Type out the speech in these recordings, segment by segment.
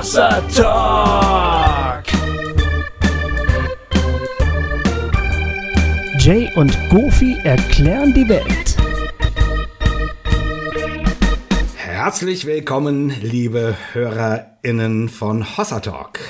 Hossa Talk. Jay und Goofy erklären die Welt. Herzlich willkommen, liebe HörerInnen von Hossa Talk.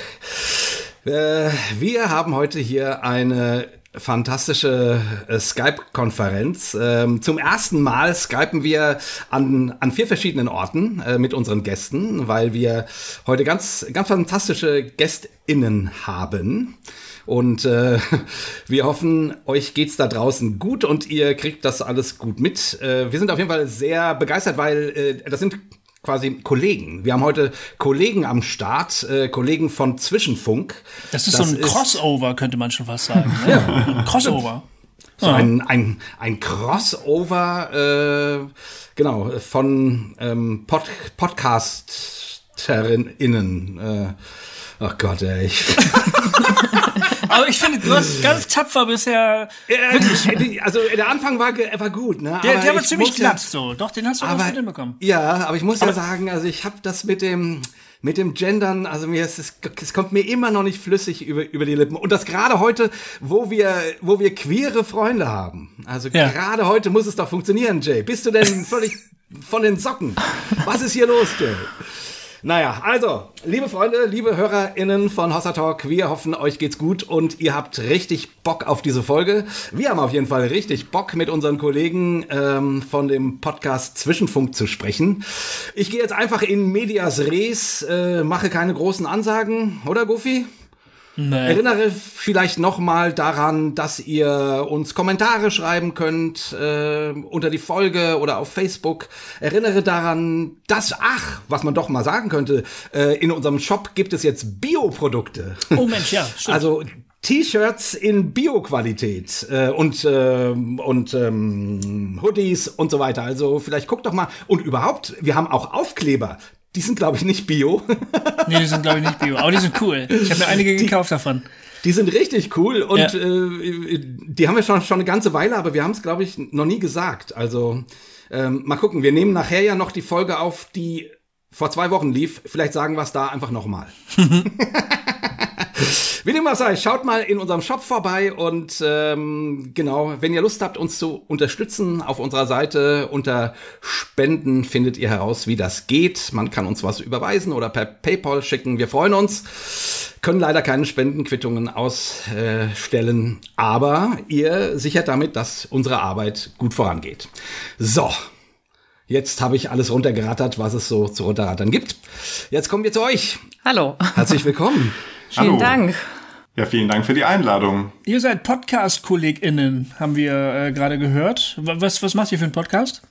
Äh, wir haben heute hier eine fantastische äh, Skype-Konferenz. Ähm, zum ersten Mal skypen wir an, an vier verschiedenen Orten äh, mit unseren Gästen, weil wir heute ganz, ganz fantastische GästInnen haben. Und äh, wir hoffen, euch geht's da draußen gut und ihr kriegt das alles gut mit. Äh, wir sind auf jeden Fall sehr begeistert, weil äh, das sind quasi Kollegen. Wir haben heute Kollegen am Start, äh, Kollegen von Zwischenfunk. Das ist das so ein Crossover, könnte man schon fast sagen. Ne? ja. Ein Crossover. So ja. ein, ein, ein Crossover, äh, genau, von ähm, Pod Podcasterinnen. Äh, ach Gott, ey. Aber ich finde, du hast ganz tapfer bisher. Wirklich. Also der Anfang war, war gut, ne? Der, der war ziemlich glatt, so. Doch, den hast du aber, gut hinbekommen. Ja, aber ich muss aber, ja sagen, also ich habe das mit dem mit dem Gendern, also mir ist es, es kommt mir immer noch nicht flüssig über, über die Lippen. Und das gerade heute, wo wir, wo wir queere Freunde haben. Also ja. gerade heute muss es doch funktionieren, Jay. Bist du denn völlig von den Socken? Was ist hier los, Jay? Naja, also, liebe Freunde, liebe HörerInnen von Hossa Talk, wir hoffen, euch geht's gut und ihr habt richtig Bock auf diese Folge. Wir haben auf jeden Fall richtig Bock, mit unseren Kollegen ähm, von dem Podcast Zwischenfunk zu sprechen. Ich gehe jetzt einfach in Medias Res, äh, mache keine großen Ansagen, oder Goofy? Nee. Erinnere vielleicht nochmal daran, dass ihr uns Kommentare schreiben könnt äh, unter die Folge oder auf Facebook. Erinnere daran, dass, ach, was man doch mal sagen könnte, äh, in unserem Shop gibt es jetzt Bioprodukte. Oh Mensch, ja, stimmt. Also T-Shirts in Bio-Qualität äh, und, äh, und ähm, Hoodies und so weiter. Also vielleicht guckt doch mal. Und überhaupt, wir haben auch Aufkleber. Die sind, glaube ich, nicht Bio. nee, die sind, glaube ich, nicht Bio. Aber die sind cool. Ich habe mir einige die, gekauft davon. Die sind richtig cool und ja. äh, die haben wir schon, schon eine ganze Weile, aber wir haben es, glaube ich, noch nie gesagt. Also ähm, mal gucken, wir nehmen nachher ja noch die Folge auf, die vor zwei Wochen lief. Vielleicht sagen wir es da einfach nochmal. Wie dem auch sei, schaut mal in unserem Shop vorbei und ähm, genau, wenn ihr Lust habt, uns zu unterstützen, auf unserer Seite unter Spenden findet ihr heraus, wie das geht. Man kann uns was überweisen oder per PayPal schicken. Wir freuen uns, können leider keine Spendenquittungen ausstellen, aber ihr sichert damit, dass unsere Arbeit gut vorangeht. So. Jetzt habe ich alles runtergerattert, was es so zu runterrattern gibt. Jetzt kommen wir zu euch. Hallo. Herzlich willkommen. Vielen Hallo. Dank. Ja, vielen Dank für die Einladung. Ihr seid Podcast-KollegInnen, haben wir äh, gerade gehört. Was, was macht ihr für einen Podcast?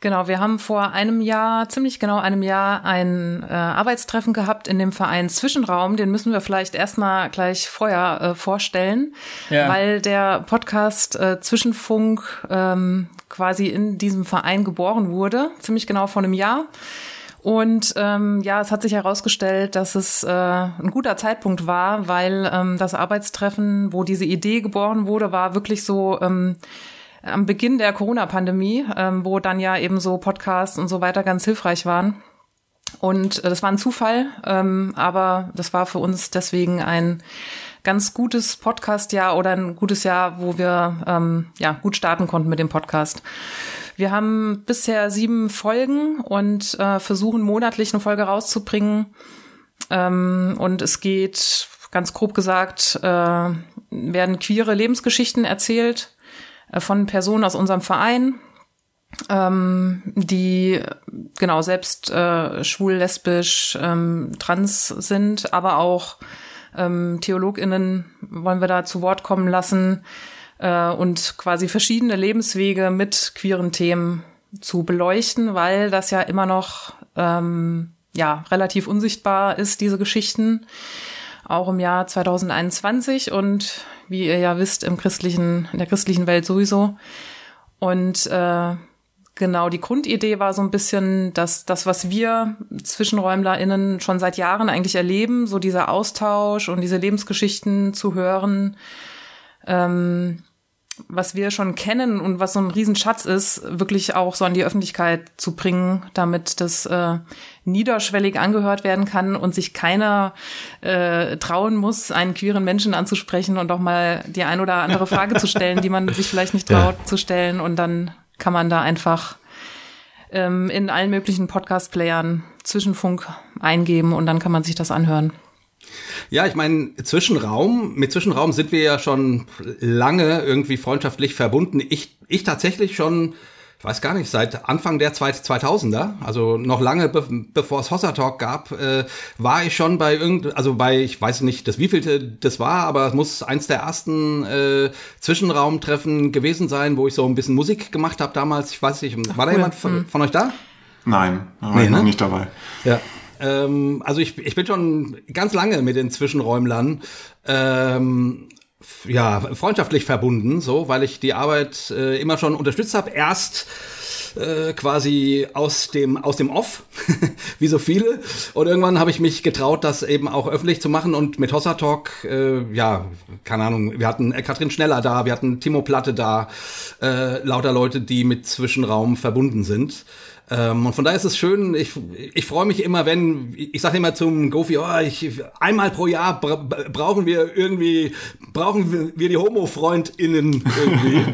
Genau, wir haben vor einem Jahr, ziemlich genau einem Jahr, ein äh, Arbeitstreffen gehabt in dem Verein Zwischenraum. Den müssen wir vielleicht erstmal gleich vorher äh, vorstellen, ja. weil der Podcast äh, Zwischenfunk ähm, quasi in diesem Verein geboren wurde, ziemlich genau vor einem Jahr. Und ähm, ja, es hat sich herausgestellt, dass es äh, ein guter Zeitpunkt war, weil ähm, das Arbeitstreffen, wo diese Idee geboren wurde, war wirklich so ähm, am Beginn der Corona-Pandemie, ähm, wo dann ja eben so Podcasts und so weiter ganz hilfreich waren. Und äh, das war ein Zufall, ähm, aber das war für uns deswegen ein ganz gutes Podcast-Jahr oder ein gutes Jahr, wo wir ähm, ja gut starten konnten mit dem Podcast. Wir haben bisher sieben Folgen und äh, versuchen monatlich eine Folge rauszubringen. Ähm, und es geht, ganz grob gesagt, äh, werden queere Lebensgeschichten erzählt äh, von Personen aus unserem Verein, ähm, die genau selbst äh, schwul, lesbisch, ähm, trans sind, aber auch ähm, TheologInnen wollen wir da zu Wort kommen lassen äh, und quasi verschiedene Lebenswege mit queeren Themen zu beleuchten, weil das ja immer noch ähm, ja relativ unsichtbar ist, diese Geschichten, auch im Jahr 2021 und wie ihr ja wisst, im christlichen, in der christlichen Welt sowieso. Und äh, genau, die Grundidee war so ein bisschen, dass das, was wir ZwischenräumlerInnen schon seit Jahren eigentlich erleben, so dieser Austausch und diese Lebensgeschichten zu hören, ähm, was wir schon kennen und was so ein Riesenschatz ist, wirklich auch so an die Öffentlichkeit zu bringen, damit das äh, niederschwellig angehört werden kann und sich keiner äh, trauen muss, einen queeren Menschen anzusprechen und auch mal die ein oder andere Frage zu stellen, die man sich vielleicht nicht traut ja. zu stellen. Und dann kann man da einfach ähm, in allen möglichen Podcast-Playern Zwischenfunk eingeben und dann kann man sich das anhören. Ja, ich meine, Zwischenraum, mit Zwischenraum sind wir ja schon lange irgendwie freundschaftlich verbunden. Ich, ich tatsächlich schon, ich weiß gar nicht, seit Anfang der 2000er, also noch lange be bevor es Hossa Talk gab, äh, war ich schon bei irgend, also bei, ich weiß nicht, das wievielte das war, aber es muss eins der ersten äh, Zwischenraumtreffen gewesen sein, wo ich so ein bisschen Musik gemacht habe damals. Ich weiß nicht, war Ach, da jemand von, hm. von, euch da? Nein, da war nee, ich noch ne? nicht dabei. Ja. Ähm, also ich, ich bin schon ganz lange mit den Zwischenräumlern ähm, ja, freundschaftlich verbunden, so, weil ich die Arbeit äh, immer schon unterstützt habe. Erst äh, quasi aus dem aus dem Off, wie so viele. Und irgendwann habe ich mich getraut, das eben auch öffentlich zu machen. Und mit Hossa Talk, äh, ja, keine Ahnung, wir hatten Katrin Schneller da, wir hatten Timo Platte da, äh, lauter Leute, die mit Zwischenraum verbunden sind. Ähm, und von daher ist es schön, ich, ich freue mich immer, wenn, ich sage immer zum Gofi, oh, ich, einmal pro Jahr bra brauchen wir irgendwie, brauchen wir die Homo-FreundInnen irgendwie.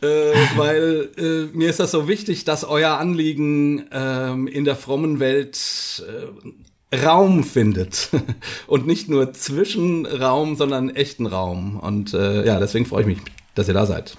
äh, weil äh, mir ist das so wichtig, dass euer Anliegen ähm, in der frommen Welt äh, Raum findet und nicht nur Zwischenraum, sondern echten Raum. Und äh, ja, deswegen freue ich mich, dass ihr da seid.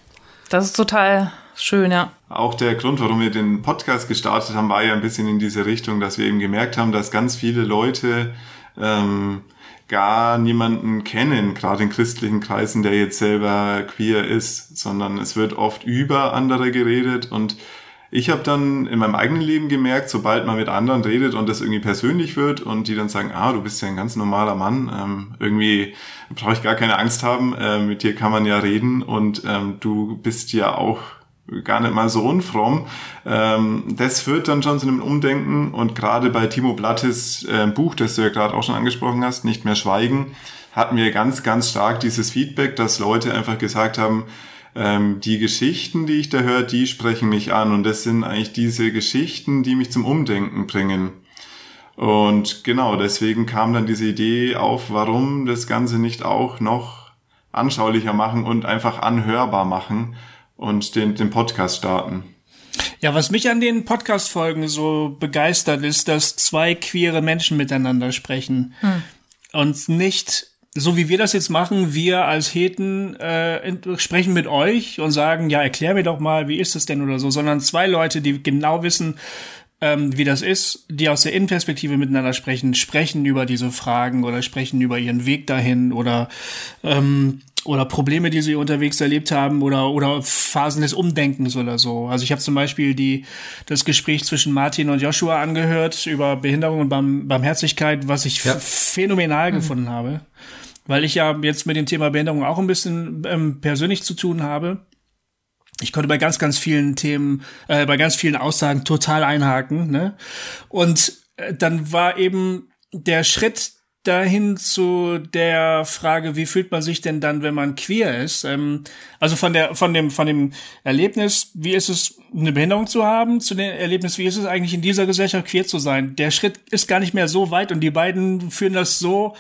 Das ist total schön, ja. Auch der Grund, warum wir den Podcast gestartet haben, war ja ein bisschen in diese Richtung, dass wir eben gemerkt haben, dass ganz viele Leute ähm, gar niemanden kennen, gerade in christlichen Kreisen, der jetzt selber queer ist, sondern es wird oft über andere geredet und ich habe dann in meinem eigenen Leben gemerkt, sobald man mit anderen redet und das irgendwie persönlich wird und die dann sagen, ah, du bist ja ein ganz normaler Mann, ähm, irgendwie brauche ich gar keine Angst haben, äh, mit dir kann man ja reden und ähm, du bist ja auch gar nicht mal so unfromm. Ähm, das führt dann schon zu einem Umdenken und gerade bei Timo Blattes äh, Buch, das du ja gerade auch schon angesprochen hast, Nicht mehr schweigen, hatten wir ganz, ganz stark dieses Feedback, dass Leute einfach gesagt haben, ähm, die Geschichten, die ich da höre, die sprechen mich an und das sind eigentlich diese Geschichten, die mich zum Umdenken bringen. Und genau, deswegen kam dann diese Idee auf, warum das Ganze nicht auch noch anschaulicher machen und einfach anhörbar machen und den, den Podcast starten. Ja, was mich an den Podcast-Folgen so begeistert, ist, dass zwei queere Menschen miteinander sprechen. Hm. Und nicht so wie wir das jetzt machen, wir als Heten äh, sprechen mit euch und sagen, ja, erklär mir doch mal, wie ist es denn oder so, sondern zwei Leute, die genau wissen, ähm, wie das ist, die aus der Innenperspektive miteinander sprechen, sprechen über diese Fragen oder sprechen über ihren Weg dahin oder ähm, oder Probleme, die sie unterwegs erlebt haben oder oder Phasen des Umdenkens oder so. Also ich habe zum Beispiel die das Gespräch zwischen Martin und Joshua angehört über Behinderung und Barm Barmherzigkeit, was ich ja. phänomenal mhm. gefunden habe weil ich ja jetzt mit dem Thema Behinderung auch ein bisschen ähm, persönlich zu tun habe. Ich konnte bei ganz, ganz vielen Themen, äh, bei ganz vielen Aussagen total einhaken. Ne? Und äh, dann war eben der Schritt dahin zu der Frage, wie fühlt man sich denn dann, wenn man queer ist? Ähm, also von der, von dem, von dem Erlebnis, wie ist es, eine Behinderung zu haben, zu dem Erlebnis, wie ist es eigentlich in dieser Gesellschaft queer zu sein? Der Schritt ist gar nicht mehr so weit und die beiden führen das so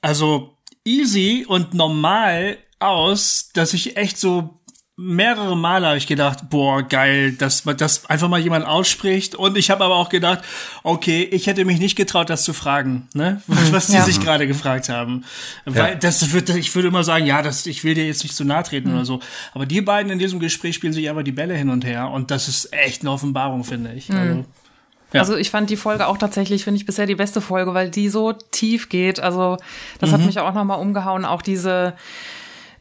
also easy und normal aus, dass ich echt so mehrere Male habe ich gedacht, boah, geil, dass das einfach mal jemand ausspricht. Und ich habe aber auch gedacht, okay, ich hätte mich nicht getraut, das zu fragen, ne? Was die ja. sich gerade gefragt haben. Weil ja. das wird, ich würde immer sagen, ja, das, ich will dir jetzt nicht zu nahe treten mhm. oder so. Aber die beiden in diesem Gespräch spielen sich aber die Bälle hin und her. Und das ist echt eine Offenbarung, finde ich. Mhm. Also, ja. Also ich fand die Folge auch tatsächlich, finde ich bisher die beste Folge, weil die so tief geht. Also das mhm. hat mich auch nochmal umgehauen. Auch diese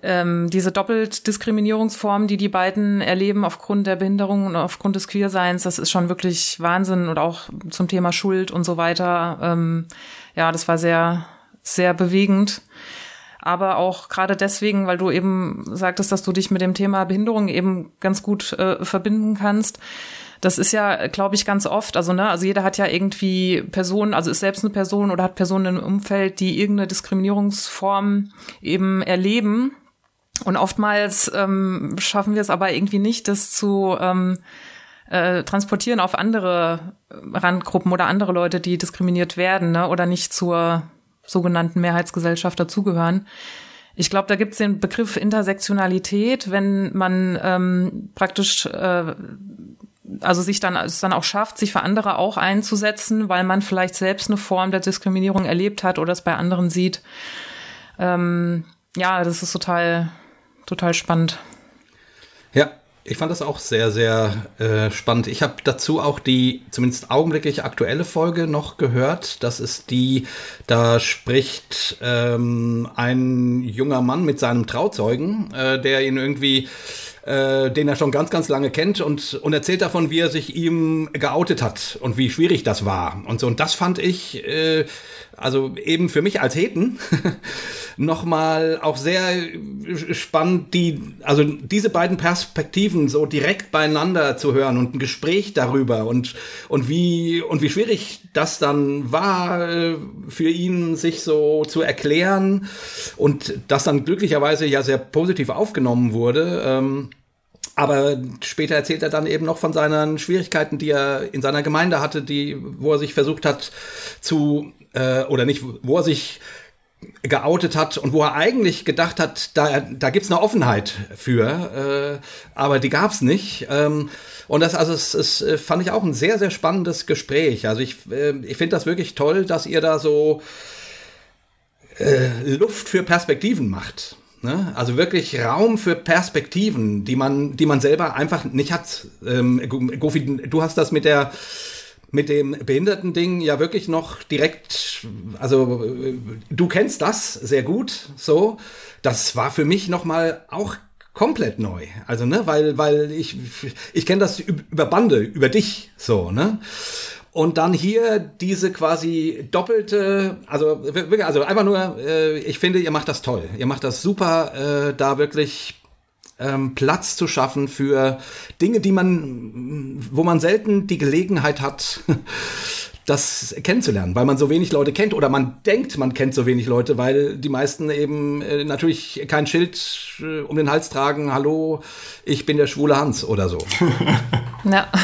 ähm, diese Doppeldiskriminierungsform, die die beiden erleben aufgrund der Behinderung und aufgrund des Queerseins, das ist schon wirklich Wahnsinn und auch zum Thema Schuld und so weiter. Ähm, ja, das war sehr, sehr bewegend. Aber auch gerade deswegen, weil du eben sagtest, dass du dich mit dem Thema Behinderung eben ganz gut äh, verbinden kannst das ist ja, glaube ich, ganz oft, also ne, also jeder hat ja irgendwie Personen, also ist selbst eine Person oder hat Personen im Umfeld, die irgendeine Diskriminierungsform eben erleben. Und oftmals ähm, schaffen wir es aber irgendwie nicht, das zu ähm, äh, transportieren auf andere Randgruppen oder andere Leute, die diskriminiert werden ne, oder nicht zur sogenannten Mehrheitsgesellschaft dazugehören. Ich glaube, da gibt es den Begriff Intersektionalität, wenn man ähm, praktisch äh, also sich dann es dann auch schafft, sich für andere auch einzusetzen, weil man vielleicht selbst eine Form der Diskriminierung erlebt hat oder es bei anderen sieht. Ähm, ja, das ist total total spannend. Ja, ich fand das auch sehr, sehr äh, spannend. Ich habe dazu auch die zumindest augenblicklich aktuelle Folge noch gehört. Das ist die, da spricht ähm, ein junger Mann mit seinem Trauzeugen, äh, der ihn irgendwie äh, den er schon ganz, ganz lange kennt und, und erzählt davon, wie er sich ihm geoutet hat und wie schwierig das war und so. Und das fand ich, äh, also eben für mich als Heten, nochmal auch sehr spannend, die, also diese beiden Perspektiven so direkt beieinander zu hören und ein Gespräch darüber und, und wie, und wie schwierig das dann war, äh, für ihn sich so zu erklären und das dann glücklicherweise ja sehr positiv aufgenommen wurde. Ähm, aber später erzählt er dann eben noch von seinen Schwierigkeiten, die er in seiner Gemeinde hatte, die, wo er sich versucht hat zu, äh, oder nicht, wo er sich geoutet hat und wo er eigentlich gedacht hat, da, da gibt's eine Offenheit für, äh, aber die gab's nicht. Ähm, und das, also, es, es äh, fand ich auch ein sehr, sehr spannendes Gespräch. Also ich, äh, ich finde das wirklich toll, dass ihr da so äh, Luft für Perspektiven macht. Ne? Also wirklich Raum für Perspektiven, die man, die man selber einfach nicht hat. Ähm, Gofi, du hast das mit der mit dem Behindertending ja wirklich noch direkt, also du kennst das sehr gut, so. Das war für mich noch mal auch komplett neu. Also ne, weil weil ich ich kenne das über Bande, über dich, so ne. Und dann hier diese quasi doppelte, also wirklich, also einfach nur, äh, ich finde, ihr macht das toll. Ihr macht das super, äh, da wirklich ähm, Platz zu schaffen für Dinge, die man, wo man selten die Gelegenheit hat, das kennenzulernen, weil man so wenig Leute kennt oder man denkt, man kennt so wenig Leute, weil die meisten eben äh, natürlich kein Schild äh, um den Hals tragen, hallo, ich bin der schwule Hans oder so. ja.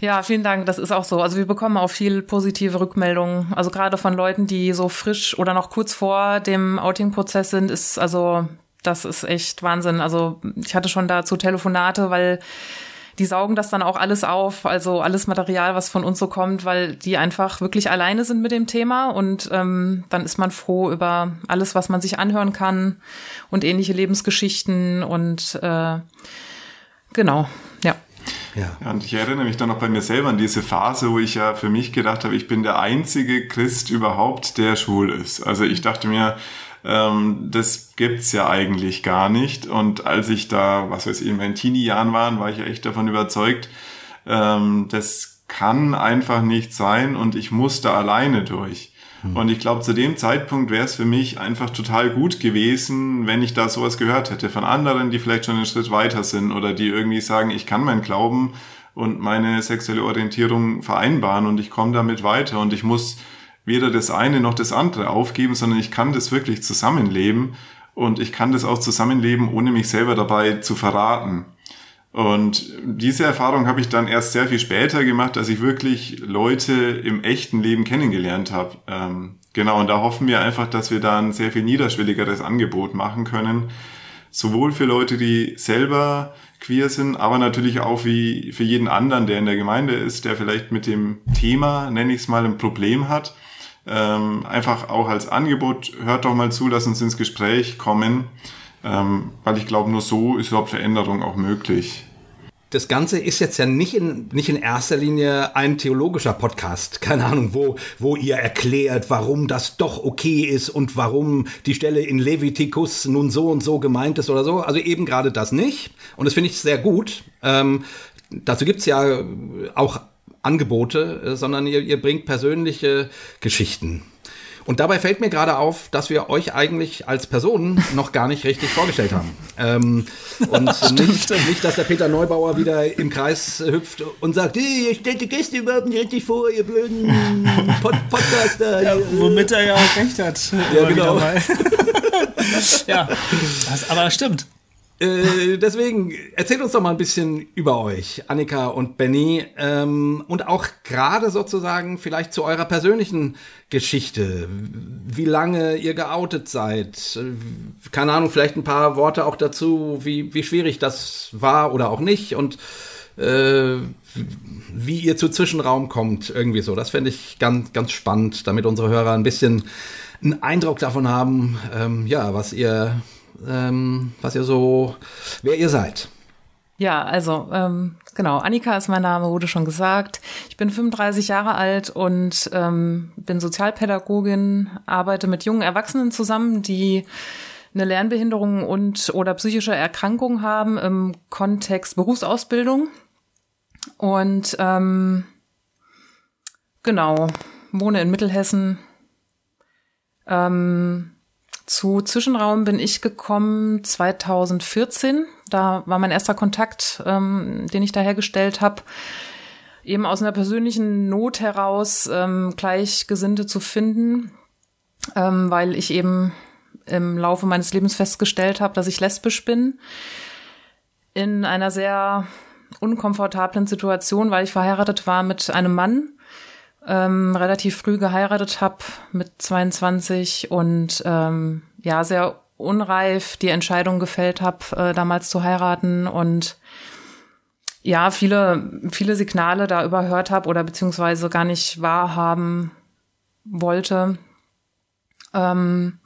Ja, vielen Dank. Das ist auch so. Also wir bekommen auch viel positive Rückmeldungen. Also gerade von Leuten, die so frisch oder noch kurz vor dem Outing-Prozess sind, ist also das ist echt Wahnsinn. Also ich hatte schon dazu Telefonate, weil die saugen das dann auch alles auf, also alles Material, was von uns so kommt, weil die einfach wirklich alleine sind mit dem Thema und ähm, dann ist man froh über alles, was man sich anhören kann und ähnliche Lebensgeschichten und äh, genau, ja. Und ich erinnere mich dann noch bei mir selber an diese Phase, wo ich ja für mich gedacht habe, ich bin der einzige Christ überhaupt, der schwul ist. Also ich dachte mir, ähm, das gibt's ja eigentlich gar nicht. Und als ich da, was weiß ich, in meinen Teenie-Jahren war, war ich ja echt davon überzeugt, ähm, das kann einfach nicht sein und ich muss da alleine durch. Hm. Und ich glaube, zu dem Zeitpunkt wäre es für mich einfach total gut gewesen, wenn ich da sowas gehört hätte von anderen, die vielleicht schon einen Schritt weiter sind oder die irgendwie sagen, ich kann meinen Glauben und meine sexuelle Orientierung vereinbaren und ich komme damit weiter und ich muss weder das eine noch das andere aufgeben, sondern ich kann das wirklich zusammenleben und ich kann das auch zusammenleben, ohne mich selber dabei zu verraten. Und diese Erfahrung habe ich dann erst sehr viel später gemacht, als ich wirklich Leute im echten Leben kennengelernt habe. Ähm, genau, und da hoffen wir einfach, dass wir da ein sehr viel niederschwelligeres Angebot machen können. Sowohl für Leute, die selber queer sind, aber natürlich auch wie für jeden anderen, der in der Gemeinde ist, der vielleicht mit dem Thema, nenne ich es mal, ein Problem hat. Ähm, einfach auch als Angebot, hört doch mal zu, lass uns ins Gespräch kommen. Ähm, weil ich glaube, nur so ist überhaupt Veränderung auch möglich. Das Ganze ist jetzt ja nicht in, nicht in erster Linie ein theologischer Podcast. Keine Ahnung, wo, wo ihr erklärt, warum das doch okay ist und warum die Stelle in Levitikus nun so und so gemeint ist oder so. Also eben gerade das nicht. Und das finde ich sehr gut. Ähm, dazu gibt's ja auch Angebote, äh, sondern ihr, ihr bringt persönliche Geschichten. Und dabei fällt mir gerade auf, dass wir euch eigentlich als Personen noch gar nicht richtig vorgestellt haben. Ähm, und nicht, nicht, dass der Peter Neubauer wieder im Kreis hüpft und sagt, hey, ihr stellt die Gäste überhaupt nicht richtig vor, ihr blöden Pod Podcaster. Ja, womit er ja auch recht hat. Ja, genau. ja, das, aber stimmt. Äh, deswegen erzählt uns doch mal ein bisschen über euch, Annika und Benny, ähm, und auch gerade sozusagen vielleicht zu eurer persönlichen Geschichte, wie lange ihr geoutet seid, keine Ahnung, vielleicht ein paar Worte auch dazu, wie, wie schwierig das war oder auch nicht und äh, wie ihr zu Zwischenraum kommt, irgendwie so. Das fände ich ganz, ganz spannend, damit unsere Hörer ein bisschen einen Eindruck davon haben, ähm, ja, was ihr ähm, was ihr so, wer ihr seid. Ja, also ähm, genau, Annika ist mein Name, wurde schon gesagt. Ich bin 35 Jahre alt und ähm, bin Sozialpädagogin, arbeite mit jungen Erwachsenen zusammen, die eine Lernbehinderung und oder psychische Erkrankung haben im Kontext Berufsausbildung. Und ähm, genau, wohne in Mittelhessen. Ähm, zu Zwischenraum bin ich gekommen 2014. Da war mein erster Kontakt, ähm, den ich da hergestellt habe. Eben aus einer persönlichen Not heraus ähm, Gleichgesinnte zu finden, ähm, weil ich eben im Laufe meines Lebens festgestellt habe, dass ich lesbisch bin. In einer sehr unkomfortablen Situation, weil ich verheiratet war mit einem Mann, ähm, relativ früh geheiratet habe mit 22 und ähm, ja sehr unreif die Entscheidung gefällt habe, äh, damals zu heiraten und ja viele viele Signale da überhört habe oder beziehungsweise gar nicht wahrhaben wollte. Ähm,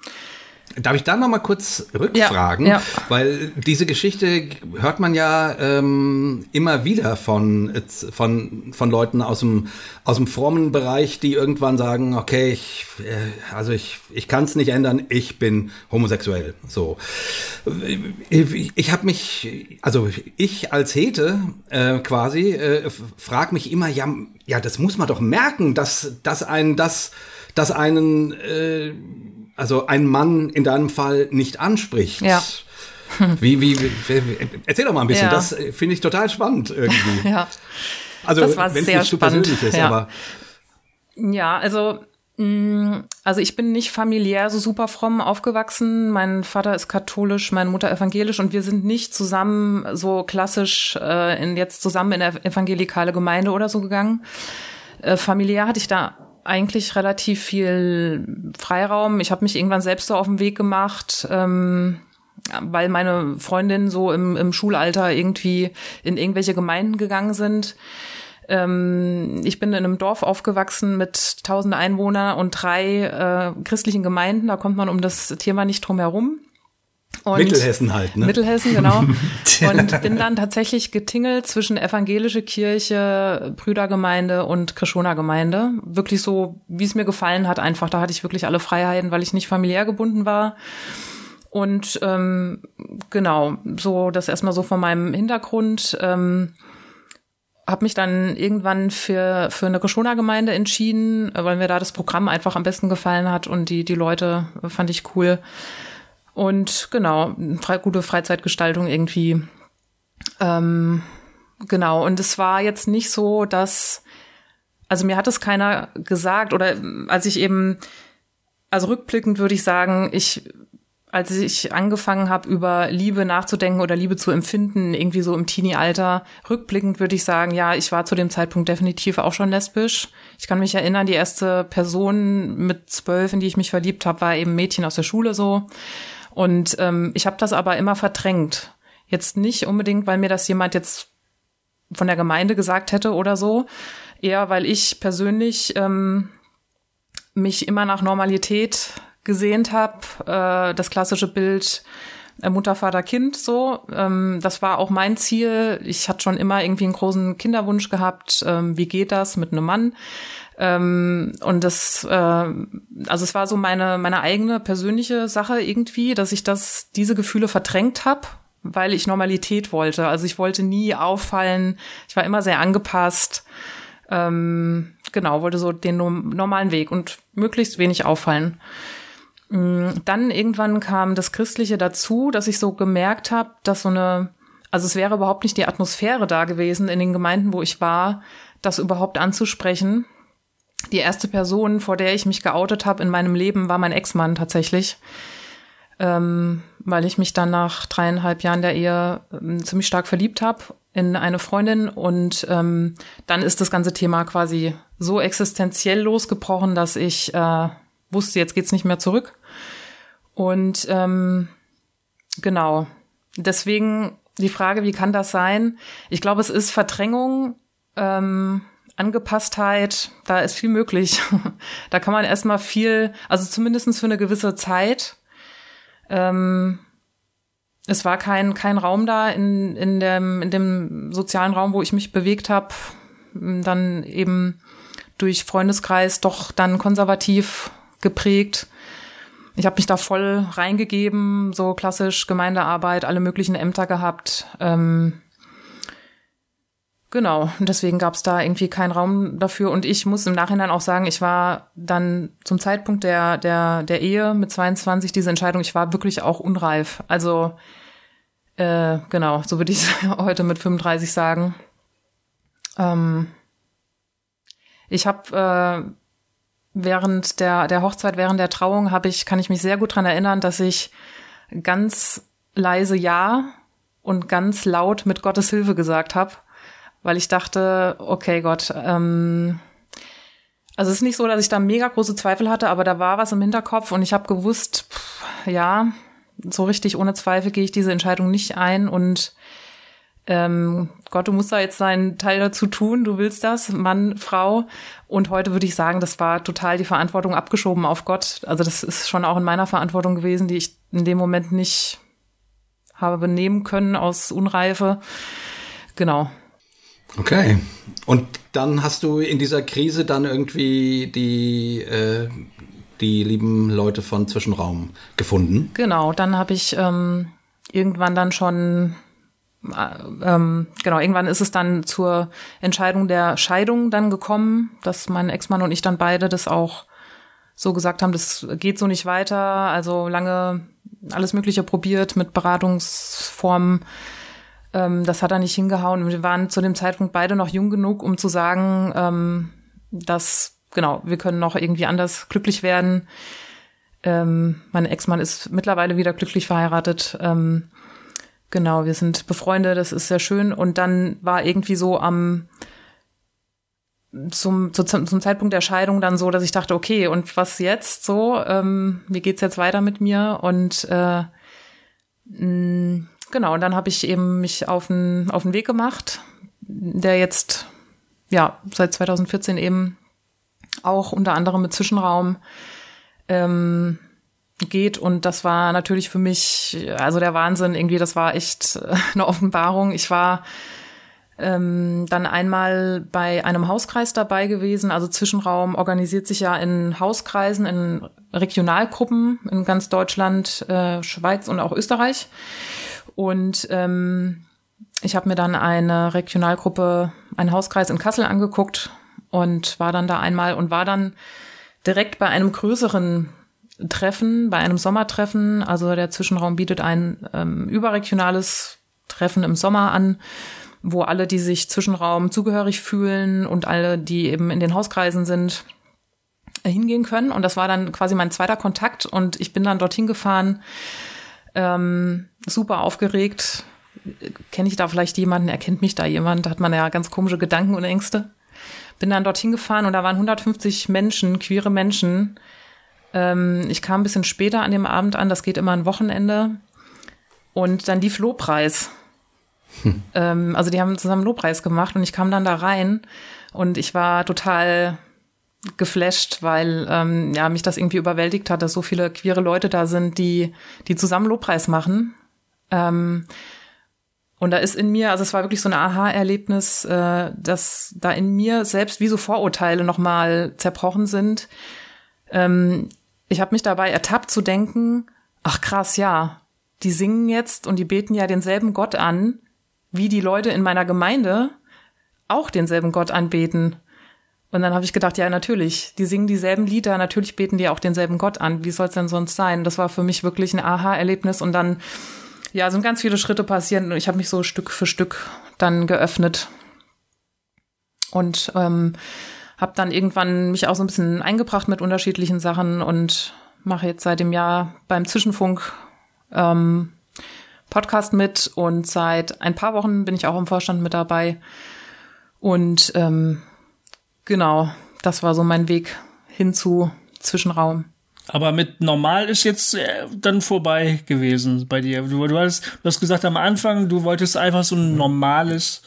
Darf ich da noch mal kurz rückfragen? Ja, ja. Weil diese Geschichte hört man ja ähm, immer wieder von, von, von Leuten aus dem, aus dem frommen Bereich, die irgendwann sagen, okay, ich, äh, also ich, ich kann es nicht ändern, ich bin homosexuell. So. Ich, ich habe mich, also ich als Hete äh, quasi, äh, frag mich immer, ja, ja, das muss man doch merken, dass, dass einen das, dass einen äh, also ein Mann in deinem Fall nicht anspricht. Ja. Wie, wie, wie, erzähl doch mal ein bisschen, ja. das äh, finde ich total spannend irgendwie. ja. Also, das war wenn sehr spannend. ist, ja. aber. Ja, also, mm, also ich bin nicht familiär so super fromm aufgewachsen. Mein Vater ist katholisch, meine Mutter evangelisch und wir sind nicht zusammen so klassisch äh, in jetzt zusammen in der evangelikale Gemeinde oder so gegangen. Äh, familiär hatte ich da eigentlich relativ viel Freiraum. Ich habe mich irgendwann selbst so auf den Weg gemacht, ähm, weil meine Freundinnen so im, im Schulalter irgendwie in irgendwelche Gemeinden gegangen sind. Ähm, ich bin in einem Dorf aufgewachsen mit tausend Einwohnern und drei äh, christlichen Gemeinden. Da kommt man um das Thema nicht drum herum. Und Mittelhessen halt, ne? Mittelhessen, genau. und bin dann tatsächlich getingelt zwischen evangelische Kirche, Brüdergemeinde und Krishona Gemeinde. Wirklich so, wie es mir gefallen hat, einfach. Da hatte ich wirklich alle Freiheiten, weil ich nicht familiär gebunden war. Und ähm, genau, so das erstmal so von meinem Hintergrund. Ähm, habe mich dann irgendwann für, für eine Krishona-Gemeinde entschieden, weil mir da das Programm einfach am besten gefallen hat und die, die Leute fand ich cool. Und genau, frei, gute Freizeitgestaltung irgendwie. Ähm, genau, und es war jetzt nicht so, dass, also mir hat es keiner gesagt oder als ich eben, also rückblickend würde ich sagen, ich als ich angefangen habe, über Liebe nachzudenken oder Liebe zu empfinden, irgendwie so im Teenie-Alter, rückblickend würde ich sagen, ja, ich war zu dem Zeitpunkt definitiv auch schon lesbisch. Ich kann mich erinnern, die erste Person mit zwölf, in die ich mich verliebt habe, war eben Mädchen aus der Schule so. Und ähm, ich habe das aber immer verdrängt. Jetzt nicht unbedingt, weil mir das jemand jetzt von der Gemeinde gesagt hätte oder so, eher weil ich persönlich ähm, mich immer nach Normalität gesehnt habe, äh, das klassische Bild äh, Mutter, Vater, Kind so. Ähm, das war auch mein Ziel. Ich hatte schon immer irgendwie einen großen Kinderwunsch gehabt. Ähm, wie geht das mit einem Mann? Ähm, und das, äh, also es war so meine, meine eigene persönliche Sache irgendwie, dass ich das, diese Gefühle verdrängt habe, weil ich Normalität wollte. Also ich wollte nie auffallen. Ich war immer sehr angepasst. Ähm, genau, wollte so den normalen Weg und möglichst wenig auffallen. Mm, dann irgendwann kam das Christliche dazu, dass ich so gemerkt habe, dass so eine, also es wäre überhaupt nicht die Atmosphäre da gewesen in den Gemeinden, wo ich war, das überhaupt anzusprechen die erste Person, vor der ich mich geoutet habe in meinem Leben, war mein Ex-Mann tatsächlich. ähm, weil ich mich dann nach dreieinhalb Jahren der Ehe ähm, ziemlich stark verliebt habe in eine Freundin und ähm, dann ist das ganze Thema quasi so existenziell losgebrochen, dass ich äh, wusste, jetzt geht's nicht mehr zurück. Und ähm, genau, deswegen die Frage, wie kann das sein? Ich glaube, es ist Verdrängung, ähm, Angepasstheit, da ist viel möglich. da kann man erstmal viel, also zumindestens für eine gewisse Zeit. Ähm, es war kein, kein Raum da in, in, dem, in dem sozialen Raum, wo ich mich bewegt habe. Dann eben durch Freundeskreis doch dann konservativ geprägt. Ich habe mich da voll reingegeben, so klassisch Gemeindearbeit, alle möglichen Ämter gehabt. Ähm, genau, und deswegen gab es da irgendwie keinen Raum dafür. Und ich muss im Nachhinein auch sagen, ich war dann zum Zeitpunkt der, der, der Ehe mit 22, diese Entscheidung, ich war wirklich auch unreif. Also äh, genau, so würde ich es heute mit 35 sagen. Ähm, ich habe äh, während der, der Hochzeit, während der Trauung habe ich, kann ich mich sehr gut dran erinnern, dass ich ganz leise Ja und ganz laut mit Gottes Hilfe gesagt habe, weil ich dachte, okay Gott, ähm, also es ist nicht so, dass ich da mega große Zweifel hatte, aber da war was im Hinterkopf und ich habe gewusst, pff, ja, so richtig ohne Zweifel gehe ich diese Entscheidung nicht ein und ähm, Gott, du musst da jetzt deinen Teil dazu tun, du willst das, Mann, Frau. Und heute würde ich sagen, das war total die Verantwortung abgeschoben auf Gott. Also das ist schon auch in meiner Verantwortung gewesen, die ich in dem Moment nicht habe nehmen können aus Unreife. Genau. Okay. Und dann hast du in dieser Krise dann irgendwie die, äh, die lieben Leute von Zwischenraum gefunden? Genau, dann habe ich ähm, irgendwann dann schon ähm, genau, irgendwann ist es dann zur Entscheidung der Scheidung dann gekommen, dass mein Ex-Mann und ich dann beide das auch so gesagt haben, das geht so nicht weiter. Also lange alles Mögliche probiert mit Beratungsformen. Ähm, das hat er nicht hingehauen. Wir waren zu dem Zeitpunkt beide noch jung genug, um zu sagen, ähm, dass, genau, wir können noch irgendwie anders glücklich werden. Ähm, mein Ex-Mann ist mittlerweile wieder glücklich verheiratet. Ähm, Genau, wir sind befreundet, das ist sehr schön. Und dann war irgendwie so am zum, zum, zum Zeitpunkt der Scheidung dann so, dass ich dachte, okay, und was jetzt so? Ähm, wie geht's jetzt weiter mit mir? Und äh, mh, genau, und dann habe ich eben mich auf den, auf den Weg gemacht, der jetzt ja seit 2014 eben auch unter anderem mit Zwischenraum ähm, geht. Und das war natürlich für mich, also der Wahnsinn, irgendwie, das war echt eine Offenbarung. Ich war ähm, dann einmal bei einem Hauskreis dabei gewesen. Also Zwischenraum organisiert sich ja in Hauskreisen, in Regionalgruppen in ganz Deutschland, äh, Schweiz und auch Österreich. Und ähm, ich habe mir dann eine Regionalgruppe, einen Hauskreis in Kassel angeguckt und war dann da einmal und war dann direkt bei einem größeren Treffen, bei einem Sommertreffen. Also der Zwischenraum bietet ein ähm, überregionales Treffen im Sommer an, wo alle, die sich Zwischenraum zugehörig fühlen und alle, die eben in den Hauskreisen sind, hingehen können. Und das war dann quasi mein zweiter Kontakt und ich bin dann dorthin gefahren, ähm, super aufgeregt. Kenne ich da vielleicht jemanden? Erkennt mich da jemand? Da hat man ja ganz komische Gedanken und Ängste. Bin dann dorthin gefahren und da waren 150 Menschen, queere Menschen, ähm, ich kam ein bisschen später an dem Abend an, das geht immer ein Wochenende. Und dann lief Lobpreis. Hm. Ähm, also die haben zusammen Lobpreis gemacht und ich kam dann da rein und ich war total geflasht, weil ähm, ja mich das irgendwie überwältigt hat, dass so viele queere Leute da sind, die die zusammen Lobpreis machen. Ähm, und da ist in mir, also es war wirklich so ein Aha-Erlebnis, äh, dass da in mir selbst wie so Vorurteile nochmal zerbrochen sind. Ähm, ich habe mich dabei ertappt zu denken, ach krass, ja, die singen jetzt und die beten ja denselben Gott an, wie die Leute in meiner Gemeinde auch denselben Gott anbeten. Und dann habe ich gedacht, ja, natürlich, die singen dieselben Lieder, natürlich beten die auch denselben Gott an. Wie soll es denn sonst sein? Das war für mich wirklich ein Aha-Erlebnis und dann, ja, sind ganz viele Schritte passiert und ich habe mich so Stück für Stück dann geöffnet. Und ähm, habe dann irgendwann mich auch so ein bisschen eingebracht mit unterschiedlichen Sachen und mache jetzt seit dem Jahr beim Zwischenfunk ähm, Podcast mit und seit ein paar Wochen bin ich auch im Vorstand mit dabei. Und ähm, genau, das war so mein Weg hin zu Zwischenraum. Aber mit normal ist jetzt äh, dann vorbei gewesen bei dir. Du, du, hast, du hast gesagt am Anfang, du wolltest einfach so ein normales,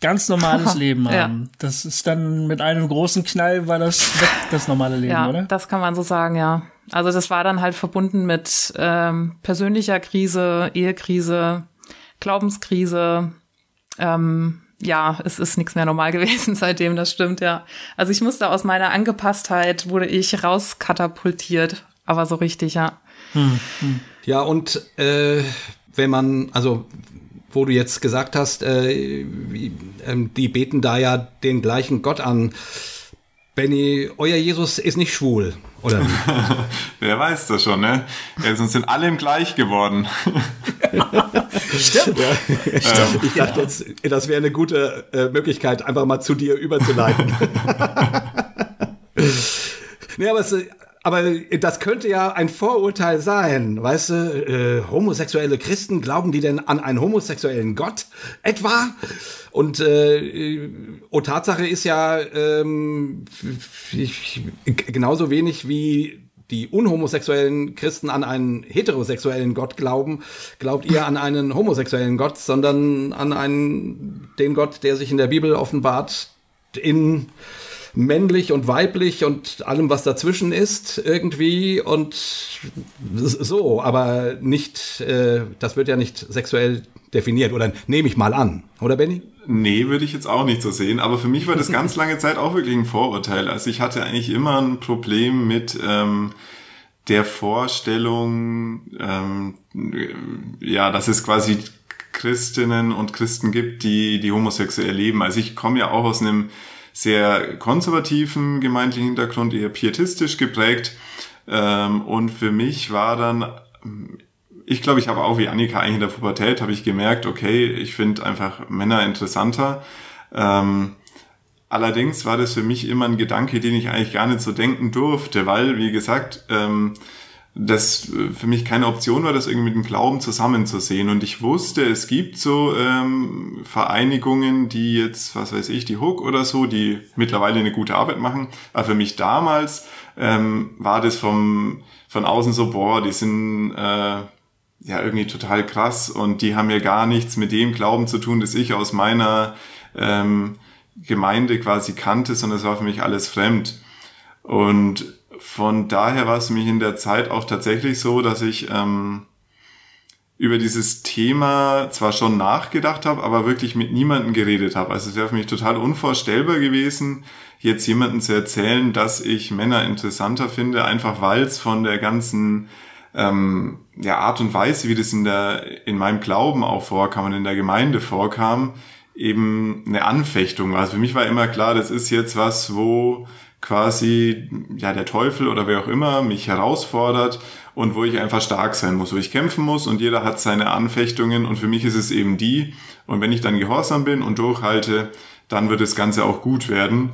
ganz normales Leben haben. Ja. Das ist dann mit einem großen Knall war das weg, das normale Leben, ja, oder? Das kann man so sagen, ja. Also das war dann halt verbunden mit ähm, persönlicher Krise, Ehekrise, Glaubenskrise, ähm, ja, es ist nichts mehr normal gewesen seitdem, das stimmt, ja. Also ich musste aus meiner Angepasstheit, wurde ich rauskatapultiert, aber so richtig, ja. Hm, hm. Ja, und äh, wenn man, also wo du jetzt gesagt hast, äh, ähm, die beten da ja den gleichen Gott an. Benny, euer Jesus ist nicht schwul, oder? Wer weiß das schon, ne? Ja, sonst sind alle im Gleich geworden. Stimmt. Ja. Ähm, ich dachte jetzt, das wäre eine gute äh, Möglichkeit, einfach mal zu dir überzuleiten. nee, aber es, aber das könnte ja ein Vorurteil sein, weißt du? Äh, homosexuelle Christen glauben die denn an einen homosexuellen Gott etwa? Und äh, oh, Tatsache ist ja ähm, ich, genauso wenig wie die unhomosexuellen Christen an einen heterosexuellen Gott glauben, glaubt ihr an einen homosexuellen Gott, sondern an einen den Gott, der sich in der Bibel offenbart in männlich und weiblich und allem, was dazwischen ist, irgendwie und so, aber nicht, äh, das wird ja nicht sexuell definiert oder nehme ich mal an, oder Benny? Nee, würde ich jetzt auch nicht so sehen, aber für mich war das ganz lange Zeit auch wirklich ein Vorurteil. Also ich hatte eigentlich immer ein Problem mit ähm, der Vorstellung, ähm, ja, dass es quasi Christinnen und Christen gibt, die die homosexuell leben. Also ich komme ja auch aus einem sehr konservativen gemeindlichen Hintergrund, eher pietistisch geprägt. Ähm, und für mich war dann, ich glaube, ich habe auch wie Annika eigentlich in der Pubertät, habe ich gemerkt, okay, ich finde einfach Männer interessanter. Ähm, allerdings war das für mich immer ein Gedanke, den ich eigentlich gar nicht so denken durfte, weil, wie gesagt, ähm, das äh, für mich keine Option war, das irgendwie mit dem Glauben zusammenzusehen. Und ich wusste, es gibt so ähm, Vereinigungen, die jetzt, was weiß ich, die Hook oder so, die mittlerweile eine gute Arbeit machen. Aber für mich damals ähm, war das vom, von außen so, boah, die sind äh, ja irgendwie total krass und die haben ja gar nichts mit dem Glauben zu tun, das ich aus meiner ähm, Gemeinde quasi kannte, sondern es war für mich alles fremd. Und von daher war es mich in der Zeit auch tatsächlich so, dass ich ähm, über dieses Thema zwar schon nachgedacht habe, aber wirklich mit niemandem geredet habe. Also es wäre für mich total unvorstellbar gewesen, jetzt jemandem zu erzählen, dass ich Männer interessanter finde, einfach weil es von der ganzen ähm, ja, Art und Weise, wie das in der in meinem Glauben auch vorkam und in der Gemeinde vorkam, eben eine Anfechtung war. Also für mich war immer klar, das ist jetzt was, wo quasi ja der Teufel oder wer auch immer mich herausfordert und wo ich einfach stark sein muss, wo ich kämpfen muss und jeder hat seine Anfechtungen und für mich ist es eben die und wenn ich dann gehorsam bin und durchhalte, dann wird das Ganze auch gut werden.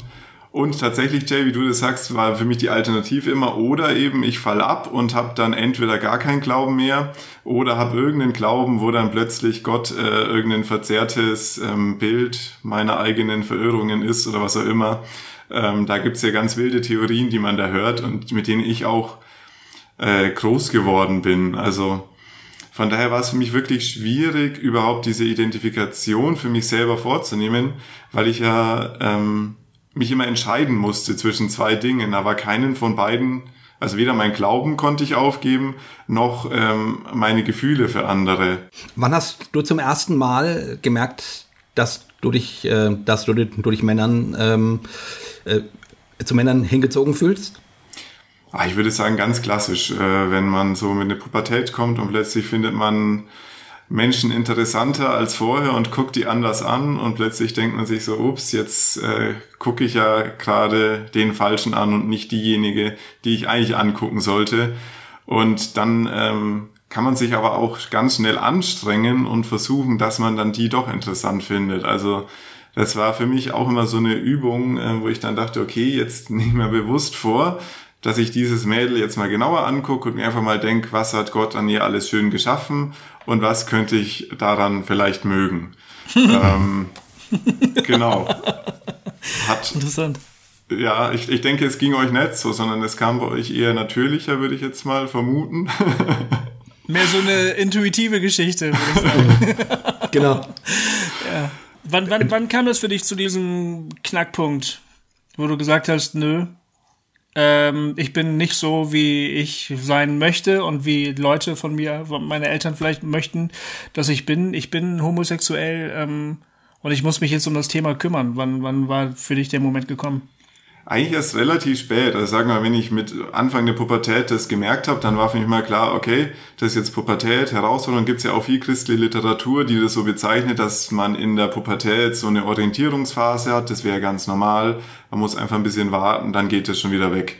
Und tatsächlich, Jay, wie du das sagst, war für mich die Alternative immer oder eben ich fall ab und habe dann entweder gar keinen Glauben mehr oder habe irgendeinen Glauben, wo dann plötzlich Gott äh, irgendein verzerrtes ähm, Bild meiner eigenen Verirrungen ist oder was auch immer. Ähm, da gibt's ja ganz wilde Theorien, die man da hört und mit denen ich auch äh, groß geworden bin. Also von daher war es für mich wirklich schwierig, überhaupt diese Identifikation für mich selber vorzunehmen, weil ich ja ähm, mich immer entscheiden musste zwischen zwei Dingen. War keinen von beiden, also weder mein Glauben konnte ich aufgeben, noch ähm, meine Gefühle für andere. Wann hast du zum ersten Mal gemerkt, dass du dich, äh, dass du, du dich Männern ähm, äh, zu Männern hingezogen fühlst? Ah, ich würde sagen, ganz klassisch. Äh, wenn man so mit der Pubertät kommt und plötzlich findet man Menschen interessanter als vorher und guckt die anders an und plötzlich denkt man sich so, ups, jetzt äh, gucke ich ja gerade den Falschen an und nicht diejenige, die ich eigentlich angucken sollte. Und dann ähm, kann man sich aber auch ganz schnell anstrengen und versuchen, dass man dann die doch interessant findet. Also das war für mich auch immer so eine Übung, äh, wo ich dann dachte, okay, jetzt nicht mehr bewusst vor, dass ich dieses Mädel jetzt mal genauer angucke und mir einfach mal denke, was hat Gott an ihr alles schön geschaffen und was könnte ich daran vielleicht mögen. ähm, genau. Hat, Interessant. Ja, ich, ich denke, es ging euch nicht so, sondern es kam bei euch eher natürlicher, würde ich jetzt mal vermuten. Mehr so eine intuitive Geschichte, würde ich sagen. genau. Ja. Wann, wann, wann kam das für dich zu diesem Knackpunkt, wo du gesagt hast, nö, ähm, ich bin nicht so, wie ich sein möchte und wie Leute von mir, meine Eltern vielleicht möchten, dass ich bin. Ich bin homosexuell ähm, und ich muss mich jetzt um das Thema kümmern. Wann, wann war für dich der Moment gekommen? Eigentlich erst relativ spät. Also sagen wir, wenn ich mit Anfang der Pubertät das gemerkt habe, dann war für mich mal klar, okay, das ist jetzt Pubertät, Herausforderung. Gibt es ja auch viel christliche Literatur, die das so bezeichnet, dass man in der Pubertät so eine Orientierungsphase hat. Das wäre ganz normal. Man muss einfach ein bisschen warten, dann geht es schon wieder weg.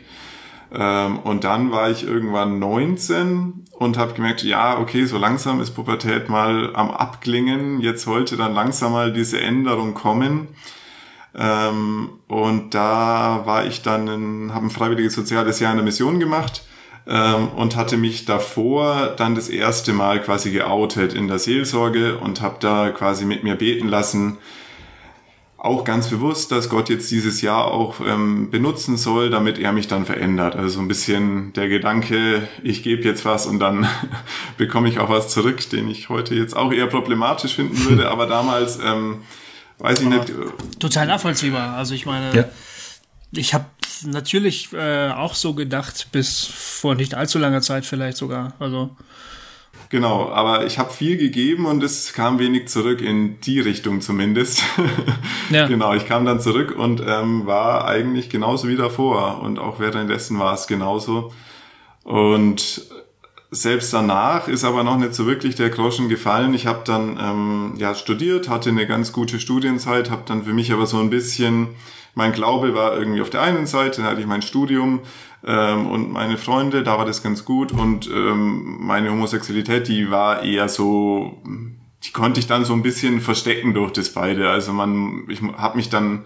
Ähm, und dann war ich irgendwann 19 und habe gemerkt, ja, okay, so langsam ist Pubertät mal am Abklingen. Jetzt sollte dann langsam mal diese Änderung kommen. Ähm, und da war ich dann, habe ein freiwilliges soziales Jahr in der Mission gemacht ähm, und hatte mich davor dann das erste Mal quasi geoutet in der Seelsorge und habe da quasi mit mir beten lassen, auch ganz bewusst, dass Gott jetzt dieses Jahr auch ähm, benutzen soll, damit er mich dann verändert. Also so ein bisschen der Gedanke, ich gebe jetzt was und dann bekomme ich auch was zurück, den ich heute jetzt auch eher problematisch finden würde, aber damals ähm, weiß ich nicht. Total nachvollziehbar. Also ich meine, ja. ich habe natürlich äh, auch so gedacht, bis vor nicht allzu langer Zeit vielleicht sogar. Also Genau, aber ich habe viel gegeben und es kam wenig zurück in die Richtung zumindest. ja. Genau, ich kam dann zurück und ähm, war eigentlich genauso wie davor und auch währenddessen war es genauso. Und selbst danach ist aber noch nicht so wirklich der Groschen gefallen. Ich habe dann ähm, ja studiert, hatte eine ganz gute Studienzeit, habe dann für mich aber so ein bisschen, mein Glaube war irgendwie auf der einen Seite, dann hatte ich mein Studium ähm, und meine Freunde, da war das ganz gut und ähm, meine Homosexualität, die war eher so, die konnte ich dann so ein bisschen verstecken durch das beide. Also man, ich habe mich dann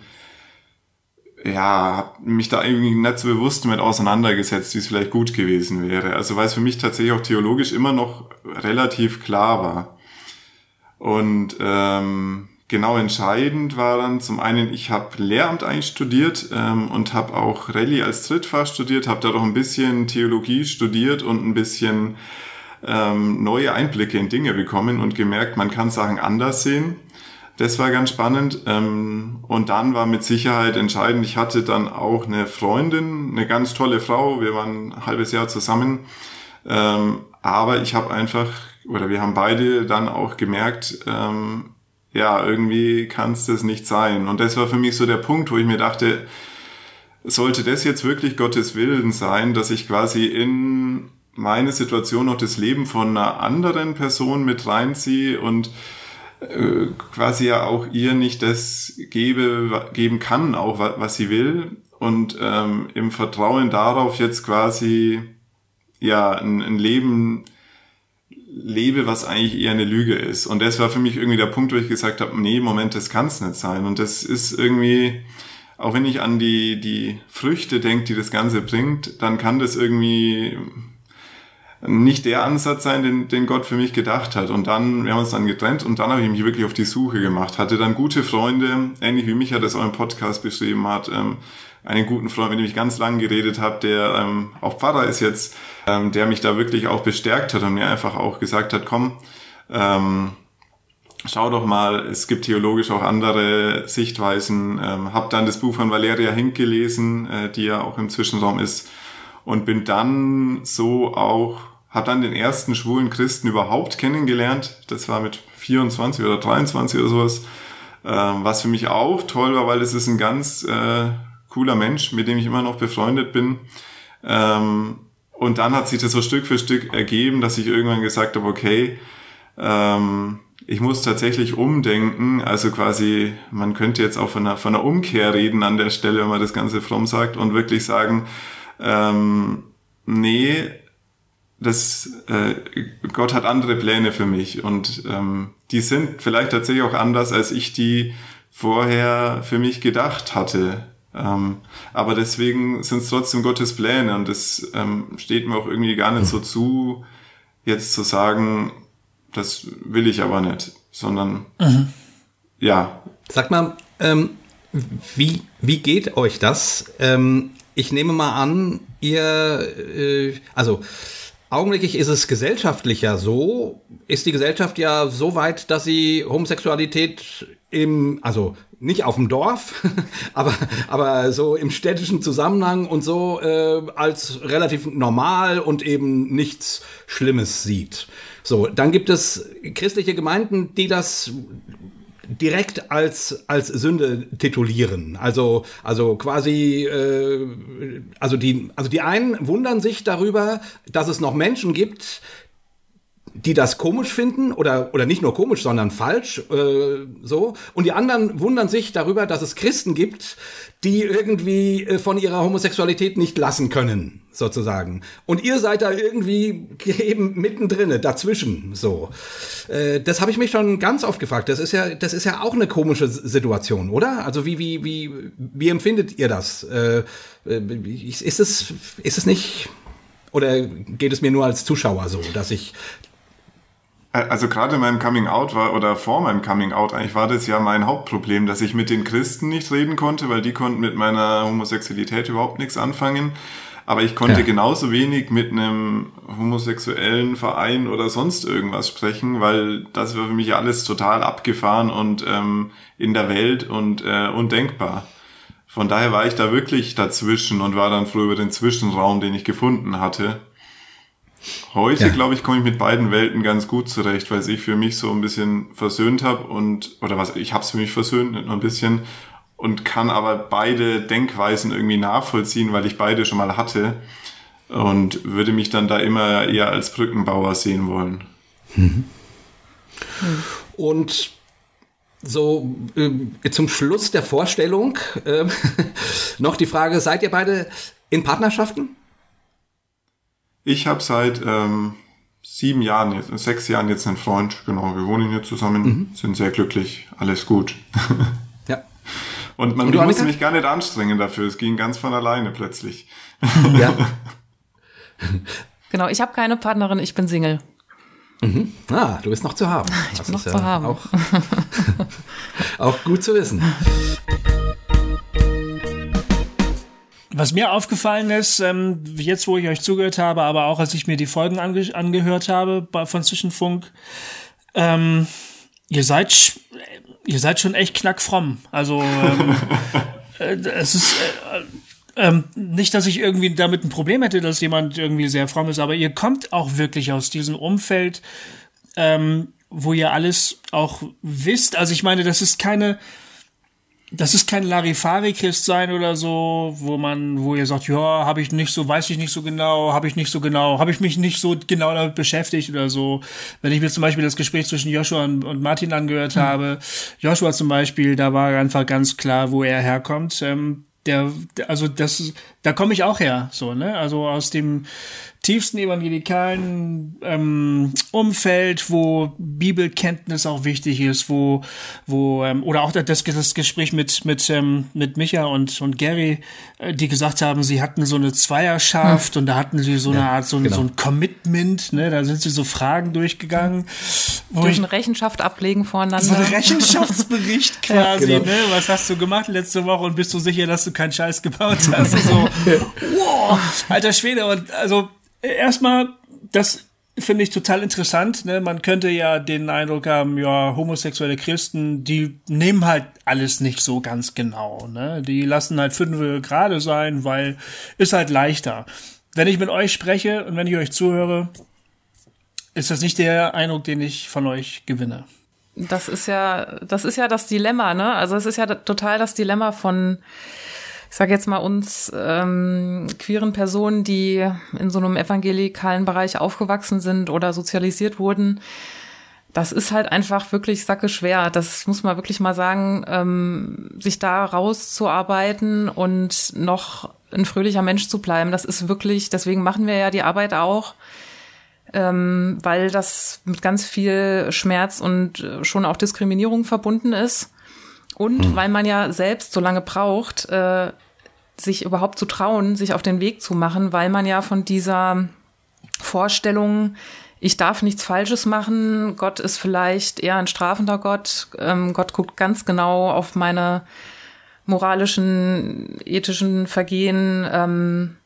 ja, hab mich da irgendwie nicht so bewusst mit auseinandergesetzt, wie es vielleicht gut gewesen wäre. Also weil es für mich tatsächlich auch theologisch immer noch relativ klar war. Und ähm, genau entscheidend war dann zum einen, ich habe Lehramt eigentlich studiert ähm, und habe auch Rallye als Drittfach studiert, habe da doch ein bisschen Theologie studiert und ein bisschen ähm, neue Einblicke in Dinge bekommen und gemerkt, man kann Sachen anders sehen. Das war ganz spannend. Ähm, und dann war mit Sicherheit entscheidend, ich hatte dann auch eine Freundin, eine ganz tolle Frau, wir waren ein halbes Jahr zusammen. Ähm, aber ich habe einfach, oder wir haben beide dann auch gemerkt, ähm, ja, irgendwie kann es das nicht sein. Und das war für mich so der Punkt, wo ich mir dachte, sollte das jetzt wirklich Gottes Willen sein, dass ich quasi in meine Situation noch das Leben von einer anderen Person mit reinziehe und äh, quasi ja auch ihr nicht das gebe, geben kann, auch was sie will. Und ähm, im Vertrauen darauf jetzt quasi ja ein, ein Leben lebe, was eigentlich eher eine Lüge ist. Und das war für mich irgendwie der Punkt, wo ich gesagt habe, nee, Moment, das kann es nicht sein. Und das ist irgendwie, auch wenn ich an die, die Früchte denke, die das Ganze bringt, dann kann das irgendwie nicht der Ansatz sein, den, den Gott für mich gedacht hat. Und dann, wir haben uns dann getrennt und dann habe ich mich wirklich auf die Suche gemacht. Hatte dann gute Freunde, ähnlich wie Micha das auch im Podcast beschrieben hat, ähm, einen guten Freund, mit dem ich ganz lang geredet habe, der ähm, auch Pfarrer ist jetzt, ähm, der mich da wirklich auch bestärkt hat und mir einfach auch gesagt hat, komm, ähm, schau doch mal, es gibt theologisch auch andere Sichtweisen. Ähm, hab dann das Buch von Valeria Hink gelesen, äh, die ja auch im Zwischenraum ist und bin dann so auch habe dann den ersten schwulen Christen überhaupt kennengelernt. Das war mit 24 oder 23 oder sowas. Ähm, was für mich auch toll war, weil das ist ein ganz äh, cooler Mensch, mit dem ich immer noch befreundet bin. Ähm, und dann hat sich das so Stück für Stück ergeben, dass ich irgendwann gesagt habe, okay, ähm, ich muss tatsächlich umdenken. Also quasi, man könnte jetzt auch von einer, von einer Umkehr reden an der Stelle, wenn man das Ganze fromm sagt und wirklich sagen, ähm, nee, das, äh, Gott hat andere Pläne für mich und ähm, die sind vielleicht tatsächlich auch anders, als ich die vorher für mich gedacht hatte. Ähm, aber deswegen sind es trotzdem Gottes Pläne und es ähm, steht mir auch irgendwie gar nicht so zu, jetzt zu sagen, das will ich aber nicht, sondern mhm. ja. Sag mal, ähm, wie, wie geht euch das? Ähm, ich nehme mal an, ihr, äh, also augenblicklich ist es gesellschaftlich ja so, ist die Gesellschaft ja so weit, dass sie Homosexualität im, also nicht auf dem Dorf, aber, aber so im städtischen Zusammenhang und so äh, als relativ normal und eben nichts Schlimmes sieht. So, dann gibt es christliche Gemeinden, die das direkt als als Sünde titulieren. Also also quasi äh, also die also die einen wundern sich darüber, dass es noch Menschen gibt, die das komisch finden oder oder nicht nur komisch, sondern falsch äh, so und die anderen wundern sich darüber, dass es Christen gibt, die irgendwie äh, von ihrer Homosexualität nicht lassen können sozusagen. Und ihr seid da irgendwie eben mittendrin dazwischen so. Äh, das habe ich mich schon ganz oft gefragt. Das ist ja das ist ja auch eine komische Situation oder? Also wie wie wie wie empfindet ihr das? Äh, ist es ist es nicht oder geht es mir nur als Zuschauer so, dass ich also gerade in meinem Coming Out war, oder vor meinem Coming Out eigentlich war das ja mein Hauptproblem, dass ich mit den Christen nicht reden konnte, weil die konnten mit meiner Homosexualität überhaupt nichts anfangen. Aber ich konnte ja. genauso wenig mit einem homosexuellen Verein oder sonst irgendwas sprechen, weil das war für mich alles total abgefahren und ähm, in der Welt und äh, undenkbar. Von daher war ich da wirklich dazwischen und war dann froh über den Zwischenraum, den ich gefunden hatte. Heute, ja. glaube ich, komme ich mit beiden Welten ganz gut zurecht, weil ich für mich so ein bisschen versöhnt habe und, oder was, ich habe es für mich versöhnt, nicht nur ein bisschen, und kann aber beide Denkweisen irgendwie nachvollziehen, weil ich beide schon mal hatte und würde mich dann da immer eher als Brückenbauer sehen wollen. Mhm. Und so äh, zum Schluss der Vorstellung äh, noch die Frage, seid ihr beide in Partnerschaften? Ich habe seit ähm, sieben Jahren, jetzt, sechs Jahren jetzt einen Freund, genau, wir wohnen hier zusammen, mhm. sind sehr glücklich, alles gut. ja. Und man Und musste Annika? mich gar nicht anstrengen dafür, es ging ganz von alleine plötzlich. Ja. genau, ich habe keine Partnerin, ich bin Single. Mhm. Ah, du bist noch zu haben. Ich das bin noch zu ja haben. Auch, auch gut zu wissen. Was mir aufgefallen ist, ähm, jetzt wo ich euch zugehört habe, aber auch als ich mir die Folgen ange angehört habe bei, von Zwischenfunk, ähm, ihr seid ihr seid schon echt knackfromm. Also ähm, äh, es ist äh, äh, nicht, dass ich irgendwie damit ein Problem hätte, dass jemand irgendwie sehr fromm ist, aber ihr kommt auch wirklich aus diesem Umfeld, ähm, wo ihr alles auch wisst. Also ich meine, das ist keine das ist kein Larifari-Christ sein oder so, wo man, wo ihr sagt, ja, habe ich nicht so, weiß ich nicht so genau, habe ich nicht so genau, habe ich mich nicht so genau damit beschäftigt oder so. Wenn ich mir zum Beispiel das Gespräch zwischen Joshua und, und Martin angehört mhm. habe, Joshua zum Beispiel, da war einfach ganz klar, wo er herkommt. Ähm, der, also das, da komme ich auch her, so ne, also aus dem tiefsten evangelikalen ähm, Umfeld, wo Bibelkenntnis auch wichtig ist, wo, wo ähm, oder auch das, das Gespräch mit mit ähm, mit Micha und und Gary, äh, die gesagt haben, sie hatten so eine Zweierschaft hm. und da hatten sie so eine Art so ein, genau. so ein Commitment, ne, da sind sie so Fragen durchgegangen, wo durch eine Rechenschaft ablegen voneinander. So ein Rechenschaftsbericht quasi, ja, genau. ne, was hast du gemacht letzte Woche und bist du sicher, dass du keinen Scheiß gebaut hast? so, wow, alter Schwede und also erstmal, das finde ich total interessant. Ne? Man könnte ja den Eindruck haben, ja, homosexuelle Christen, die nehmen halt alles nicht so ganz genau. Ne? Die lassen halt fünf gerade sein, weil ist halt leichter. Wenn ich mit euch spreche und wenn ich euch zuhöre, ist das nicht der Eindruck, den ich von euch gewinne. Das ist ja, das ist ja das Dilemma, ne? Also es ist ja total das Dilemma von ich sage jetzt mal uns ähm, queeren Personen, die in so einem evangelikalen Bereich aufgewachsen sind oder sozialisiert wurden, das ist halt einfach wirklich sacke schwer. Das muss man wirklich mal sagen, ähm, sich da rauszuarbeiten und noch ein fröhlicher Mensch zu bleiben. Das ist wirklich, deswegen machen wir ja die Arbeit auch, ähm, weil das mit ganz viel Schmerz und schon auch Diskriminierung verbunden ist. Und hm. weil man ja selbst so lange braucht, äh, sich überhaupt zu trauen, sich auf den Weg zu machen, weil man ja von dieser Vorstellung, ich darf nichts Falsches machen, Gott ist vielleicht eher ein strafender Gott, ähm, Gott guckt ganz genau auf meine moralischen, ethischen Vergehen, ähm,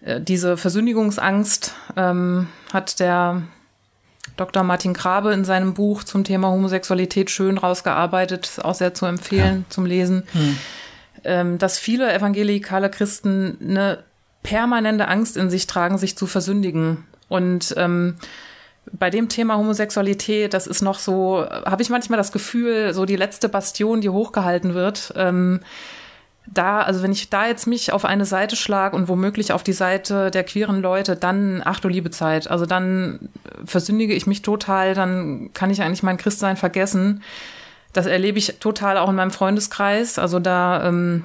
äh, diese Versündigungsangst ähm, hat der Dr. Martin Grabe in seinem Buch zum Thema Homosexualität schön rausgearbeitet, ist auch sehr zu empfehlen ja. zum Lesen, hm. ähm, dass viele evangelikale Christen eine permanente Angst in sich tragen, sich zu versündigen. Und ähm, bei dem Thema Homosexualität, das ist noch so, habe ich manchmal das Gefühl, so die letzte Bastion, die hochgehalten wird. Ähm, da, also wenn ich da jetzt mich auf eine Seite schlage und womöglich auf die Seite der queeren Leute, dann, ach du liebe Zeit, also dann versündige ich mich total, dann kann ich eigentlich mein Christsein vergessen. Das erlebe ich total auch in meinem Freundeskreis. Also da, ähm,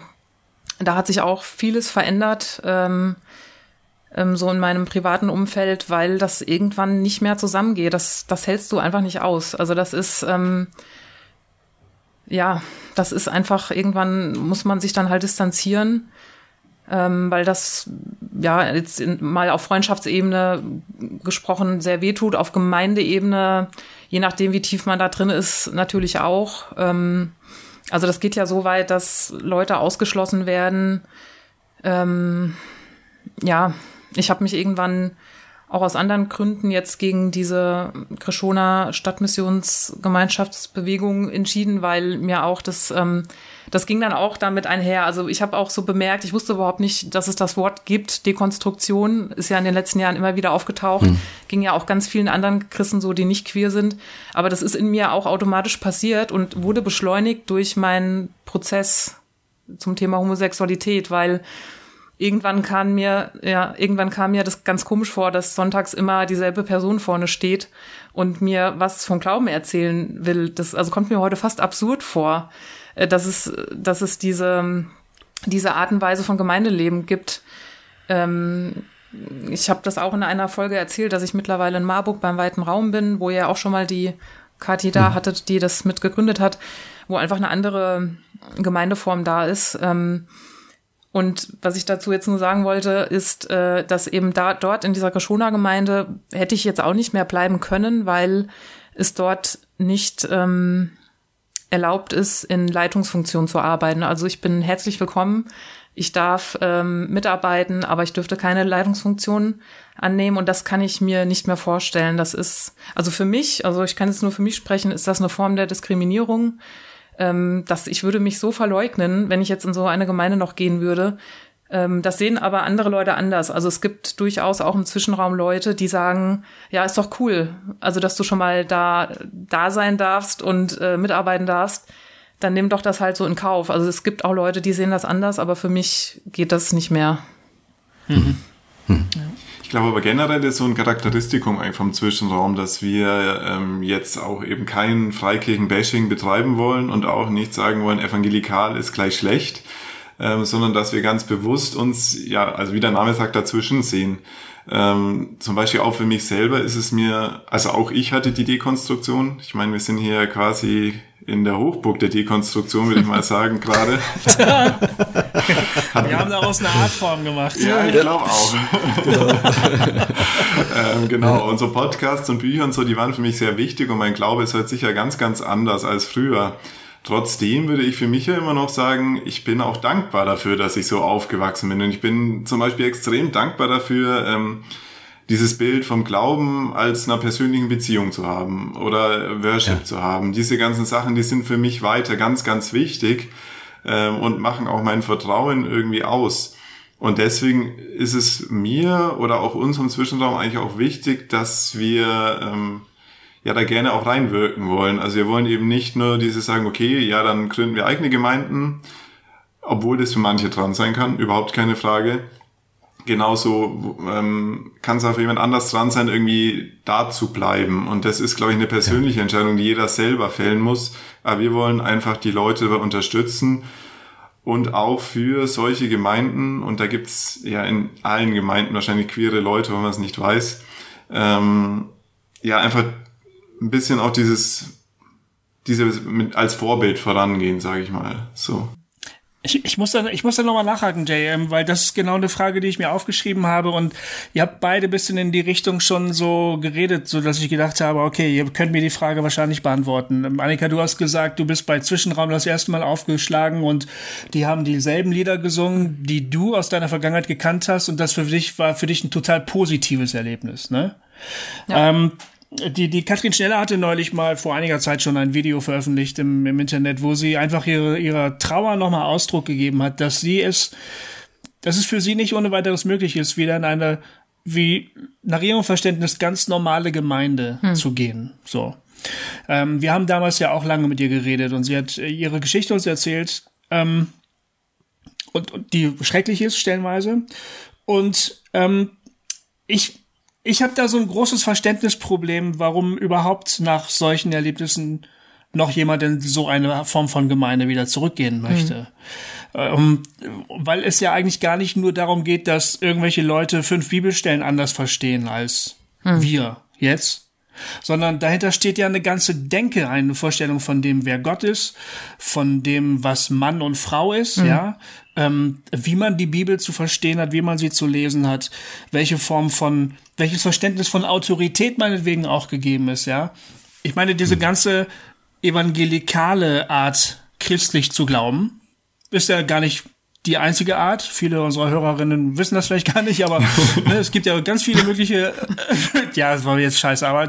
da hat sich auch vieles verändert. Ähm, ähm, so in meinem privaten Umfeld, weil das irgendwann nicht mehr zusammengeht. Das, das hältst du einfach nicht aus. Also das ist, ähm, ja, das ist einfach, irgendwann muss man sich dann halt distanzieren, ähm, weil das, ja, jetzt in, mal auf Freundschaftsebene gesprochen sehr wehtut, auf Gemeindeebene, je nachdem, wie tief man da drin ist, natürlich auch. Ähm, also das geht ja so weit, dass Leute ausgeschlossen werden. Ähm, ja, ich habe mich irgendwann auch aus anderen Gründen jetzt gegen diese Krishona Stadtmissionsgemeinschaftsbewegung entschieden, weil mir auch das, ähm, das ging dann auch damit einher. Also ich habe auch so bemerkt, ich wusste überhaupt nicht, dass es das Wort gibt. Dekonstruktion ist ja in den letzten Jahren immer wieder aufgetaucht. Hm. Ging ja auch ganz vielen anderen Christen so, die nicht queer sind. Aber das ist in mir auch automatisch passiert und wurde beschleunigt durch meinen Prozess zum Thema Homosexualität, weil irgendwann kam mir, ja, irgendwann kam mir das ganz komisch vor, dass sonntags immer dieselbe Person vorne steht und mir was vom Glauben erzählen will. Das also kommt mir heute fast absurd vor, äh, dass es, dass es diese, diese Art und Weise von Gemeindeleben gibt. Ähm, ich habe das auch in einer Folge erzählt, dass ich mittlerweile in Marburg beim weiten Raum bin, wo ihr auch schon mal die Kathi da mhm. hattet, die das mitgegründet hat, wo einfach eine andere Gemeindeform da ist. Ähm, und was ich dazu jetzt nur sagen wollte, ist, äh, dass eben da dort in dieser Geschona-Gemeinde hätte ich jetzt auch nicht mehr bleiben können, weil es dort nicht ähm, erlaubt ist, in Leitungsfunktion zu arbeiten. Also ich bin herzlich willkommen. Ich darf ähm, mitarbeiten, aber ich dürfte keine Leitungsfunktion annehmen und das kann ich mir nicht mehr vorstellen. Das ist, also für mich, also ich kann jetzt nur für mich sprechen, ist das eine Form der Diskriminierung ähm, dass ich würde mich so verleugnen, wenn ich jetzt in so eine Gemeinde noch gehen würde. Ähm, das sehen aber andere Leute anders. Also es gibt durchaus auch im Zwischenraum Leute, die sagen, ja, ist doch cool, also dass du schon mal da da sein darfst und äh, mitarbeiten darfst. Dann nimm doch das halt so in Kauf. Also es gibt auch Leute, die sehen das anders, aber für mich geht das nicht mehr. Mhm. Mhm. Ja. Ich glaube aber generell ist so ein Charakteristikum eigentlich vom Zwischenraum, dass wir ähm, jetzt auch eben kein Freikirchen-Bashing betreiben wollen und auch nicht sagen wollen, evangelikal ist gleich schlecht, ähm, sondern dass wir ganz bewusst uns, ja, also wie der Name sagt, dazwischen sehen. Ähm, zum Beispiel auch für mich selber ist es mir, also auch ich hatte die Dekonstruktion. Ich meine, wir sind hier quasi in der Hochburg der Dekonstruktion, würde ich mal sagen, gerade. Wir haben daraus eine Artform gemacht. Ja, ich glaube auch. ähm, genau, und so Podcasts und Bücher und so, die waren für mich sehr wichtig und mein Glaube ist halt sicher ganz, ganz anders als früher. Trotzdem würde ich für mich ja immer noch sagen, ich bin auch dankbar dafür, dass ich so aufgewachsen bin. Und ich bin zum Beispiel extrem dankbar dafür, ähm, dieses Bild vom Glauben als einer persönlichen Beziehung zu haben oder Worship ja. zu haben. Diese ganzen Sachen, die sind für mich weiter ganz, ganz wichtig ähm, und machen auch mein Vertrauen irgendwie aus. Und deswegen ist es mir oder auch unserem Zwischenraum eigentlich auch wichtig, dass wir ähm, ja da gerne auch reinwirken wollen. Also wir wollen eben nicht nur dieses sagen, okay, ja, dann gründen wir eigene Gemeinden, obwohl das für manche dran sein kann, überhaupt keine Frage genauso ähm, kann es auch für jemand anders dran sein, irgendwie da zu bleiben. Und das ist, glaube ich, eine persönliche ja. Entscheidung, die jeder selber fällen muss. Aber wir wollen einfach die Leute unterstützen und auch für solche Gemeinden, und da gibt's ja in allen Gemeinden wahrscheinlich queere Leute, wenn man es nicht weiß, ähm, ja, einfach ein bisschen auch dieses diese mit, als Vorbild vorangehen, sage ich mal. So. Ich, ich muss da, ich muss da nochmal nachhaken, JM, weil das ist genau eine Frage, die ich mir aufgeschrieben habe und ihr habt beide bisschen in die Richtung schon so geredet, so dass ich gedacht habe, okay, ihr könnt mir die Frage wahrscheinlich beantworten. Annika, du hast gesagt, du bist bei Zwischenraum das erste Mal aufgeschlagen und die haben dieselben Lieder gesungen, die du aus deiner Vergangenheit gekannt hast und das für dich war für dich ein total positives Erlebnis, ne? Ja. Ähm, die, die Katrin Schneller hatte neulich mal vor einiger Zeit schon ein Video veröffentlicht im, im Internet, wo sie einfach ihre, ihrer Trauer nochmal Ausdruck gegeben hat, dass sie es, dass es für sie nicht ohne weiteres möglich ist, wieder in eine, wie nach ihrem Verständnis ganz normale Gemeinde hm. zu gehen. So. Ähm, wir haben damals ja auch lange mit ihr geredet und sie hat ihre Geschichte uns erzählt, ähm, und, und die schrecklich ist, stellenweise. Und ähm, ich ich habe da so ein großes Verständnisproblem, warum überhaupt nach solchen Erlebnissen noch jemand in so eine Form von Gemeinde wieder zurückgehen möchte. Mhm. Ähm, weil es ja eigentlich gar nicht nur darum geht, dass irgendwelche Leute fünf Bibelstellen anders verstehen als mhm. wir jetzt, sondern dahinter steht ja eine ganze Denke, eine Vorstellung von dem, wer Gott ist, von dem, was Mann und Frau ist, mhm. ja, ähm, wie man die Bibel zu verstehen hat, wie man sie zu lesen hat, welche Form von, welches Verständnis von Autorität meinetwegen auch gegeben ist, ja. Ich meine, diese hm. ganze evangelikale Art, christlich zu glauben, ist ja gar nicht die einzige Art. Viele unserer Hörerinnen wissen das vielleicht gar nicht, aber ne, es gibt ja ganz viele mögliche. ja, das war jetzt scheiße, aber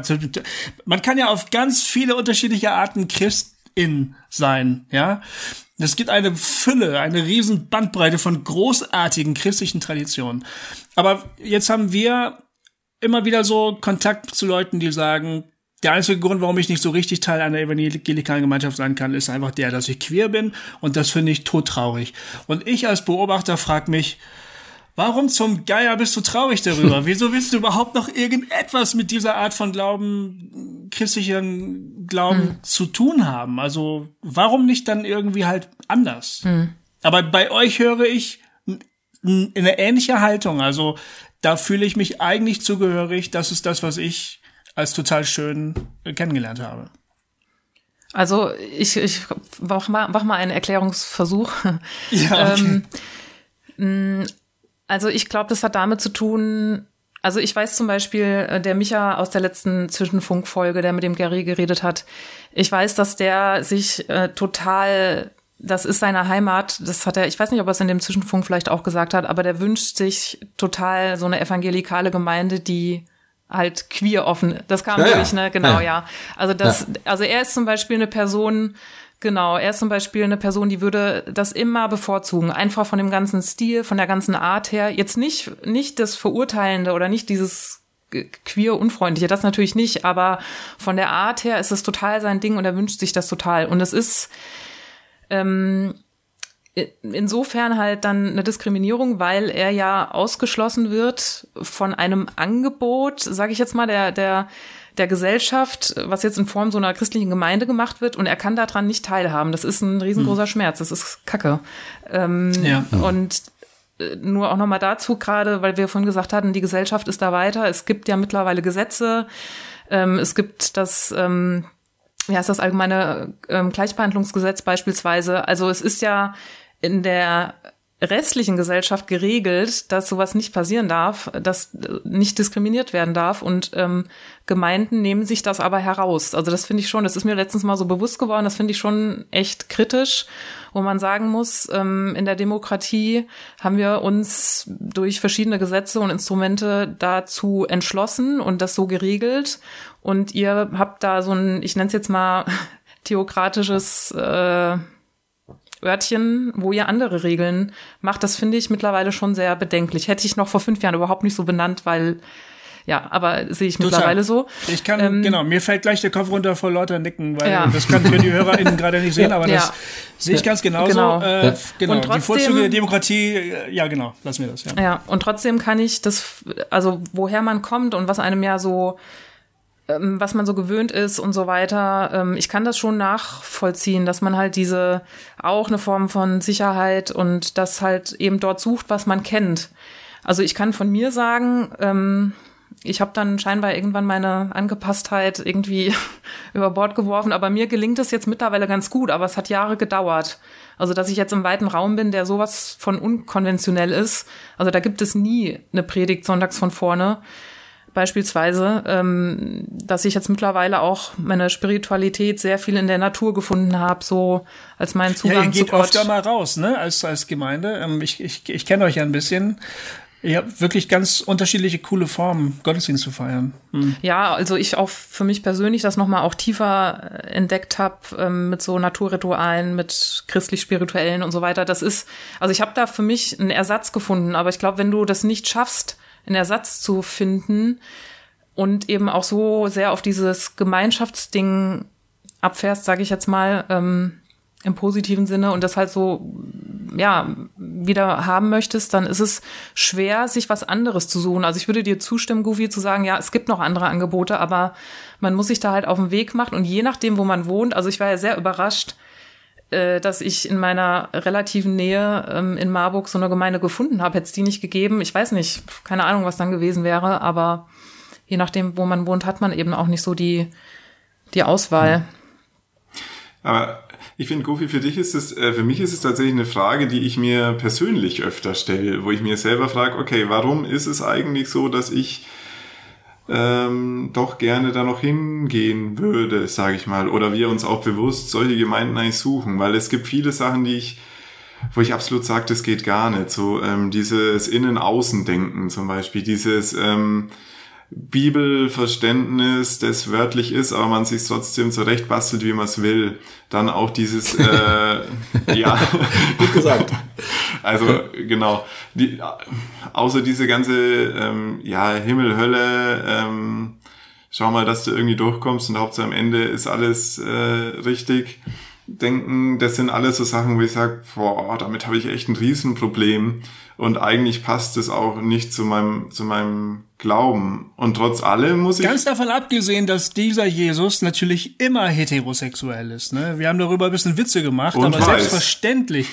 man kann ja auf ganz viele unterschiedliche Arten Christin sein, ja. Es gibt eine Fülle, eine riesen Bandbreite von großartigen christlichen Traditionen. Aber jetzt haben wir immer wieder so Kontakt zu Leuten, die sagen, der einzige Grund, warum ich nicht so richtig Teil einer evangelikalen Gemeinschaft sein kann, ist einfach der, dass ich queer bin und das finde ich todtraurig. Und ich als Beobachter frage mich, Warum zum Geier bist du traurig darüber? Wieso willst du überhaupt noch irgendetwas mit dieser Art von Glauben, christlichen Glauben hm. zu tun haben? Also, warum nicht dann irgendwie halt anders? Hm. Aber bei euch höre ich eine ähnliche Haltung. Also, da fühle ich mich eigentlich zugehörig. Das ist das, was ich als total schön kennengelernt habe. Also ich, ich mach mal, mach mal einen Erklärungsversuch. Ja, okay. ähm, also ich glaube, das hat damit zu tun, also ich weiß zum Beispiel, äh, der Micha aus der letzten Zwischenfunkfolge, der mit dem Gary geredet hat, ich weiß, dass der sich äh, total, das ist seine Heimat, das hat er, ich weiß nicht, ob er es in dem Zwischenfunk vielleicht auch gesagt hat, aber der wünscht sich total so eine evangelikale Gemeinde, die halt queer offen. Das kam ja, durch, ne? Genau, ja. ja. Also das, ja. also er ist zum Beispiel eine Person, Genau, er ist zum Beispiel eine Person, die würde das immer bevorzugen, einfach von dem ganzen Stil, von der ganzen Art her. Jetzt nicht, nicht das Verurteilende oder nicht dieses queer unfreundliche, das natürlich nicht, aber von der Art her ist es total sein Ding und er wünscht sich das total. Und es ist ähm, insofern halt dann eine Diskriminierung, weil er ja ausgeschlossen wird von einem Angebot, sage ich jetzt mal, der der der Gesellschaft, was jetzt in Form so einer christlichen Gemeinde gemacht wird und er kann daran nicht teilhaben. Das ist ein riesengroßer mhm. Schmerz, das ist Kacke. Ähm, ja. Und äh, nur auch nochmal dazu gerade, weil wir vorhin gesagt hatten, die Gesellschaft ist da weiter. Es gibt ja mittlerweile Gesetze. Ähm, es gibt das, ähm, ja, ist das allgemeine ähm, Gleichbehandlungsgesetz beispielsweise. Also es ist ja in der restlichen Gesellschaft geregelt, dass sowas nicht passieren darf, dass nicht diskriminiert werden darf und ähm, Gemeinden nehmen sich das aber heraus. Also das finde ich schon, das ist mir letztens mal so bewusst geworden, das finde ich schon echt kritisch, wo man sagen muss, ähm, in der Demokratie haben wir uns durch verschiedene Gesetze und Instrumente dazu entschlossen und das so geregelt und ihr habt da so ein, ich nenne es jetzt mal theokratisches äh, Örtchen, wo ihr andere Regeln macht, das finde ich mittlerweile schon sehr bedenklich. Hätte ich noch vor fünf Jahren überhaupt nicht so benannt, weil ja, aber sehe ich Total. mittlerweile so. Ich kann, ähm, genau, mir fällt gleich der Kopf runter vor lauter Nicken, weil ja. das können die HörerInnen gerade nicht sehen, aber das ja. sehe ich ganz genauso. Genau, äh, genau. Und trotzdem, die Vorzüge der Demokratie, äh, ja genau, lassen wir das, ja. Ja, und trotzdem kann ich das, also woher man kommt und was einem ja so ähm, was man so gewöhnt ist und so weiter. Ähm, ich kann das schon nachvollziehen, dass man halt diese auch eine Form von Sicherheit und das halt eben dort sucht, was man kennt. Also ich kann von mir sagen, ähm, ich habe dann scheinbar irgendwann meine Angepasstheit irgendwie über Bord geworfen, aber mir gelingt es jetzt mittlerweile ganz gut, aber es hat Jahre gedauert. Also, dass ich jetzt im weiten Raum bin, der sowas von unkonventionell ist. Also, da gibt es nie eine Predigt sonntags von vorne. Beispielsweise, ähm, dass ich jetzt mittlerweile auch meine Spiritualität sehr viel in der Natur gefunden habe, so als mein Zugang ja, ihr geht zu Gott. öfter mal raus, ne, als als Gemeinde. Ähm, ich ich, ich kenne euch ja ein bisschen. Ihr habt wirklich ganz unterschiedliche coole Formen, Gottesdienst zu feiern. Hm. Ja, also ich auch für mich persönlich das nochmal auch tiefer äh, entdeckt habe ähm, mit so Naturritualen, mit christlich-spirituellen und so weiter. Das ist, also ich habe da für mich einen Ersatz gefunden, aber ich glaube, wenn du das nicht schaffst, einen Ersatz zu finden und eben auch so sehr auf dieses Gemeinschaftsding abfährst, sage ich jetzt mal, ähm, im positiven Sinne und das halt so ja wieder haben möchtest, dann ist es schwer, sich was anderes zu suchen. Also ich würde dir zustimmen, Goofy, zu sagen, ja, es gibt noch andere Angebote, aber man muss sich da halt auf den Weg machen und je nachdem, wo man wohnt, also ich war ja sehr überrascht, dass ich in meiner relativen Nähe ähm, in Marburg so eine Gemeinde gefunden habe. Hätte es die nicht gegeben, ich weiß nicht, keine Ahnung, was dann gewesen wäre, aber je nachdem, wo man wohnt, hat man eben auch nicht so die, die Auswahl. Aber ich finde, Goofy, für dich ist es, äh, für mich ist es tatsächlich eine Frage, die ich mir persönlich öfter stelle, wo ich mir selber frage, okay, warum ist es eigentlich so, dass ich ähm, doch gerne da noch hingehen würde, sage ich mal, oder wir uns auch bewusst solche Gemeinden eigentlich suchen, weil es gibt viele Sachen, die ich wo ich absolut sage, das geht gar nicht. So ähm, dieses Innen-Außen-Denken zum Beispiel, dieses ähm, Bibelverständnis, das wörtlich ist, aber man sich trotzdem zurecht bastelt, wie man es will. Dann auch dieses, äh, ja. Gut gesagt. Also, genau. Die, außer diese ganze, ähm, ja, Himmel, Hölle, ähm, schau mal, dass du irgendwie durchkommst und Hauptsache am Ende ist alles äh, richtig. Denken, das sind alles so Sachen, wo ich sage, boah, damit habe ich echt ein Riesenproblem und eigentlich passt es auch nicht zu meinem, zu meinem Glauben. Und trotz allem muss ich. Ganz davon abgesehen, dass dieser Jesus natürlich immer heterosexuell ist. Ne? Wir haben darüber ein bisschen Witze gemacht, aber weiß. selbstverständlich.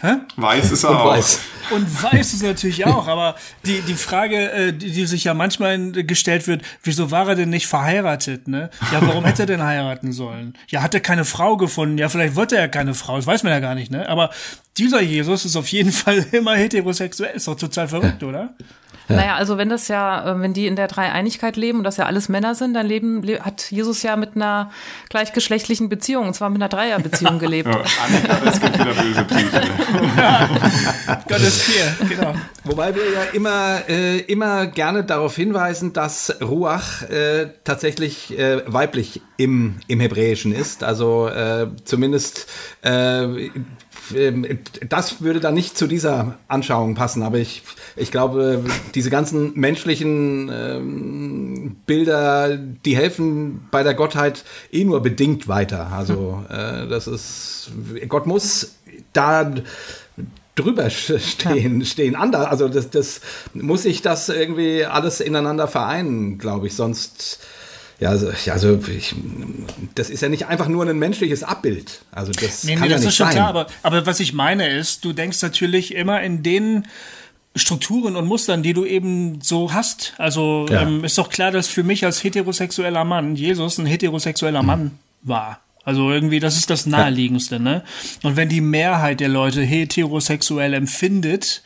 Hä? Weiß ist er und auch. Weiß. Und weiß ist natürlich auch, aber die, die Frage, äh, die, die sich ja manchmal gestellt wird, wieso war er denn nicht verheiratet, ne? Ja, warum hätte er denn heiraten sollen? Ja, hat er keine Frau gefunden? Ja, vielleicht wollte er keine Frau, das weiß man ja gar nicht, ne? Aber dieser Jesus ist auf jeden Fall immer heterosexuell, ist doch total verrückt, oder? Ja. Naja, also wenn das ja, äh, wenn die in der Dreieinigkeit leben und das ja alles Männer sind, dann leben, hat Jesus ja mit einer gleichgeschlechtlichen Beziehung, und zwar mit einer Dreierbeziehung gelebt. Ja, Annika, es gibt wieder böse Briefe. Gottes Vier, genau. Wobei wir ja immer, äh, immer gerne darauf hinweisen, dass Ruach äh, tatsächlich äh, weiblich im, im Hebräischen ist. Also äh, zumindest äh, das würde dann nicht zu dieser Anschauung passen, aber ich, ich glaube, diese ganzen menschlichen ähm, Bilder, die helfen bei der Gottheit eh nur bedingt weiter. Also äh, das ist, Gott muss da drüber stehen, stehen anders. Also das, das muss ich das irgendwie alles ineinander vereinen, glaube ich. Sonst ja, also, also ich, das ist ja nicht einfach nur ein menschliches Abbild. Also das nee, kann nee, ja das nicht ist schon sein. klar, aber, aber was ich meine ist, du denkst natürlich immer in den Strukturen und Mustern, die du eben so hast. Also ja. ähm, ist doch klar, dass für mich als heterosexueller Mann Jesus ein heterosexueller mhm. Mann war. Also irgendwie, das ist das Naheliegendste, ne? Und wenn die Mehrheit der Leute heterosexuell empfindet,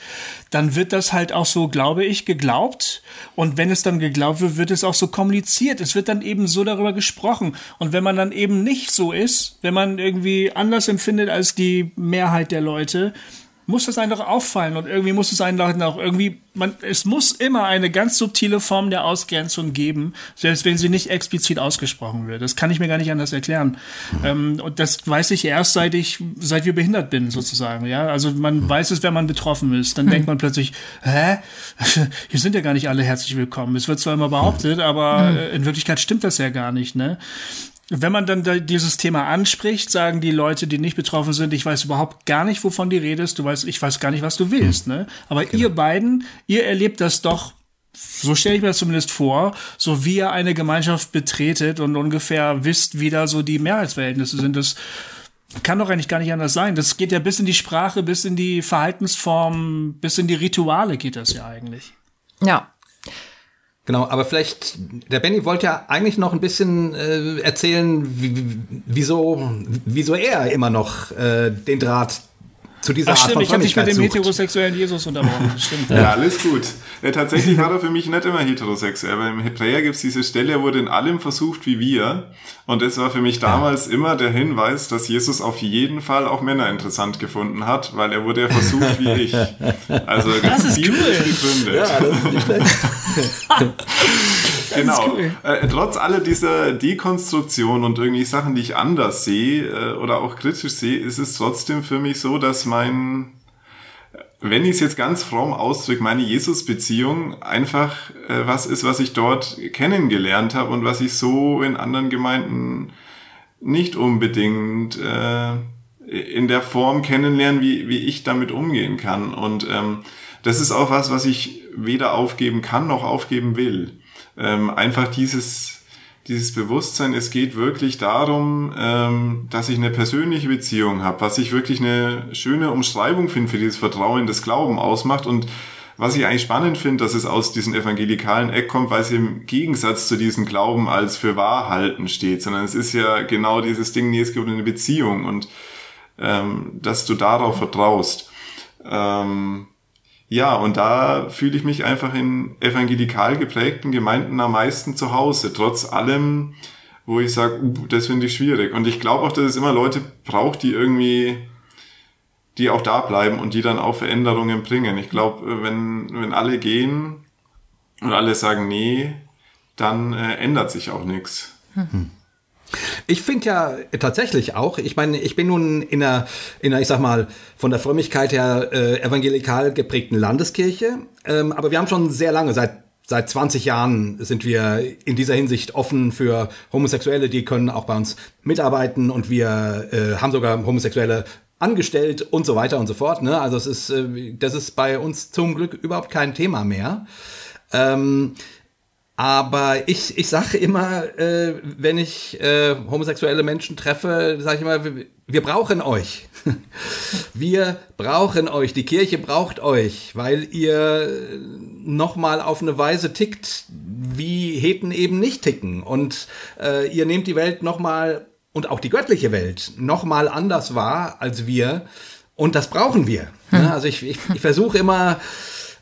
dann wird das halt auch so, glaube ich, geglaubt. Und wenn es dann geglaubt wird, wird es auch so kommuniziert. Es wird dann eben so darüber gesprochen. Und wenn man dann eben nicht so ist, wenn man irgendwie anders empfindet als die Mehrheit der Leute, muss das einem doch auffallen und irgendwie muss es einem doch auch irgendwie, man, es muss immer eine ganz subtile Form der Ausgrenzung geben, selbst wenn sie nicht explizit ausgesprochen wird. Das kann ich mir gar nicht anders erklären. Ähm, und das weiß ich erst, seit ich, seit wir behindert bin, sozusagen, ja. Also man mhm. weiß es, wenn man betroffen ist. Dann mhm. denkt man plötzlich, hä? Hier sind ja gar nicht alle herzlich willkommen. Es wird zwar immer behauptet, aber mhm. in Wirklichkeit stimmt das ja gar nicht, ne? Wenn man dann da dieses Thema anspricht, sagen die Leute, die nicht betroffen sind, ich weiß überhaupt gar nicht, wovon du redest, du weißt, ich weiß gar nicht, was du willst, hm. ne? Aber genau. ihr beiden, ihr erlebt das doch, so stelle ich mir das zumindest vor, so wie ihr eine Gemeinschaft betretet und ungefähr wisst, wie da so die Mehrheitsverhältnisse sind. Das kann doch eigentlich gar nicht anders sein. Das geht ja bis in die Sprache, bis in die Verhaltensformen, bis in die Rituale geht das ja eigentlich. Ja, Genau, aber vielleicht, der Benny wollte ja eigentlich noch ein bisschen äh, erzählen, wie, wieso, wieso er immer noch äh, den Draht zu dieser Ach, Art stimmt, von ich habe dich mit dem sucht. heterosexuellen Jesus unterbrochen. Stimmt. Ja, alles gut. Ja, tatsächlich war er für mich nicht immer heterosexuell, weil im Hebräer gibt es diese Stelle, er wurde in allem versucht wie wir. Und das war für mich damals ja. immer der Hinweis, dass Jesus auf jeden Fall auch Männer interessant gefunden hat, weil er wurde ja versucht wie ich. Also das ist cool. begründet. Ja, das ist nicht schlecht. genau. Cool. Äh, trotz aller dieser Dekonstruktion und irgendwie Sachen, die ich anders sehe äh, oder auch kritisch sehe, ist es trotzdem für mich so, dass mein wenn ich es jetzt ganz fromm ausdrücke, meine Jesus-Beziehung einfach äh, was ist, was ich dort kennengelernt habe und was ich so in anderen Gemeinden nicht unbedingt äh, in der Form kennenlernen, wie, wie ich damit umgehen kann. Und ähm, das ist auch was, was ich weder aufgeben kann noch aufgeben will. Ähm, einfach dieses dieses Bewusstsein, es geht wirklich darum, ähm, dass ich eine persönliche Beziehung habe, was ich wirklich eine schöne Umschreibung finde für dieses Vertrauen, das Glauben ausmacht und was ich eigentlich spannend finde, dass es aus diesem evangelikalen Eck kommt, weil es im Gegensatz zu diesem Glauben als für wahr halten steht, sondern es ist ja genau dieses Ding, nee, es gibt eine Beziehung und ähm, dass du darauf vertraust. Ähm, ja, und da fühle ich mich einfach in evangelikal geprägten Gemeinden am meisten zu Hause, trotz allem, wo ich sage, uh, das finde ich schwierig. Und ich glaube auch, dass es immer Leute braucht, die irgendwie, die auch da bleiben und die dann auch Veränderungen bringen. Ich glaube, wenn, wenn alle gehen und alle sagen nee, dann äh, ändert sich auch nichts. Hm. Ich finde ja tatsächlich auch, ich meine, ich bin nun in einer, in einer, ich sag mal, von der Frömmigkeit her äh, evangelikal geprägten Landeskirche, ähm, aber wir haben schon sehr lange, seit seit 20 Jahren sind wir in dieser Hinsicht offen für Homosexuelle, die können auch bei uns mitarbeiten und wir äh, haben sogar Homosexuelle angestellt und so weiter und so fort. Ne? Also es ist, äh, das ist bei uns zum Glück überhaupt kein Thema mehr. Ähm, aber ich, ich sage immer, äh, wenn ich äh, homosexuelle Menschen treffe, sage ich immer, wir, wir brauchen euch. wir brauchen euch. Die Kirche braucht euch, weil ihr nochmal auf eine Weise tickt, wie Heten eben nicht ticken. Und äh, ihr nehmt die Welt nochmal und auch die göttliche Welt nochmal anders wahr als wir. Und das brauchen wir. Hm. Also ich, ich, ich versuche immer,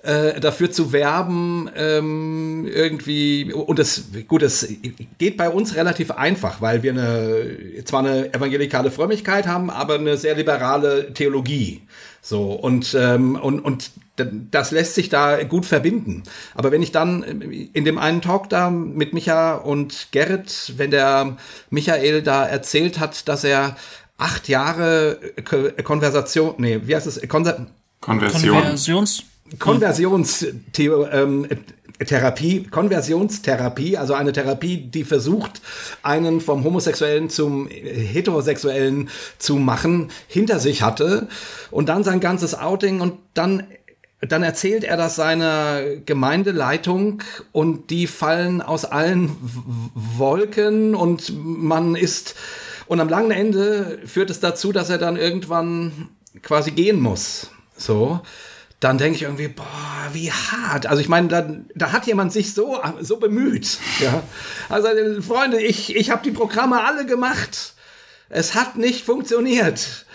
äh, dafür zu werben, ähm, irgendwie, und das, gut, das geht bei uns relativ einfach, weil wir eine, zwar eine evangelikale Frömmigkeit haben, aber eine sehr liberale Theologie. So, und, ähm, und, und das lässt sich da gut verbinden. Aber wenn ich dann in dem einen Talk da mit Micha und Gerrit, wenn der Michael da erzählt hat, dass er acht Jahre Konversation, nee, wie heißt es? Konver Konversion. Konversions Konversionstherapie, Konversionstherapie, also eine Therapie, die versucht, einen vom Homosexuellen zum Heterosexuellen zu machen, hinter sich hatte und dann sein ganzes Outing und dann dann erzählt er das seiner Gemeindeleitung und die fallen aus allen Wolken und man ist und am langen Ende führt es dazu, dass er dann irgendwann quasi gehen muss. So dann denke ich irgendwie, boah, wie hart. Also ich meine, da, da hat jemand sich so, so bemüht. Ja. Also Freunde, ich, ich habe die Programme alle gemacht. Es hat nicht funktioniert.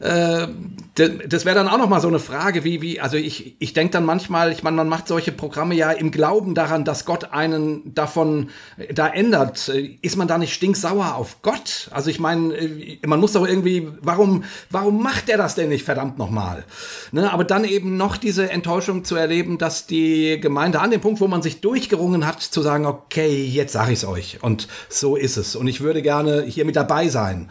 Äh, das wäre dann auch noch mal so eine Frage, wie, wie, also ich, ich denke dann manchmal, ich meine, man macht solche Programme ja im Glauben daran, dass Gott einen davon äh, da ändert. Äh, ist man da nicht stinksauer auf Gott? Also ich meine, man muss doch irgendwie, warum, warum macht er das denn nicht, verdammt nochmal? Ne, aber dann eben noch diese Enttäuschung zu erleben, dass die Gemeinde an dem Punkt, wo man sich durchgerungen hat, zu sagen, okay, jetzt sage ich es euch und so ist es. Und ich würde gerne hier mit dabei sein.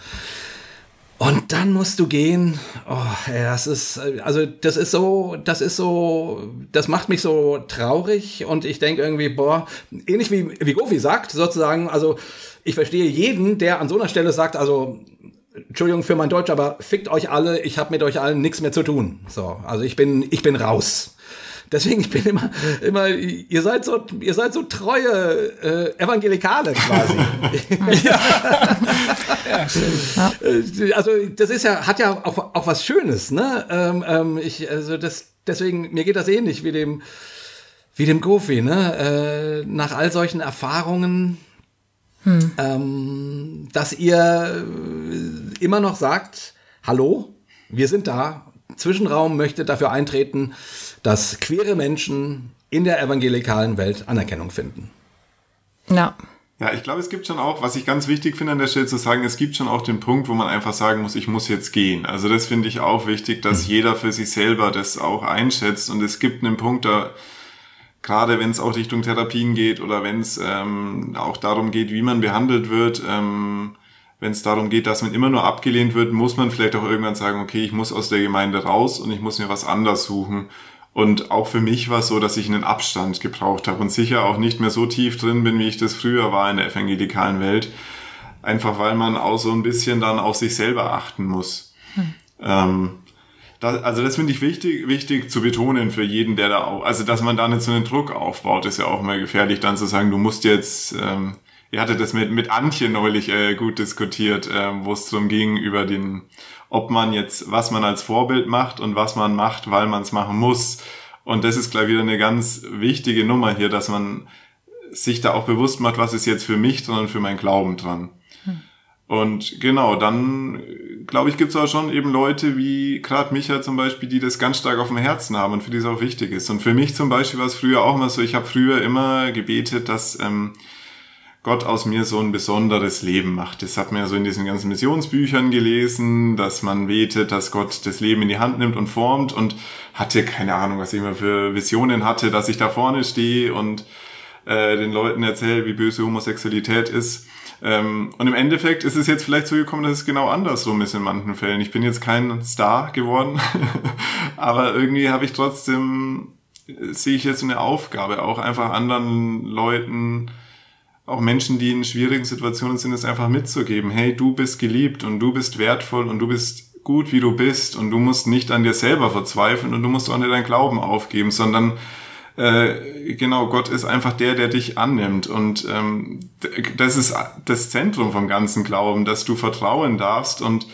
Und dann musst du gehen. Oh, das ist, also das ist so, das ist so, das macht mich so traurig und ich denke irgendwie, boah, ähnlich wie, wie Gofi sagt, sozusagen, also ich verstehe jeden, der an so einer Stelle sagt, also Entschuldigung für mein Deutsch, aber fickt euch alle, ich habe mit euch allen nichts mehr zu tun. So, also ich bin, ich bin raus. Deswegen, ich bin immer, immer, ihr seid so, ihr seid so treue äh, Evangelikale quasi. ja. ja, äh, Also das ist ja, hat ja auch, auch was Schönes, ne? Ähm, ähm, ich, also das, deswegen, mir geht das ähnlich wie dem wie dem Gofi, ne? Äh, nach all solchen Erfahrungen, hm. ähm, dass ihr äh, immer noch sagt, hallo, wir sind da. Zwischenraum möchte dafür eintreten, dass queere Menschen in der evangelikalen Welt Anerkennung finden. Ja. Ja, ich glaube, es gibt schon auch, was ich ganz wichtig finde an der Stelle zu sagen, es gibt schon auch den Punkt, wo man einfach sagen muss, ich muss jetzt gehen. Also das finde ich auch wichtig, dass mhm. jeder für sich selber das auch einschätzt. Und es gibt einen Punkt, da gerade wenn es auch Richtung Therapien geht oder wenn es ähm, auch darum geht, wie man behandelt wird, ähm, wenn es darum geht, dass man immer nur abgelehnt wird, muss man vielleicht auch irgendwann sagen, okay, ich muss aus der Gemeinde raus und ich muss mir was anders suchen. Und auch für mich war es so, dass ich einen Abstand gebraucht habe und sicher auch nicht mehr so tief drin bin, wie ich das früher war in der evangelikalen Welt. Einfach weil man auch so ein bisschen dann auf sich selber achten muss. Hm. Ähm, das, also das finde ich wichtig, wichtig zu betonen für jeden, der da auch, also dass man da nicht so einen Druck aufbaut, ist ja auch mal gefährlich, dann zu sagen, du musst jetzt, ähm, ihr hattet das mit, mit Antje neulich äh, gut diskutiert, äh, wo es darum ging, über den, ob man jetzt, was man als Vorbild macht und was man macht, weil man es machen muss. Und das ist, gleich wieder eine ganz wichtige Nummer hier, dass man sich da auch bewusst macht, was ist jetzt für mich dran und für mein Glauben dran. Und genau, dann glaube ich, gibt es auch schon eben Leute wie gerade Micha zum Beispiel, die das ganz stark auf dem Herzen haben und für die es auch wichtig ist. Und für mich zum Beispiel war es früher auch mal so, ich habe früher immer gebetet, dass ähm, Gott aus mir so ein besonderes Leben macht. Das hat man ja so in diesen ganzen Missionsbüchern gelesen, dass man betet, dass Gott das Leben in die Hand nimmt und formt und hatte keine Ahnung, was ich immer für Visionen hatte, dass ich da vorne stehe und äh, den Leuten erzähle, wie böse Homosexualität ist. Ähm, und im Endeffekt ist es jetzt vielleicht so gekommen, dass es genau andersrum ist in manchen Fällen. Ich bin jetzt kein Star geworden, aber irgendwie habe ich trotzdem, sehe ich jetzt eine Aufgabe, auch einfach anderen Leuten, auch Menschen, die in schwierigen Situationen sind, es einfach mitzugeben. Hey, du bist geliebt und du bist wertvoll und du bist gut, wie du bist und du musst nicht an dir selber verzweifeln und du musst auch nicht deinen Glauben aufgeben, sondern äh, genau, Gott ist einfach der, der dich annimmt. Und ähm, das ist das Zentrum vom ganzen Glauben, dass du vertrauen darfst und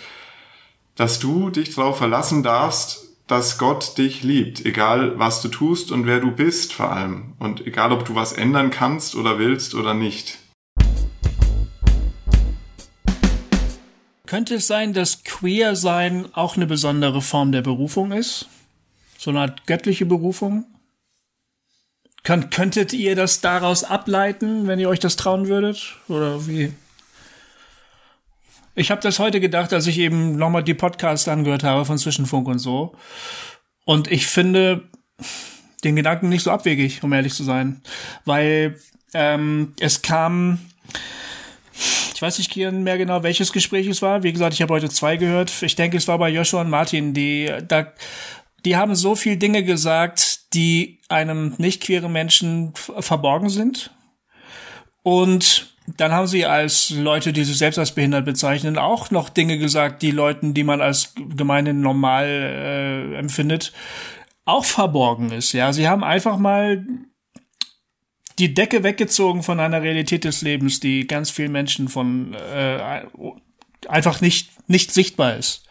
dass du dich darauf verlassen darfst, dass Gott dich liebt, egal was du tust und wer du bist vor allem. Und egal, ob du was ändern kannst oder willst oder nicht. Könnte es sein, dass Queer-Sein auch eine besondere Form der Berufung ist? So eine Art göttliche Berufung? Könnt, könntet ihr das daraus ableiten, wenn ihr euch das trauen würdet? Oder wie? Ich habe das heute gedacht, als ich eben nochmal die Podcasts angehört habe von Zwischenfunk und so. Und ich finde den Gedanken nicht so abwegig, um ehrlich zu sein. Weil ähm, es kam, ich weiß nicht mehr genau, welches Gespräch es war. Wie gesagt, ich habe heute zwei gehört. Ich denke, es war bei Joshua und Martin, die da die haben so viel Dinge gesagt, die einem nicht queeren Menschen verborgen sind. Und dann haben sie als Leute, die sich selbst als behindert bezeichnen, auch noch Dinge gesagt, die Leuten, die man als gemeinhin normal äh, empfindet, auch verborgen ist. Ja, sie haben einfach mal die Decke weggezogen von einer Realität des Lebens, die ganz vielen Menschen von äh, einfach nicht nicht sichtbar ist.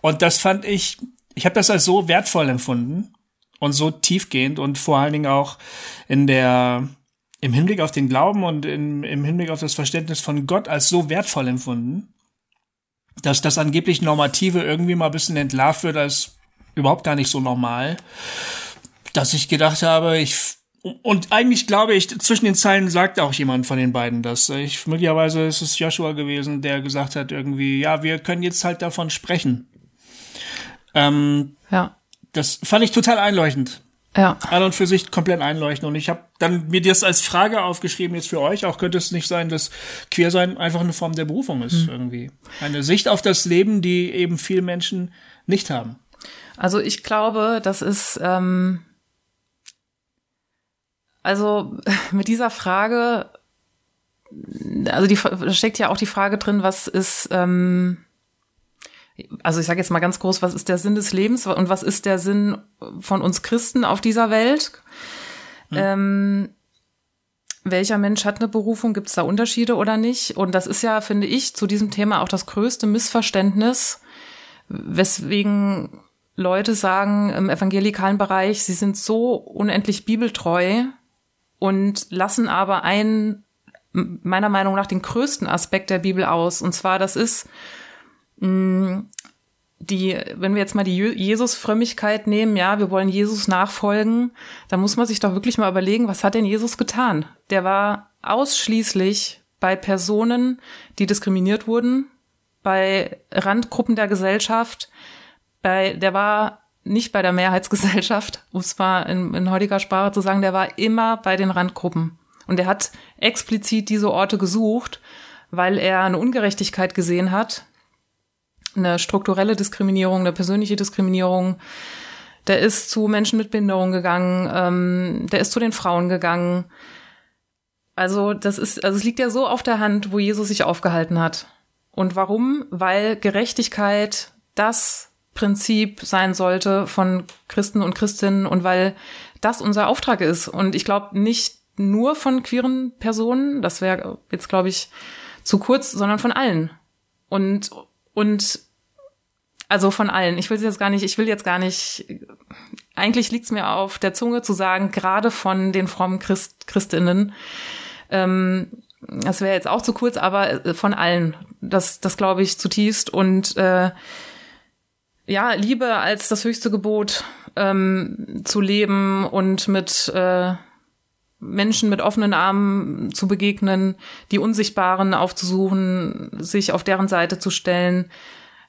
Und das fand ich ich habe das als so wertvoll empfunden und so tiefgehend und vor allen Dingen auch in der im Hinblick auf den Glauben und in, im Hinblick auf das Verständnis von Gott als so wertvoll empfunden, dass das angeblich Normative irgendwie mal ein bisschen entlarvt wird als überhaupt gar nicht so normal, dass ich gedacht habe, ich und eigentlich glaube ich, zwischen den Zeilen sagt auch jemand von den beiden das. Ich, möglicherweise ist es Joshua gewesen, der gesagt hat irgendwie, ja, wir können jetzt halt davon sprechen. Ähm, ja. Das fand ich total einleuchtend. Ja. An und für sich komplett einleuchtend. Und ich habe dann mir das als Frage aufgeschrieben jetzt für euch. Auch könnte es nicht sein, dass Queersein einfach eine Form der Berufung ist hm. irgendwie. Eine Sicht auf das Leben, die eben viele Menschen nicht haben. Also ich glaube, das ist ähm, also mit dieser Frage, also die steckt ja auch die Frage drin, was ist ähm, also ich sage jetzt mal ganz groß, was ist der Sinn des Lebens und was ist der Sinn von uns Christen auf dieser Welt? Hm. Ähm, welcher Mensch hat eine Berufung? Gibt es da Unterschiede oder nicht? Und das ist ja, finde ich, zu diesem Thema auch das größte Missverständnis, weswegen Leute sagen im evangelikalen Bereich, sie sind so unendlich bibeltreu und lassen aber einen, meiner Meinung nach, den größten Aspekt der Bibel aus. Und zwar, das ist mh, die, wenn wir jetzt mal die Jesus-Frömmigkeit nehmen, ja, wir wollen Jesus nachfolgen, dann muss man sich doch wirklich mal überlegen, was hat denn Jesus getan? Der war ausschließlich bei Personen, die diskriminiert wurden, bei Randgruppen der Gesellschaft, bei, der war nicht bei der Mehrheitsgesellschaft, um es mal in, in heutiger Sprache zu sagen, der war immer bei den Randgruppen. Und er hat explizit diese Orte gesucht, weil er eine Ungerechtigkeit gesehen hat, eine strukturelle Diskriminierung, eine persönliche Diskriminierung. Der ist zu Menschen mit Behinderung gegangen, ähm, der ist zu den Frauen gegangen. Also das ist, also es liegt ja so auf der Hand, wo Jesus sich aufgehalten hat. Und warum? Weil Gerechtigkeit das Prinzip sein sollte von Christen und Christinnen und weil das unser Auftrag ist. Und ich glaube nicht nur von queeren Personen, das wäre jetzt, glaube ich, zu kurz, sondern von allen. Und, und also von allen. Ich will jetzt gar nicht, ich will jetzt gar nicht, eigentlich liegt es mir auf der Zunge zu sagen, gerade von den frommen Christ, Christinnen. Ähm, das wäre jetzt auch zu kurz, aber äh, von allen. Das, das glaube ich zutiefst. Und äh, ja, Liebe als das höchste Gebot ähm, zu leben und mit äh, Menschen mit offenen Armen zu begegnen, die Unsichtbaren aufzusuchen, sich auf deren Seite zu stellen.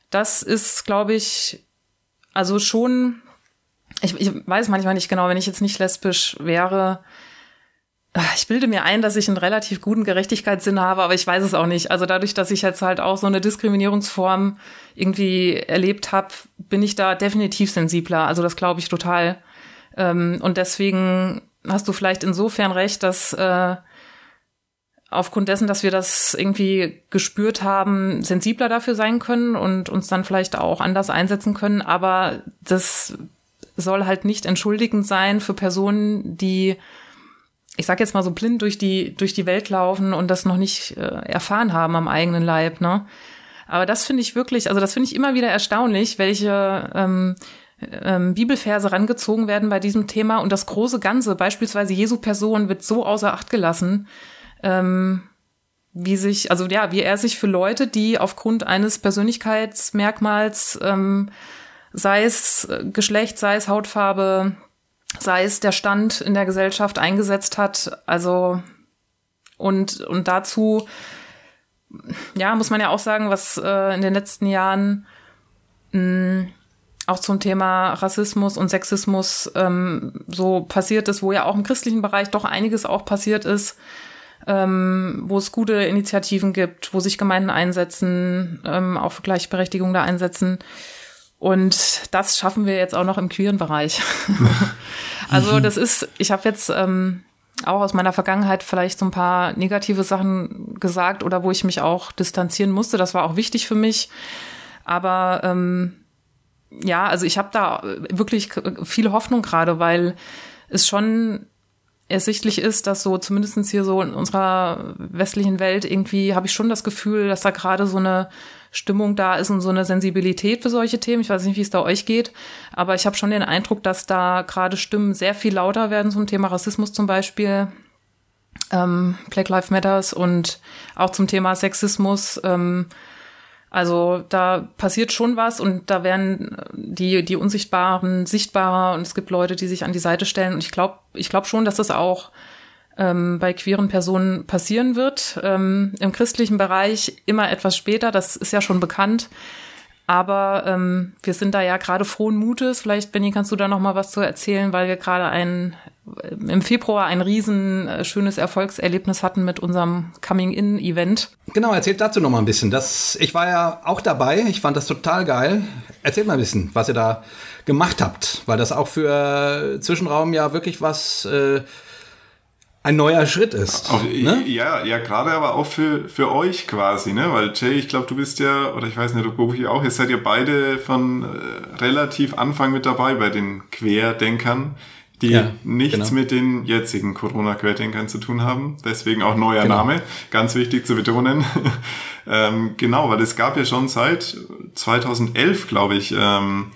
Das ist, glaube ich, also schon, ich, ich weiß manchmal nicht genau, wenn ich jetzt nicht lesbisch wäre, ich bilde mir ein, dass ich einen relativ guten Gerechtigkeitssinn habe, aber ich weiß es auch nicht. Also dadurch, dass ich jetzt halt auch so eine Diskriminierungsform irgendwie erlebt habe, bin ich da definitiv sensibler. Also das glaube ich total. Ähm, und deswegen hast du vielleicht insofern recht, dass äh, aufgrund dessen, dass wir das irgendwie gespürt haben, sensibler dafür sein können und uns dann vielleicht auch anders einsetzen können. Aber das soll halt nicht entschuldigend sein für Personen, die ich sag jetzt mal so blind durch die durch die Welt laufen und das noch nicht äh, erfahren haben am eigenen Leib, ne? Aber das finde ich wirklich, also das finde ich immer wieder erstaunlich, welche ähm, ähm, Bibelverse rangezogen werden bei diesem Thema und das große Ganze, beispielsweise Jesu Person, wird so außer Acht gelassen, ähm, wie sich, also ja, wie er sich für Leute, die aufgrund eines Persönlichkeitsmerkmals, ähm, sei es Geschlecht, sei es Hautfarbe, sei es der Stand in der Gesellschaft eingesetzt hat. Also und und dazu ja muss man ja auch sagen, was äh, in den letzten Jahren mh, auch zum Thema Rassismus und Sexismus ähm, so passiert ist, wo ja auch im christlichen Bereich doch einiges auch passiert ist, ähm, wo es gute Initiativen gibt, wo sich Gemeinden einsetzen, ähm, auch für Gleichberechtigung da einsetzen. Und das schaffen wir jetzt auch noch im queeren Bereich. also das ist, ich habe jetzt ähm, auch aus meiner Vergangenheit vielleicht so ein paar negative Sachen gesagt oder wo ich mich auch distanzieren musste. Das war auch wichtig für mich. Aber ähm, ja, also ich habe da wirklich viel Hoffnung gerade, weil es schon ersichtlich ist, dass so zumindestens hier so in unserer westlichen Welt irgendwie habe ich schon das Gefühl, dass da gerade so eine Stimmung da ist und so eine Sensibilität für solche Themen. Ich weiß nicht, wie es da euch geht, aber ich habe schon den Eindruck, dass da gerade Stimmen sehr viel lauter werden zum Thema Rassismus zum Beispiel, ähm, Black Lives Matters und auch zum Thema Sexismus. Ähm, also da passiert schon was und da werden die, die Unsichtbaren sichtbarer und es gibt Leute, die sich an die Seite stellen. Und ich glaube, ich glaube schon, dass das auch ähm, bei queeren Personen passieren wird. Ähm, Im christlichen Bereich immer etwas später, das ist ja schon bekannt. Aber ähm, wir sind da ja gerade frohen Mutes. Vielleicht, Benny, kannst du da noch mal was zu erzählen, weil wir gerade ein im Februar ein riesen äh, schönes Erfolgserlebnis hatten mit unserem Coming-In-Event. Genau, erzählt dazu noch mal ein bisschen. Das, ich war ja auch dabei. Ich fand das total geil. Erzählt mal ein bisschen, was ihr da gemacht habt, weil das auch für Zwischenraum ja wirklich was äh, ein neuer Schritt ist. Auf, ne? Ja, ja, gerade aber auch für, für euch quasi, ne? Weil Jay, ich glaube, du bist ja, oder ich weiß nicht, ob Gofi auch, ihr seid ja beide von äh, relativ Anfang mit dabei bei den Querdenkern, die ja, nichts genau. mit den jetzigen Corona-Querdenkern zu tun haben. Deswegen auch neuer genau. Name, ganz wichtig zu betonen. ähm, genau, weil es gab ja schon seit 2011, glaube ich, ähm,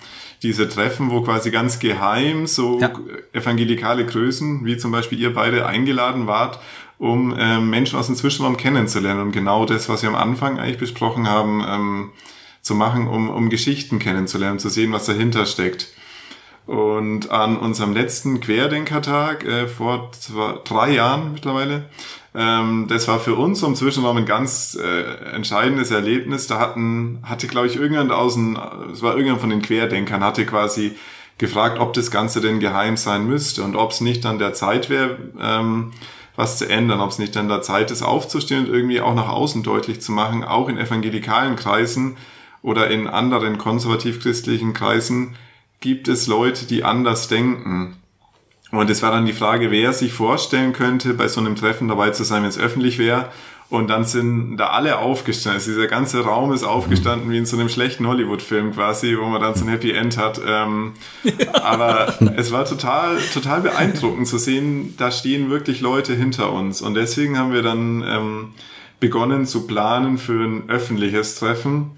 diese Treffen, wo quasi ganz geheim so ja. evangelikale Größen, wie zum Beispiel ihr beide, eingeladen wart, um ähm, Menschen aus dem Zwischenraum kennenzulernen. Und genau das, was wir am Anfang eigentlich besprochen haben, ähm, zu machen, um, um Geschichten kennenzulernen, zu sehen, was dahinter steckt. Und an unserem letzten Querdenkertag äh, vor zwei, drei Jahren mittlerweile, ähm, das war für uns im Zwischenraum ein ganz äh, entscheidendes Erlebnis. Da hatten, hatte, glaube ich, irgendjemand aus dem, es war irgendjemand von den Querdenkern, hatte quasi gefragt, ob das Ganze denn geheim sein müsste und ob es nicht an der Zeit wäre, ähm, was zu ändern, ob es nicht an der Zeit ist, aufzustehen und irgendwie auch nach außen deutlich zu machen, auch in evangelikalen Kreisen oder in anderen konservativ-christlichen Kreisen gibt es Leute, die anders denken. Und es war dann die Frage, wer sich vorstellen könnte, bei so einem Treffen dabei zu sein, wenn es öffentlich wäre. Und dann sind da alle aufgestanden. Also dieser ganze Raum ist aufgestanden wie in so einem schlechten Hollywood-Film quasi, wo man dann so ein Happy End hat. Ähm, aber es war total, total beeindruckend zu sehen, da stehen wirklich Leute hinter uns. Und deswegen haben wir dann ähm, begonnen zu planen für ein öffentliches Treffen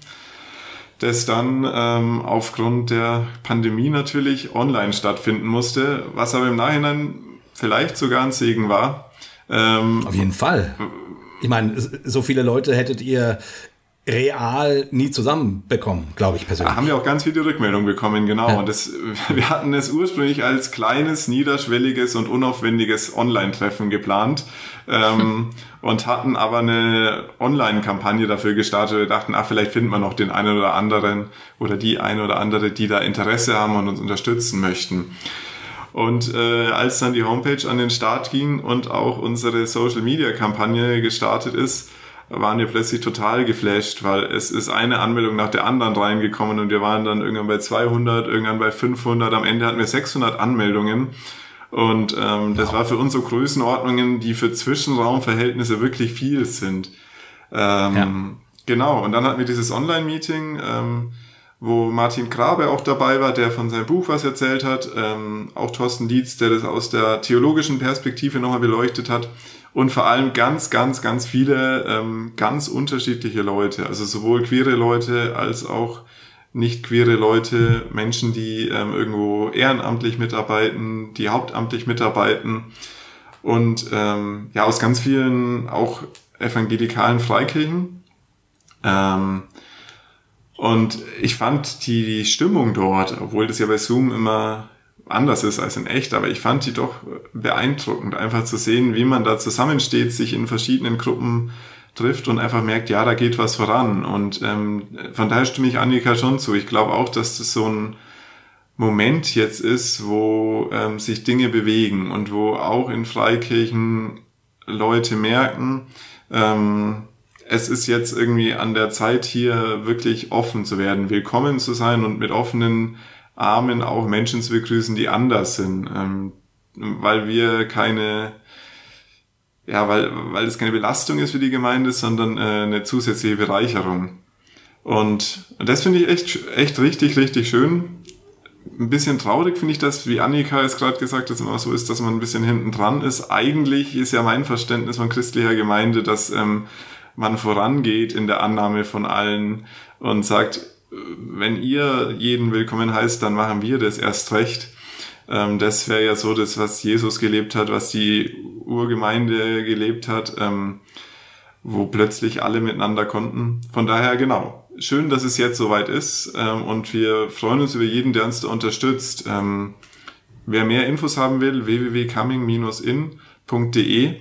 das dann ähm, aufgrund der Pandemie natürlich online stattfinden musste, was aber im Nachhinein vielleicht sogar ein Segen war. Ähm, Auf jeden Fall. Ich meine, so viele Leute hättet ihr real nie zusammenbekommen, glaube ich persönlich. Da haben wir auch ganz viele Rückmeldungen bekommen, genau. Ja. Und das, wir hatten es ursprünglich als kleines, niederschwelliges und unaufwendiges Online-Treffen geplant ähm, und hatten aber eine Online-Kampagne dafür gestartet. Wir dachten, ach, vielleicht finden wir noch den einen oder anderen oder die eine oder andere, die da Interesse haben und uns unterstützen möchten. Und äh, als dann die Homepage an den Start ging und auch unsere Social-Media-Kampagne gestartet ist, waren wir plötzlich total geflasht, weil es ist eine Anmeldung nach der anderen reingekommen und wir waren dann irgendwann bei 200, irgendwann bei 500, am Ende hatten wir 600 Anmeldungen. Und ähm, das war für uns so Größenordnungen, die für Zwischenraumverhältnisse wirklich viel sind. Ähm, ja. Genau, und dann hatten wir dieses Online-Meeting, ähm, wo Martin Grabe auch dabei war, der von seinem Buch was erzählt hat, ähm, auch Thorsten Dietz, der das aus der theologischen Perspektive nochmal beleuchtet hat und vor allem ganz, ganz, ganz viele ähm, ganz unterschiedliche Leute, also sowohl queere Leute als auch nicht queere Leute, Menschen, die ähm, irgendwo ehrenamtlich mitarbeiten, die hauptamtlich mitarbeiten und ähm, ja aus ganz vielen auch evangelikalen Freikirchen. Ähm, und ich fand die, die Stimmung dort, obwohl das ja bei Zoom immer anders ist als in echt, aber ich fand die doch beeindruckend, einfach zu sehen, wie man da zusammensteht, sich in verschiedenen Gruppen trifft und einfach merkt, ja, da geht was voran. Und ähm, von daher stimme ich Annika schon zu. Ich glaube auch, dass das so ein Moment jetzt ist, wo ähm, sich Dinge bewegen und wo auch in Freikirchen Leute merken, ähm, es ist jetzt irgendwie an der Zeit hier wirklich offen zu werden, willkommen zu sein und mit offenen Armen auch Menschen zu begrüßen, die anders sind, ähm, weil wir keine, ja, weil, weil es keine Belastung ist für die Gemeinde, sondern äh, eine zusätzliche Bereicherung. Und das finde ich echt, echt richtig, richtig schön. Ein bisschen traurig finde ich das, wie Annika es gerade gesagt hat, immer so ist, dass man ein bisschen hinten dran ist. Eigentlich ist ja mein Verständnis von christlicher Gemeinde, dass ähm, man vorangeht in der Annahme von allen und sagt, wenn ihr jeden willkommen heißt, dann machen wir das erst recht. Ähm, das wäre ja so das, was Jesus gelebt hat, was die Urgemeinde gelebt hat, ähm, wo plötzlich alle miteinander konnten. Von daher genau. Schön, dass es jetzt soweit ist ähm, und wir freuen uns über jeden, der uns da unterstützt. Ähm, wer mehr Infos haben will, www.coming-in.de.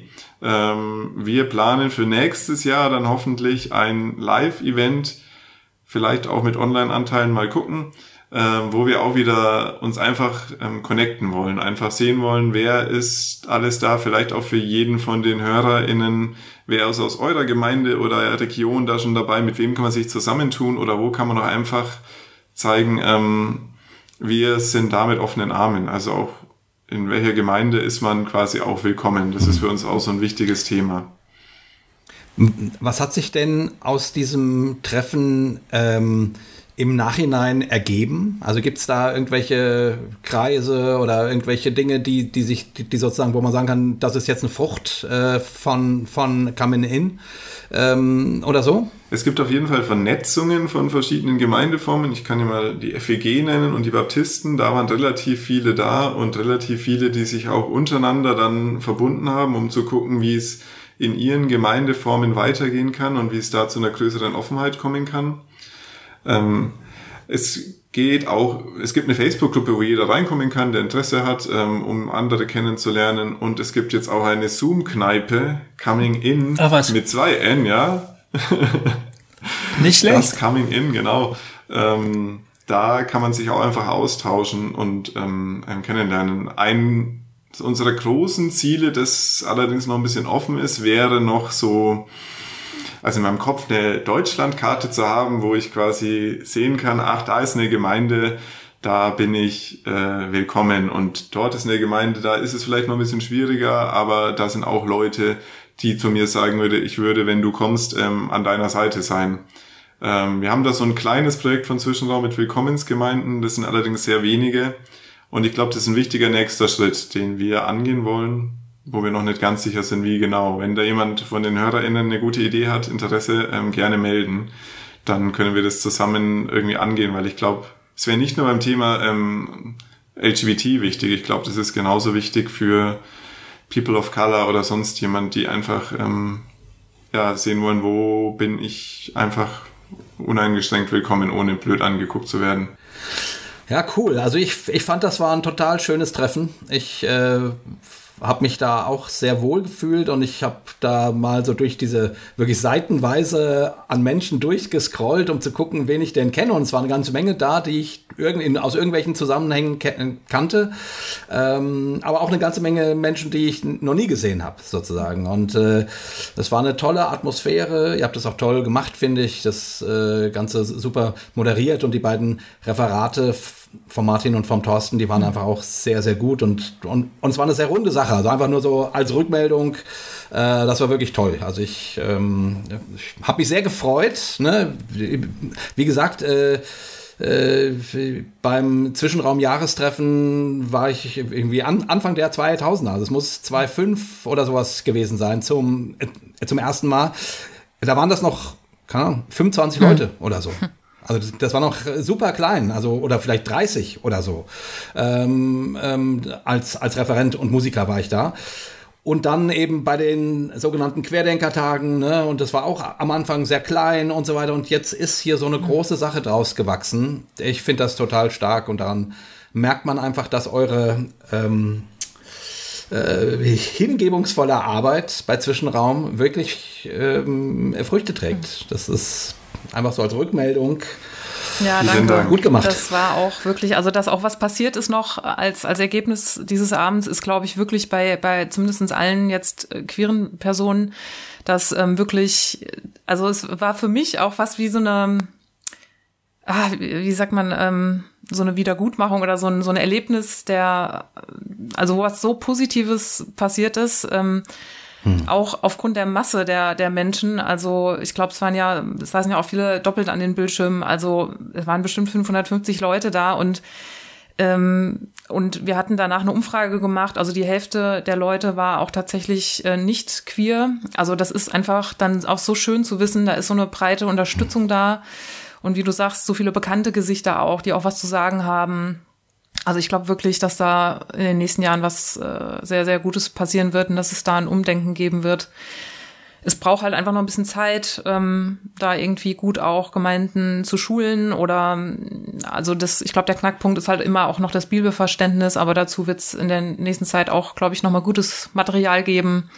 Ähm, wir planen für nächstes Jahr dann hoffentlich ein Live-Event vielleicht auch mit Online-Anteilen mal gucken, äh, wo wir auch wieder uns einfach ähm, connecten wollen, einfach sehen wollen, wer ist alles da, vielleicht auch für jeden von den HörerInnen, wer ist aus eurer Gemeinde oder Region da schon dabei, mit wem kann man sich zusammentun oder wo kann man auch einfach zeigen, ähm, wir sind da mit offenen Armen, also auch in welcher Gemeinde ist man quasi auch willkommen. Das ist für uns auch so ein wichtiges Thema. Was hat sich denn aus diesem Treffen ähm, im Nachhinein ergeben? Also gibt es da irgendwelche Kreise oder irgendwelche Dinge, die, die sich, die, die, sozusagen, wo man sagen kann, das ist jetzt eine Frucht äh, von, von Coming In ähm, oder so? Es gibt auf jeden Fall Vernetzungen von verschiedenen Gemeindeformen. Ich kann ja mal die FEG nennen und die Baptisten. Da waren relativ viele da und relativ viele, die sich auch untereinander dann verbunden haben, um zu gucken, wie es in ihren Gemeindeformen weitergehen kann und wie es da zu einer größeren Offenheit kommen kann. Ähm, es geht auch, es gibt eine Facebook-Gruppe, wo jeder reinkommen kann, der Interesse hat, ähm, um andere kennenzulernen. Und es gibt jetzt auch eine Zoom-Kneipe, Coming In, Ach, mit zwei N, ja. Nicht schlecht. Das Coming In, genau. Ähm, da kann man sich auch einfach austauschen und ähm, kennenlernen. Ein unserer großen Ziele, das allerdings noch ein bisschen offen ist, wäre noch so also in meinem Kopf eine Deutschlandkarte zu haben, wo ich quasi sehen kann, ach, da ist eine Gemeinde, da bin ich äh, willkommen. Und dort ist eine Gemeinde, da ist es vielleicht noch ein bisschen schwieriger, aber da sind auch Leute, die zu mir sagen würde, ich würde, wenn du kommst, ähm, an deiner Seite sein. Ähm, wir haben da so ein kleines Projekt von Zwischenraum mit Willkommensgemeinden, das sind allerdings sehr wenige. Und ich glaube, das ist ein wichtiger nächster Schritt, den wir angehen wollen wo wir noch nicht ganz sicher sind, wie genau. Wenn da jemand von den HörerInnen eine gute Idee hat, Interesse, ähm, gerne melden. Dann können wir das zusammen irgendwie angehen, weil ich glaube, es wäre nicht nur beim Thema ähm, LGBT wichtig. Ich glaube, das ist genauso wichtig für People of Color oder sonst jemand, die einfach ähm, ja, sehen wollen, wo bin ich einfach uneingeschränkt willkommen, ohne blöd angeguckt zu werden. Ja, cool. Also ich, ich fand, das war ein total schönes Treffen. Ich äh, habe mich da auch sehr wohl gefühlt und ich habe da mal so durch diese wirklich seitenweise an Menschen durchgescrollt, um zu gucken, wen ich denn kenne. Und es war eine ganze Menge da, die ich irgend, aus irgendwelchen Zusammenhängen kannte. Ähm, aber auch eine ganze Menge Menschen, die ich noch nie gesehen habe, sozusagen. Und äh, war eine tolle Atmosphäre. Ihr habt das auch toll gemacht, finde ich. Das äh, Ganze super moderiert und die beiden Referate von Martin und vom Thorsten, die waren einfach auch sehr, sehr gut und, und, und es war eine sehr runde Sache. Also einfach nur so als Rückmeldung, äh, das war wirklich toll. Also ich, ähm, ich habe mich sehr gefreut. Ne? Wie gesagt, äh, äh, beim Zwischenraum-Jahrestreffen war ich irgendwie an, Anfang der 2000er. Also es muss 2005 oder sowas gewesen sein zum, äh, zum ersten Mal. Da waren das noch, keine Ahnung, 25 hm. Leute oder so. Also das, war noch super klein, also oder vielleicht 30 oder so. Ähm, ähm, als, als Referent und Musiker war ich da. Und dann eben bei den sogenannten Querdenkertagen, ne, und das war auch am Anfang sehr klein und so weiter. Und jetzt ist hier so eine große Sache draus gewachsen. Ich finde das total stark und daran merkt man einfach, dass eure ähm, äh, hingebungsvolle Arbeit bei Zwischenraum wirklich ähm, Früchte trägt. Das ist einfach so als Rückmeldung. Ja, danke. Gut gemacht. Das war auch wirklich, also dass auch was passiert ist noch als, als Ergebnis dieses Abends ist, glaube ich, wirklich bei, bei zumindest allen jetzt äh, queeren Personen, dass ähm, wirklich, also es war für mich auch was wie so eine, ah, wie sagt man, ähm, so eine Wiedergutmachung oder so ein, so ein Erlebnis, der, also was so Positives passiert ist, ähm, hm. Auch aufgrund der Masse der, der Menschen. Also ich glaube, es waren ja, es saßen ja auch viele doppelt an den Bildschirmen. Also es waren bestimmt 550 Leute da und ähm, und wir hatten danach eine Umfrage gemacht. Also die Hälfte der Leute war auch tatsächlich äh, nicht queer. Also das ist einfach dann auch so schön zu wissen, da ist so eine breite Unterstützung da. Und wie du sagst, so viele bekannte Gesichter auch, die auch was zu sagen haben. Also ich glaube wirklich, dass da in den nächsten Jahren was äh, sehr, sehr Gutes passieren wird und dass es da ein Umdenken geben wird. Es braucht halt einfach noch ein bisschen Zeit, ähm, da irgendwie gut auch Gemeinden zu schulen oder also das, ich glaube, der Knackpunkt ist halt immer auch noch das Bibelverständnis, aber dazu wird es in der nächsten Zeit auch, glaube ich, nochmal gutes Material geben.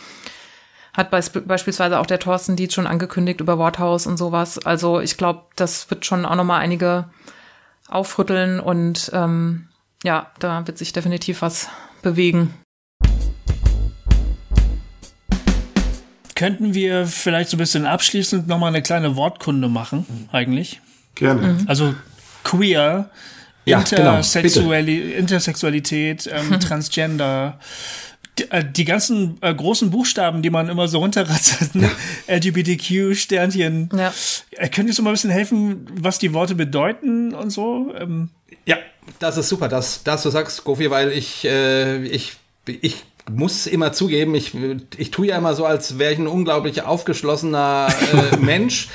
Hat beispielsweise auch der Thorsten Dietz schon angekündigt über Worthaus und sowas. Also ich glaube, das wird schon auch nochmal einige aufrütteln und ähm, ja, da wird sich definitiv was bewegen. Könnten wir vielleicht so ein bisschen abschließend nochmal eine kleine Wortkunde machen, eigentlich? Gerne. Mhm. Also queer, ja, genau, Intersexuali genau, Intersexualität, ähm, Transgender, Die, äh, die ganzen äh, großen Buchstaben, die man immer so runterrattert, ne? LGBTQ, Sternchen. Ja. Äh, könntest du mal ein bisschen helfen, was die Worte bedeuten und so? Ähm. Ja, das ist super, dass, dass du sagst, Gofi, weil ich, äh, ich, ich muss immer zugeben, ich, ich tue ja immer so, als wäre ich ein unglaublich aufgeschlossener äh, Mensch.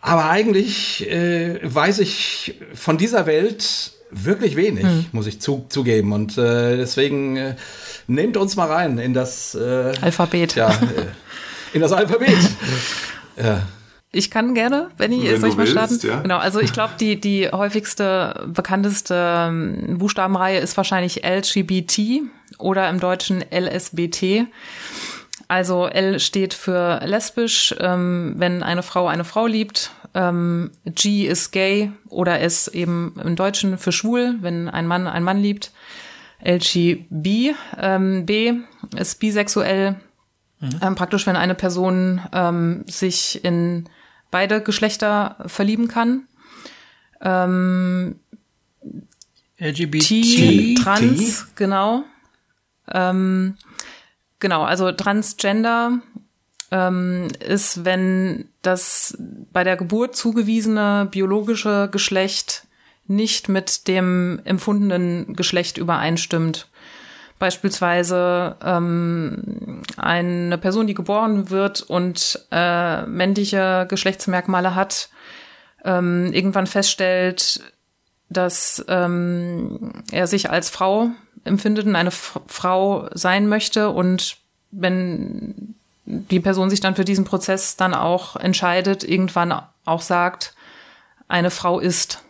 Aber eigentlich äh, weiß ich von dieser Welt wirklich wenig, hm. muss ich zu, zugeben. Und äh, deswegen äh, nehmt uns mal rein in das äh, Alphabet. Ja, äh, in das Alphabet. ja. Ich kann gerne, wenn ich, wenn soll ich mal starten? Ja. Genau, also ich glaube, die, die häufigste, bekannteste ähm, Buchstabenreihe ist wahrscheinlich LGBT oder im Deutschen LSBT. Also L steht für lesbisch, ähm, wenn eine Frau eine Frau liebt. Ähm, G ist gay oder S eben im Deutschen für schwul, wenn ein Mann einen Mann liebt. LGB, ähm, B ist bisexuell. Mhm. Ähm, praktisch, wenn eine Person ähm, sich in beide Geschlechter verlieben kann. Ähm, LGBT, T, Trans, T? genau. Ähm, genau, also Transgender ähm, ist, wenn das bei der Geburt zugewiesene biologische Geschlecht nicht mit dem empfundenen Geschlecht übereinstimmt. Beispielsweise ähm, eine Person, die geboren wird und äh, männliche Geschlechtsmerkmale hat, ähm, irgendwann feststellt, dass ähm, er sich als Frau empfindet und eine F Frau sein möchte und wenn die Person sich dann für diesen Prozess dann auch entscheidet, irgendwann auch sagt, eine Frau ist.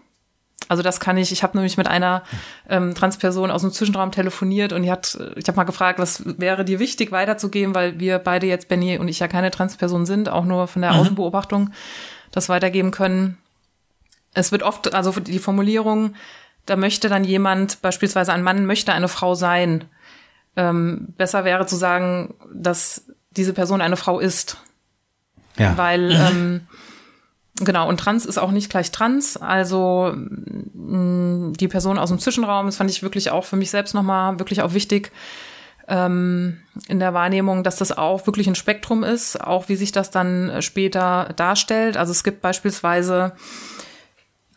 Also das kann ich. Ich habe nämlich mit einer ähm, Transperson aus dem Zwischenraum telefoniert und die hat, ich habe mal gefragt, was wäre dir wichtig weiterzugeben, weil wir beide jetzt Benny und ich ja keine Transperson sind, auch nur von der mhm. Außenbeobachtung das weitergeben können. Es wird oft, also die Formulierung, da möchte dann jemand, beispielsweise ein Mann möchte eine Frau sein. Ähm, besser wäre zu sagen, dass diese Person eine Frau ist. Ja. Weil, ähm, genau, und trans ist auch nicht gleich trans. Also mh, die Person aus dem Zwischenraum, das fand ich wirklich auch für mich selbst nochmal wirklich auch wichtig ähm, in der Wahrnehmung, dass das auch wirklich ein Spektrum ist, auch wie sich das dann später darstellt. Also es gibt beispielsweise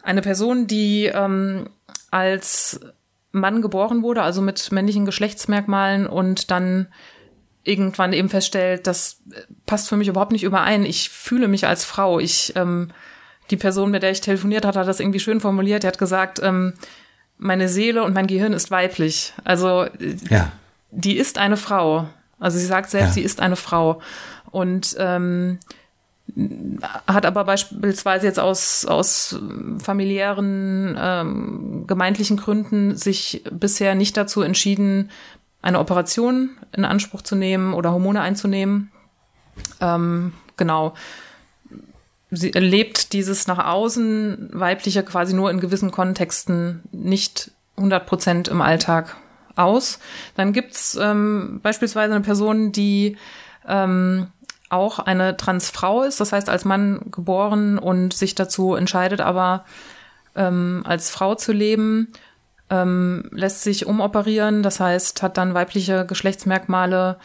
eine Person, die ähm, als Mann geboren wurde, also mit männlichen Geschlechtsmerkmalen und dann irgendwann eben feststellt, das passt für mich überhaupt nicht überein. Ich fühle mich als Frau. Ich, ähm, die Person, mit der ich telefoniert hatte, hat das irgendwie schön formuliert. Er hat gesagt, ähm, meine Seele und mein Gehirn ist weiblich. Also ja. die ist eine Frau. Also sie sagt selbst, ja. sie ist eine Frau. Und ähm, hat aber beispielsweise jetzt aus, aus familiären, ähm, gemeindlichen Gründen sich bisher nicht dazu entschieden, eine Operation in Anspruch zu nehmen oder Hormone einzunehmen. Ähm, genau. Sie erlebt dieses nach außen weibliche quasi nur in gewissen Kontexten nicht 100 Prozent im Alltag aus. Dann gibt's ähm, beispielsweise eine Person, die ähm, auch eine Transfrau ist, das heißt als Mann geboren und sich dazu entscheidet, aber ähm, als Frau zu leben, ähm, lässt sich umoperieren, das heißt hat dann weibliche Geschlechtsmerkmale,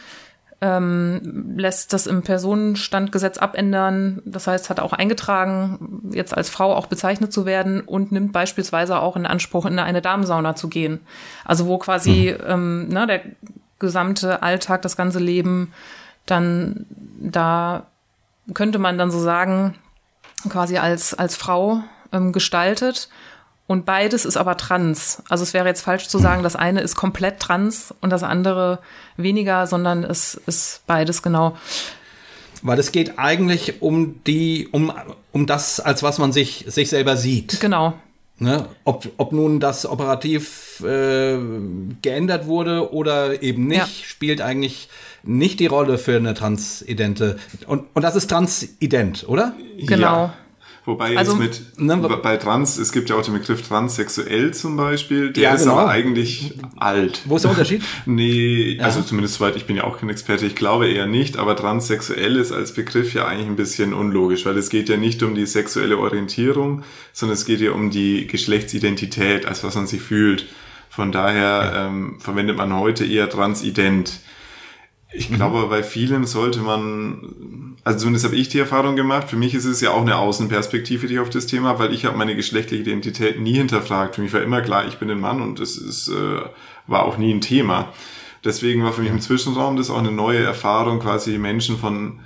ähm, lässt das im Personenstandgesetz abändern, das heißt hat auch eingetragen, jetzt als Frau auch bezeichnet zu werden und nimmt beispielsweise auch in Anspruch, in eine Damensauna zu gehen. Also wo quasi mhm. ähm, ne, der gesamte Alltag, das ganze Leben dann da könnte man dann so sagen, quasi als, als Frau ähm, gestaltet. Und beides ist aber trans. Also es wäre jetzt falsch zu sagen, das eine ist komplett trans und das andere weniger, sondern es ist beides genau. Weil es geht eigentlich um die, um, um das, als was man sich, sich selber sieht. Genau. Ne? Ob, ob nun das operativ äh, geändert wurde oder eben nicht, ja. spielt eigentlich nicht die Rolle für eine Transidente. Und, und das ist Transident, oder? Genau. Ja. Wobei also, jetzt mit, ne, bei Trans, es gibt ja auch den Begriff transsexuell zum Beispiel, der ja, ist genau. aber eigentlich alt. Wo ist der Unterschied? nee, ja. also zumindest soweit, ich bin ja auch kein Experte, ich glaube eher nicht, aber transsexuell ist als Begriff ja eigentlich ein bisschen unlogisch, weil es geht ja nicht um die sexuelle Orientierung, sondern es geht ja um die Geschlechtsidentität, als was man sich fühlt. Von daher ähm, verwendet man heute eher transident. Ich glaube, bei vielem sollte man, also zumindest habe ich die Erfahrung gemacht, für mich ist es ja auch eine Außenperspektive, die ich auf das Thema, weil ich habe meine geschlechtliche Identität nie hinterfragt. Für mich war immer klar, ich bin ein Mann und das ist, äh, war auch nie ein Thema. Deswegen war für mich im Zwischenraum das auch eine neue Erfahrung, quasi Menschen von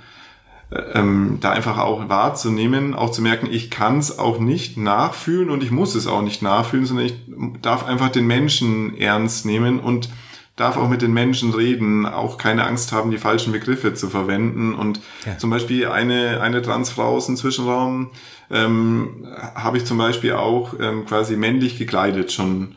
äh, ähm, da einfach auch wahrzunehmen, auch zu merken, ich kann es auch nicht nachfühlen und ich muss es auch nicht nachfühlen, sondern ich darf einfach den Menschen ernst nehmen und darf auch mit den Menschen reden, auch keine Angst haben, die falschen Begriffe zu verwenden. Und ja. zum Beispiel eine, eine Transfrau aus dem Zwischenraum ähm, habe ich zum Beispiel auch ähm, quasi männlich gekleidet schon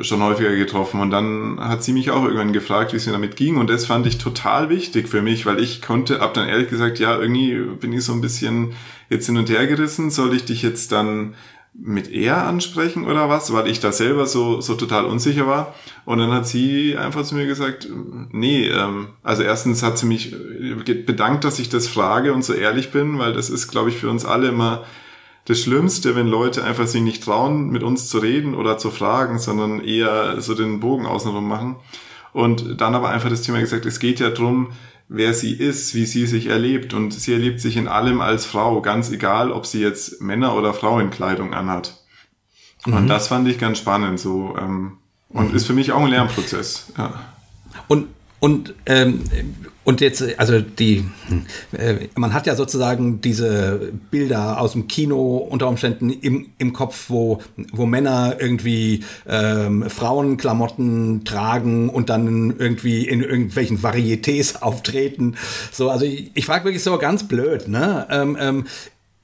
schon häufiger getroffen und dann hat sie mich auch irgendwann gefragt, wie es mir damit ging und das fand ich total wichtig für mich, weil ich konnte, hab dann ehrlich gesagt, ja, irgendwie bin ich so ein bisschen jetzt hin und her gerissen, soll ich dich jetzt dann mit er ansprechen oder was, weil ich da selber so, so total unsicher war. Und dann hat sie einfach zu mir gesagt, nee, ähm, also erstens hat sie mich äh, bedankt, dass ich das frage und so ehrlich bin, weil das ist, glaube ich, für uns alle immer das Schlimmste, wenn Leute einfach sich nicht trauen, mit uns zu reden oder zu fragen, sondern eher so den Bogen außenrum machen. Und dann aber einfach das Thema gesagt, es geht ja drum wer sie ist, wie sie sich erlebt. Und sie erlebt sich in allem als Frau, ganz egal, ob sie jetzt Männer- oder Frauenkleidung anhat. Mhm. Und das fand ich ganz spannend so. Ähm, und mhm. ist für mich auch ein Lernprozess. Ja. Und und ähm, und jetzt, also die, äh, man hat ja sozusagen diese Bilder aus dem Kino unter Umständen im, im Kopf, wo, wo Männer irgendwie ähm, Frauenklamotten tragen und dann irgendwie in irgendwelchen Varietés auftreten. So, also ich, ich frage wirklich so ganz blöd, ne? Ähm, ähm,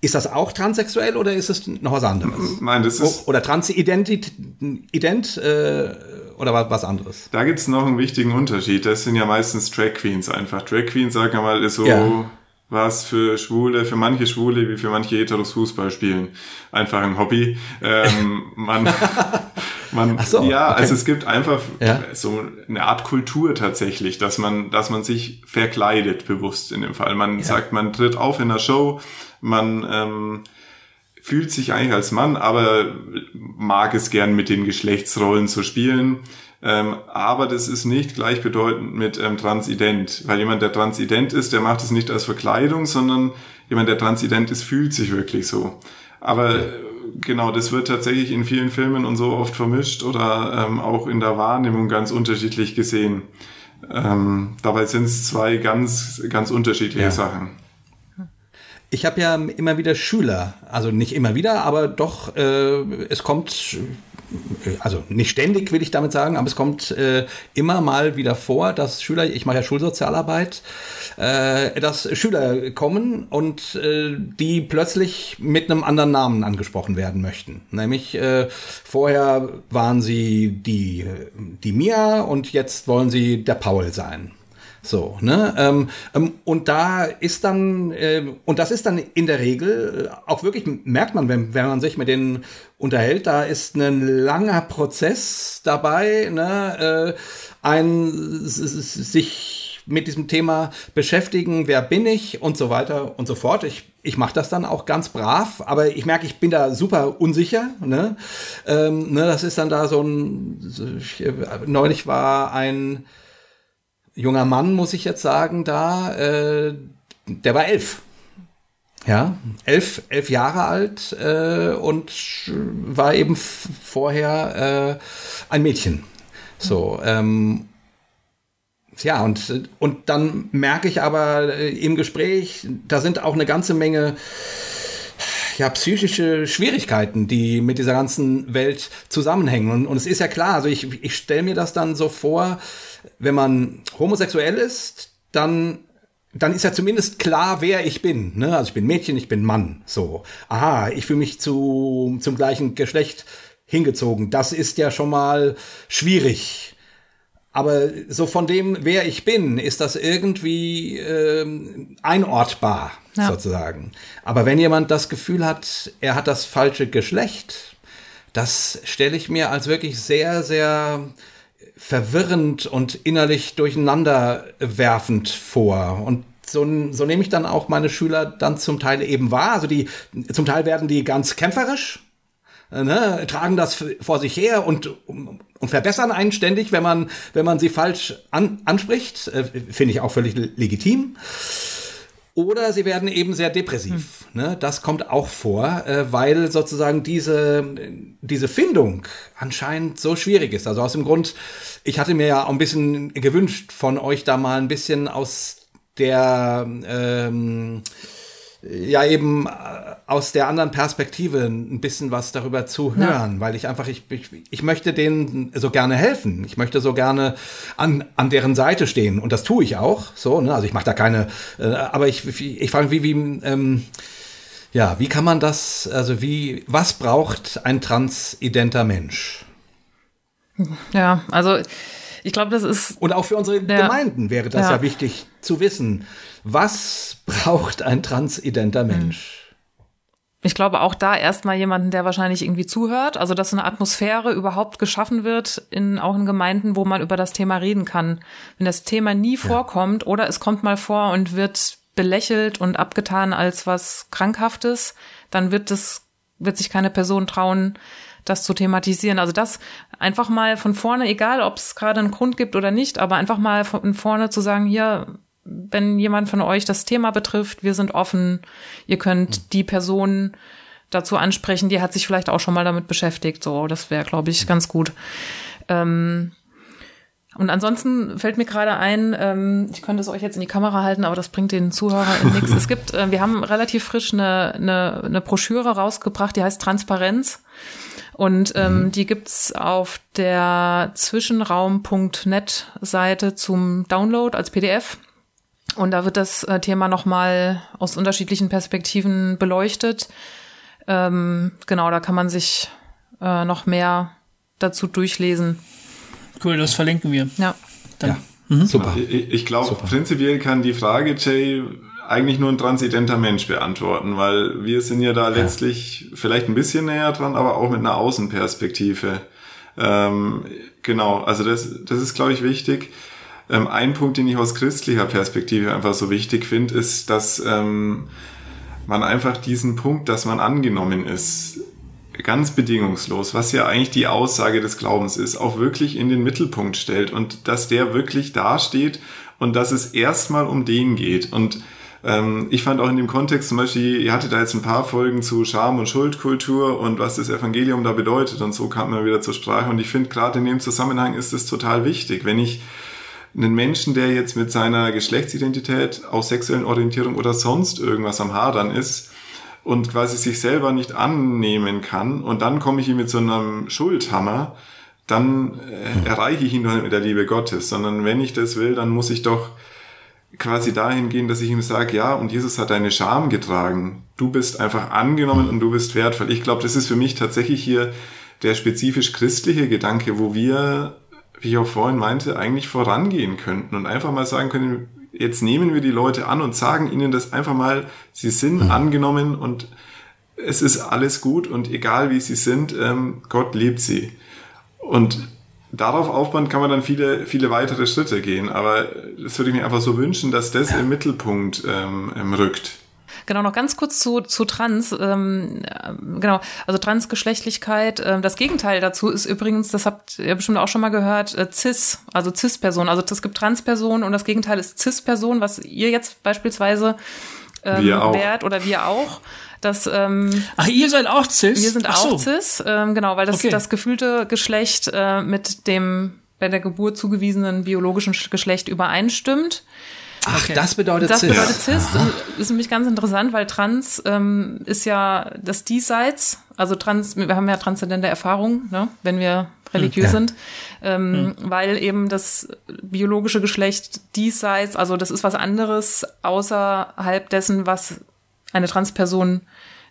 ist das auch transsexuell oder ist es noch was anderes? Nein, das ist. Oder transident ident, äh, oder was anderes? Da gibt es noch einen wichtigen Unterschied. Das sind ja meistens Drag Queens einfach. Drag Queens, sagen wir mal, ist so ja. was für Schwule, für manche Schwule wie für manche Heteros Fußball spielen. Einfach ein Hobby. Ähm, man, man, so, ja, okay. also es gibt einfach ja. so eine Art Kultur tatsächlich, dass man, dass man sich verkleidet bewusst in dem Fall. Man ja. sagt, man tritt auf in einer Show, man ähm, fühlt sich eigentlich als Mann, aber mag es gern mit den Geschlechtsrollen zu spielen. Ähm, aber das ist nicht gleichbedeutend mit ähm, Transident, weil jemand, der Transident ist, der macht es nicht als Verkleidung, sondern jemand, der Transident ist, fühlt sich wirklich so. Aber genau, das wird tatsächlich in vielen Filmen und so oft vermischt oder ähm, auch in der Wahrnehmung ganz unterschiedlich gesehen. Ähm, dabei sind es zwei ganz, ganz unterschiedliche ja. Sachen. Ich habe ja immer wieder Schüler, also nicht immer wieder, aber doch, äh, es kommt, also nicht ständig will ich damit sagen, aber es kommt äh, immer mal wieder vor, dass Schüler, ich mache ja Schulsozialarbeit, äh, dass Schüler kommen und äh, die plötzlich mit einem anderen Namen angesprochen werden möchten. Nämlich äh, vorher waren sie die, die Mia und jetzt wollen sie der Paul sein. So, ne? Ähm, ähm, und da ist dann, äh, und das ist dann in der Regel äh, auch wirklich, merkt man, wenn, wenn man sich mit denen unterhält, da ist ein langer Prozess dabei, ne? Äh, ein sich mit diesem Thema beschäftigen, wer bin ich und so weiter und so fort. Ich, ich mache das dann auch ganz brav, aber ich merke, ich bin da super unsicher. Ne? Ähm, ne, das ist dann da so ein, äh, neulich war ein, junger Mann, muss ich jetzt sagen, da, äh, der war elf. Ja, elf, elf Jahre alt äh, und war eben vorher äh, ein Mädchen. So, ähm, ja, und, und dann merke ich aber äh, im Gespräch, da sind auch eine ganze Menge ja, psychische Schwierigkeiten, die mit dieser ganzen Welt zusammenhängen. Und, und es ist ja klar, also ich, ich stelle mir das dann so vor, wenn man homosexuell ist, dann dann ist ja zumindest klar, wer ich bin. Ne? Also ich bin Mädchen, ich bin Mann. So, aha, ich fühle mich zu, zum gleichen Geschlecht hingezogen. Das ist ja schon mal schwierig. Aber so von dem, wer ich bin, ist das irgendwie ähm, einortbar, ja. sozusagen. Aber wenn jemand das Gefühl hat, er hat das falsche Geschlecht, das stelle ich mir als wirklich sehr, sehr verwirrend und innerlich durcheinander werfend vor. Und so, so nehme ich dann auch meine Schüler dann zum Teil eben wahr. Also die, zum Teil werden die ganz kämpferisch. ne, tragen das vor sich her und, und verbessern einen ständig, wenn man, wenn man sie falsch an, anspricht. Äh, Finde ich auch völlig legitim. Oder sie werden eben sehr depressiv. Hm. Ne? Das kommt auch vor, äh, weil sozusagen diese, diese Findung anscheinend so schwierig ist. Also aus dem Grund, ich hatte mir ja auch ein bisschen gewünscht von euch da mal ein bisschen aus der ähm, ja eben äh, aus der anderen Perspektive ein bisschen was darüber zu hören, ja. weil ich einfach, ich, ich, ich möchte denen so gerne helfen. Ich möchte so gerne an, an deren Seite stehen und das tue ich auch. So, ne? Also ich mache da keine, äh, aber ich, ich, ich frage, wie, wie, ähm, ja, wie kann man das, also wie, was braucht ein transidenter Mensch? Ja, also ich glaube, das ist. Und auch für unsere ja. Gemeinden wäre das ja. ja wichtig zu wissen. Was braucht ein transidenter hm. Mensch? Ich glaube auch da erstmal jemanden, der wahrscheinlich irgendwie zuhört, also dass so eine Atmosphäre überhaupt geschaffen wird in auch in Gemeinden, wo man über das Thema reden kann. Wenn das Thema nie ja. vorkommt oder es kommt mal vor und wird belächelt und abgetan als was krankhaftes, dann wird es wird sich keine Person trauen, das zu thematisieren. Also das einfach mal von vorne, egal ob es gerade einen Grund gibt oder nicht, aber einfach mal von vorne zu sagen, hier, wenn jemand von euch das Thema betrifft, wir sind offen, ihr könnt hm. die Person dazu ansprechen, die hat sich vielleicht auch schon mal damit beschäftigt. So, das wäre, glaube ich, ganz gut. Ähm, und ansonsten fällt mir gerade ein, ähm, ich könnte es euch jetzt in die Kamera halten, aber das bringt den Zuhörern nichts. Es gibt, äh, wir haben relativ frisch eine, eine, eine Broschüre rausgebracht, die heißt Transparenz. Und ähm, mhm. die gibt's auf der zwischenraum.net Seite zum Download als PDF. Und da wird das äh, Thema nochmal aus unterschiedlichen Perspektiven beleuchtet. Ähm, genau, da kann man sich äh, noch mehr dazu durchlesen. Cool, das verlinken wir. Ja. Dann. Ja. Mhm. Super. Ich, ich glaube, prinzipiell kann die Frage, Jay, eigentlich nur ein transidenter Mensch beantworten, weil wir sind ja da letztlich vielleicht ein bisschen näher dran, aber auch mit einer Außenperspektive. Ähm, genau, also das, das ist, glaube ich, wichtig. Ähm, ein Punkt, den ich aus christlicher Perspektive einfach so wichtig finde, ist, dass ähm, man einfach diesen Punkt, dass man angenommen ist, ganz bedingungslos, was ja eigentlich die Aussage des Glaubens ist, auch wirklich in den Mittelpunkt stellt und dass der wirklich dasteht und dass es erstmal um den geht. Und ähm, ich fand auch in dem Kontext zum Beispiel, ihr hattet da jetzt ein paar Folgen zu Scham und Schuldkultur und was das Evangelium da bedeutet und so kam man wieder zur Sprache. Und ich finde gerade in dem Zusammenhang ist es total wichtig, wenn ich einen Menschen, der jetzt mit seiner Geschlechtsidentität, aus sexuellen Orientierung oder sonst irgendwas am Hadern ist und quasi sich selber nicht annehmen kann und dann komme ich ihm mit so einem Schuldhammer, dann äh, erreiche ich ihn doch nicht mit der Liebe Gottes, sondern wenn ich das will, dann muss ich doch quasi dahin gehen, dass ich ihm sage, ja, und Jesus hat deine Scham getragen. Du bist einfach angenommen und du bist wertvoll. Ich glaube, das ist für mich tatsächlich hier der spezifisch christliche Gedanke, wo wir, wie ich auch vorhin meinte, eigentlich vorangehen könnten und einfach mal sagen können, jetzt nehmen wir die Leute an und sagen ihnen das einfach mal, sie sind mhm. angenommen und es ist alles gut und egal wie sie sind, ähm, Gott liebt sie. Und darauf aufbauend kann man dann viele, viele weitere Schritte gehen. Aber das würde ich mir einfach so wünschen, dass das ja. im Mittelpunkt ähm, ähm, rückt. Genau, noch ganz kurz zu, zu Trans. Ähm, genau, also Transgeschlechtlichkeit. Ähm, das Gegenteil dazu ist übrigens, das habt ihr bestimmt auch schon mal gehört, äh, Cis, also Cis-Person. Also es gibt Trans-Personen und das Gegenteil ist Cis-Person, was ihr jetzt beispielsweise ähm, wärt oder wir auch. Das, ähm, Ach, ihr seid auch cis? Wir sind Ach auch so. cis, ähm, genau, weil das okay. das gefühlte Geschlecht äh, mit dem bei der Geburt zugewiesenen biologischen Geschlecht übereinstimmt. Ach, okay. das bedeutet das cis. Das bedeutet cis. Ist nämlich ganz interessant, weil trans ähm, ist ja das Diesseits. Also trans, wir haben ja transzendente Erfahrungen, ne, wenn wir religiös ja. sind, ähm, hm. weil eben das biologische Geschlecht diesseits, also das ist was anderes außerhalb dessen, was eine Transperson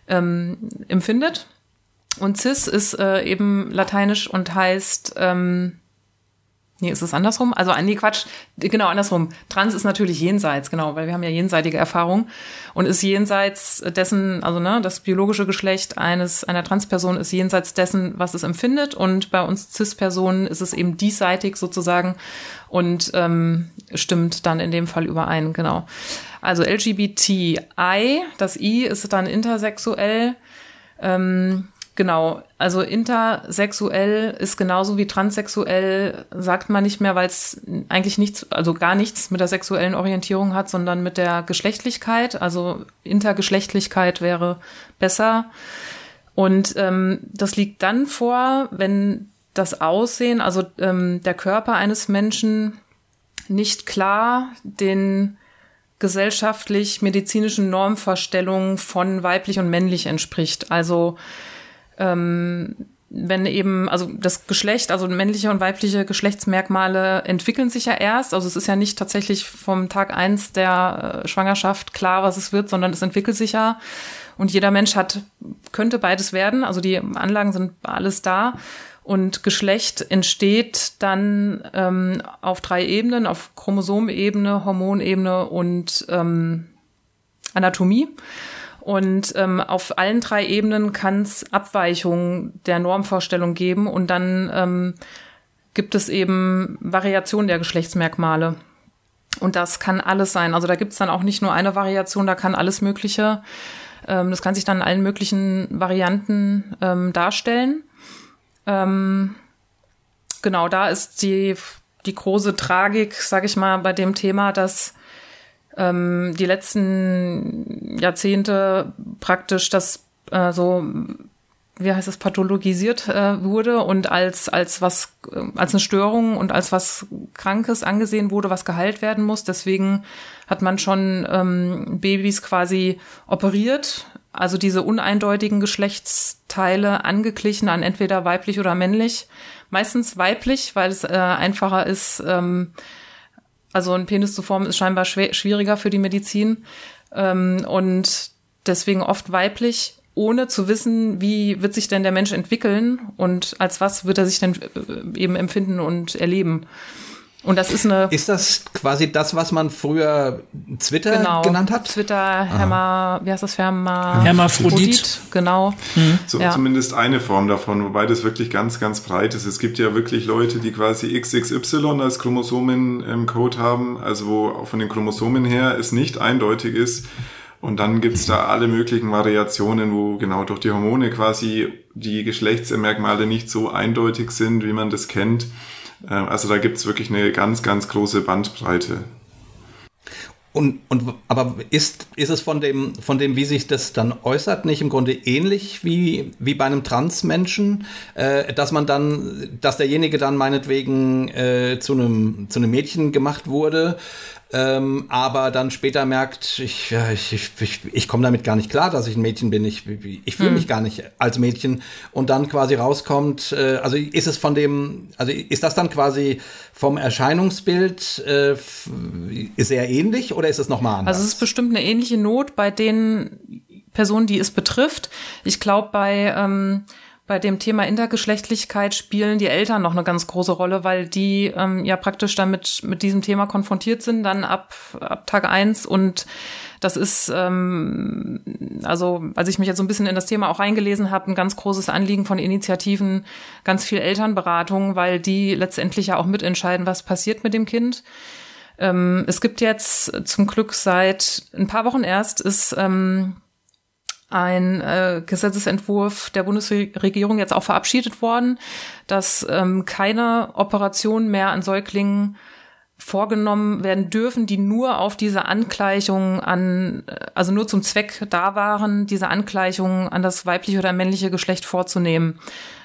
ähm, empfindet. Und cis ist äh, eben lateinisch und heißt, ähm, nee, ist es andersrum? Also, nee, Quatsch, genau, andersrum. Trans ist natürlich jenseits, genau, weil wir haben ja jenseitige Erfahrung und ist jenseits dessen, also ne, das biologische Geschlecht eines einer Transperson ist jenseits dessen, was es empfindet und bei uns Cis-Personen ist es eben diesseitig sozusagen und ähm, stimmt dann in dem Fall überein, genau. Also LGBTI, das I ist dann intersexuell. Ähm, Genau, also intersexuell ist genauso wie transsexuell, sagt man nicht mehr, weil es eigentlich nichts, also gar nichts mit der sexuellen Orientierung hat, sondern mit der Geschlechtlichkeit. Also Intergeschlechtlichkeit wäre besser. Und ähm, das liegt dann vor, wenn das Aussehen, also ähm, der Körper eines Menschen nicht klar den gesellschaftlich-medizinischen Normvorstellungen von weiblich und männlich entspricht. Also ähm, wenn eben, also das Geschlecht, also männliche und weibliche Geschlechtsmerkmale entwickeln sich ja erst. Also es ist ja nicht tatsächlich vom Tag eins der äh, Schwangerschaft klar, was es wird, sondern es entwickelt sich ja. Und jeder Mensch hat, könnte beides werden. Also die Anlagen sind alles da. Und Geschlecht entsteht dann ähm, auf drei Ebenen, auf Chromosomebene, Hormonebene und ähm, Anatomie. Und ähm, auf allen drei Ebenen kann es Abweichungen der Normvorstellung geben und dann ähm, gibt es eben Variationen der Geschlechtsmerkmale. Und das kann alles sein. Also da gibt es dann auch nicht nur eine Variation, da kann alles Mögliche. Ähm, das kann sich dann in allen möglichen Varianten ähm, darstellen. Ähm, genau, da ist die, die große Tragik, sag ich mal, bei dem Thema, dass ähm, die letzten Jahrzehnte praktisch das äh, so wie heißt es, pathologisiert äh, wurde und als, als was, äh, als eine Störung und als was Krankes angesehen wurde, was geheilt werden muss. Deswegen hat man schon ähm, Babys quasi operiert, also diese uneindeutigen Geschlechtsteile angeglichen an entweder weiblich oder männlich. Meistens weiblich, weil es äh, einfacher ist, ähm, also ein Penis zu formen ist scheinbar schwieriger für die Medizin ähm, und deswegen oft weiblich, ohne zu wissen, wie wird sich denn der Mensch entwickeln und als was wird er sich denn äh, eben empfinden und erleben. Und das ist eine. Ist das quasi das, was man früher Twitter genau, genannt hat? Twitter, Herma, wie heißt das? Herma, Hermaphrodit. Genau. Mhm. So, ja. Zumindest eine Form davon, wobei das wirklich ganz, ganz breit ist. Es gibt ja wirklich Leute, die quasi XXY als Chromosomencode haben, also wo von den Chromosomen her es nicht eindeutig ist. Und dann gibt's da alle möglichen Variationen, wo genau durch die Hormone quasi die Geschlechtsmerkmale nicht so eindeutig sind, wie man das kennt. Ähm, also da gibt's wirklich eine ganz, ganz große Bandbreite. Und, und aber ist, ist es von dem, von dem, wie sich das dann äußert, nicht im Grunde ähnlich wie, wie bei einem Transmenschen, äh, dass man dann, dass derjenige dann meinetwegen äh, zu einem zu einem Mädchen gemacht wurde, ähm, aber dann später merkt, ich, ich, ich, ich, komme damit gar nicht klar, dass ich ein Mädchen bin. Ich, ich fühle hm. mich gar nicht als Mädchen und dann quasi rauskommt, äh, also ist es von dem, also ist das dann quasi vom Erscheinungsbild äh, sehr ähnlich oder ist es nochmal anders? Also es ist bestimmt eine ähnliche Not bei den Personen, die es betrifft. Ich glaube, bei ähm, bei dem Thema Intergeschlechtlichkeit spielen die Eltern noch eine ganz große Rolle, weil die ähm, ja praktisch damit mit diesem Thema konfrontiert sind, dann ab, ab Tag eins und das ist, ähm, also als ich mich jetzt so ein bisschen in das Thema auch reingelesen habe, ein ganz großes Anliegen von Initiativen, ganz viel Elternberatung, weil die letztendlich ja auch mitentscheiden, was passiert mit dem Kind. Ähm, es gibt jetzt zum Glück seit ein paar Wochen erst ist ähm, ein äh, Gesetzesentwurf der Bundesregierung jetzt auch verabschiedet worden, dass ähm, keine Operationen mehr an Säuglingen vorgenommen werden dürfen, die nur auf diese Angleichung an, also nur zum Zweck da waren, diese Angleichung an das weibliche oder männliche Geschlecht vorzunehmen.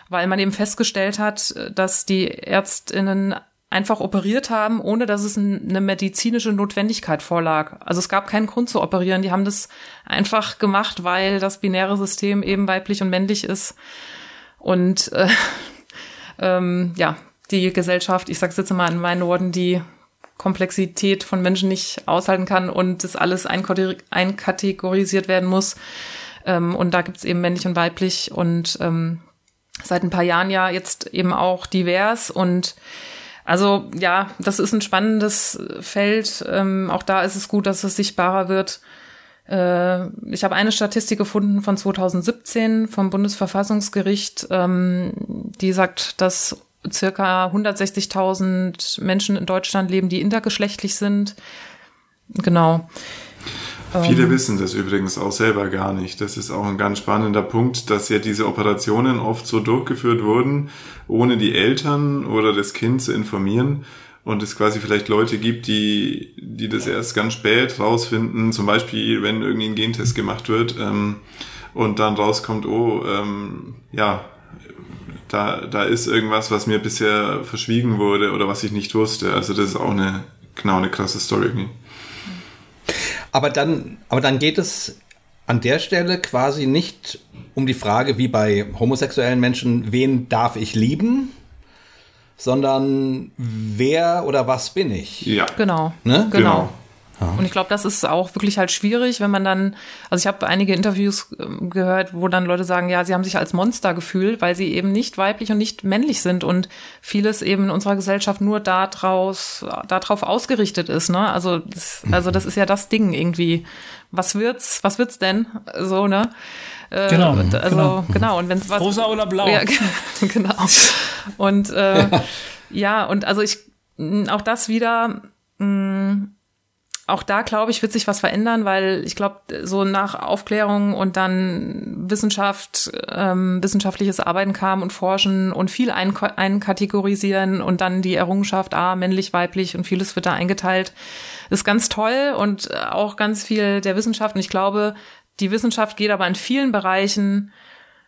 Weil man eben festgestellt hat, dass die Ärztinnen einfach operiert haben, ohne dass es eine medizinische Notwendigkeit vorlag. Also es gab keinen Grund zu operieren. Die haben das einfach gemacht, weil das binäre System eben weiblich und männlich ist. Und äh, ähm, ja, die Gesellschaft, ich sage jetzt mal in meinen Worten, die Komplexität von Menschen nicht aushalten kann und das alles einkategorisiert werden muss. Ähm, und da gibt's eben männlich und weiblich und ähm, seit ein paar Jahren ja jetzt eben auch divers und also ja, das ist ein spannendes Feld. Ähm, auch da ist es gut, dass es sichtbarer wird. Äh, ich habe eine Statistik gefunden von 2017 vom Bundesverfassungsgericht, ähm, die sagt, dass circa 160.000 Menschen in Deutschland leben, die intergeschlechtlich sind. Genau. Viele ähm, wissen das übrigens auch selber gar nicht. Das ist auch ein ganz spannender Punkt, dass ja diese Operationen oft so durchgeführt wurden, ohne die Eltern oder das Kind zu informieren. Und es quasi vielleicht Leute gibt, die, die das erst ganz spät rausfinden, zum Beispiel, wenn irgendwie ein Gentest gemacht wird ähm, und dann rauskommt, oh, ähm, ja, da, da ist irgendwas, was mir bisher verschwiegen wurde oder was ich nicht wusste. Also das ist auch eine, genau eine krasse Story. Aber dann, aber dann geht es an der Stelle quasi nicht um die Frage, wie bei homosexuellen Menschen, wen darf ich lieben, sondern wer oder was bin ich? Ja. Genau. Ne? Genau. Genau. Und ich glaube, das ist auch wirklich halt schwierig, wenn man dann, also ich habe einige Interviews ähm, gehört, wo dann Leute sagen, ja, sie haben sich als Monster gefühlt, weil sie eben nicht weiblich und nicht männlich sind und vieles eben in unserer Gesellschaft nur daraus, darauf ausgerichtet ist. Ne? Also, das, also das ist ja das Ding irgendwie. Was wird's? Was wird's denn? So ne? Äh, genau. Also genau. genau. Und wenn's was rosa oder blau. Ja, genau. Und äh, ja, und also ich auch das wieder. Mh, auch da, glaube ich, wird sich was verändern, weil ich glaube, so nach Aufklärung und dann Wissenschaft, ähm, wissenschaftliches Arbeiten kam und Forschen und viel ein einkategorisieren und dann die Errungenschaft, ah, männlich, weiblich und vieles wird da eingeteilt. Ist ganz toll und auch ganz viel der Wissenschaft. Und ich glaube, die Wissenschaft geht aber in vielen Bereichen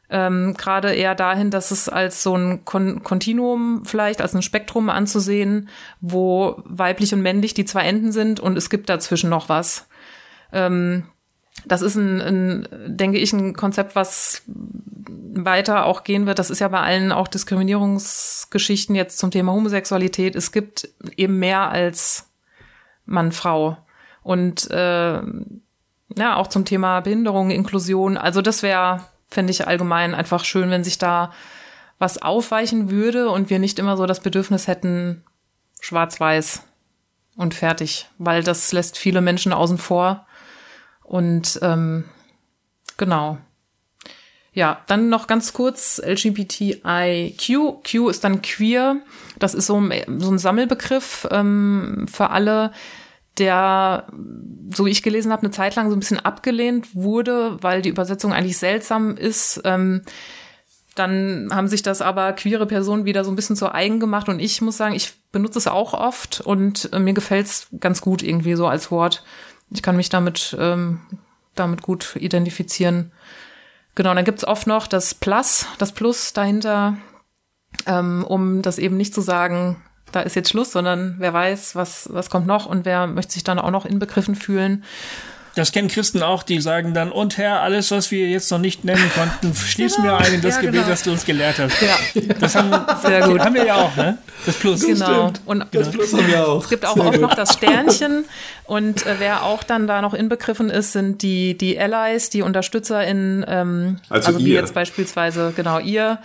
ähm, gerade eher dahin, dass es als so ein Kon Kontinuum vielleicht, als ein Spektrum anzusehen, wo weiblich und männlich die zwei Enden sind und es gibt dazwischen noch was. Ähm, das ist ein, ein, denke ich, ein Konzept, was weiter auch gehen wird. Das ist ja bei allen auch Diskriminierungsgeschichten jetzt zum Thema Homosexualität. Es gibt eben mehr als Mann, Frau. Und äh, ja, auch zum Thema Behinderung, Inklusion. Also das wäre fände ich allgemein einfach schön, wenn sich da was aufweichen würde und wir nicht immer so das Bedürfnis hätten, schwarz-weiß und fertig, weil das lässt viele Menschen außen vor. Und ähm, genau. Ja, dann noch ganz kurz LGBTIQ. Q ist dann queer. Das ist so, so ein Sammelbegriff ähm, für alle, der, so wie ich gelesen habe, eine Zeit lang so ein bisschen abgelehnt wurde, weil die Übersetzung eigentlich seltsam ist. Ähm, dann haben sich das aber queere Personen wieder so ein bisschen zu eigen gemacht und ich muss sagen, ich benutze es auch oft und äh, mir gefällt es ganz gut irgendwie so als Wort. Ich kann mich damit, ähm, damit gut identifizieren. Genau, dann gibt's oft noch das Plus, das Plus dahinter, ähm, um das eben nicht zu sagen, da ist jetzt Schluss, sondern wer weiß, was, was kommt noch und wer möchte sich dann auch noch inbegriffen fühlen. Das kennen Christen auch, die sagen dann, und Herr, alles, was wir jetzt noch nicht nennen konnten, schließen genau. wir ein in das ja, Gebet, genau. das du uns gelehrt hast. Ja. Das haben, Sehr gut. haben wir ja auch, ne? Das Plus. Genau. Und das Plus haben wir auch. Es gibt auch gut. noch das Sternchen. Und äh, wer auch dann da noch inbegriffen ist, sind die, die Allies, die UnterstützerInnen, ähm, also, also wie jetzt beispielsweise, genau, ihr.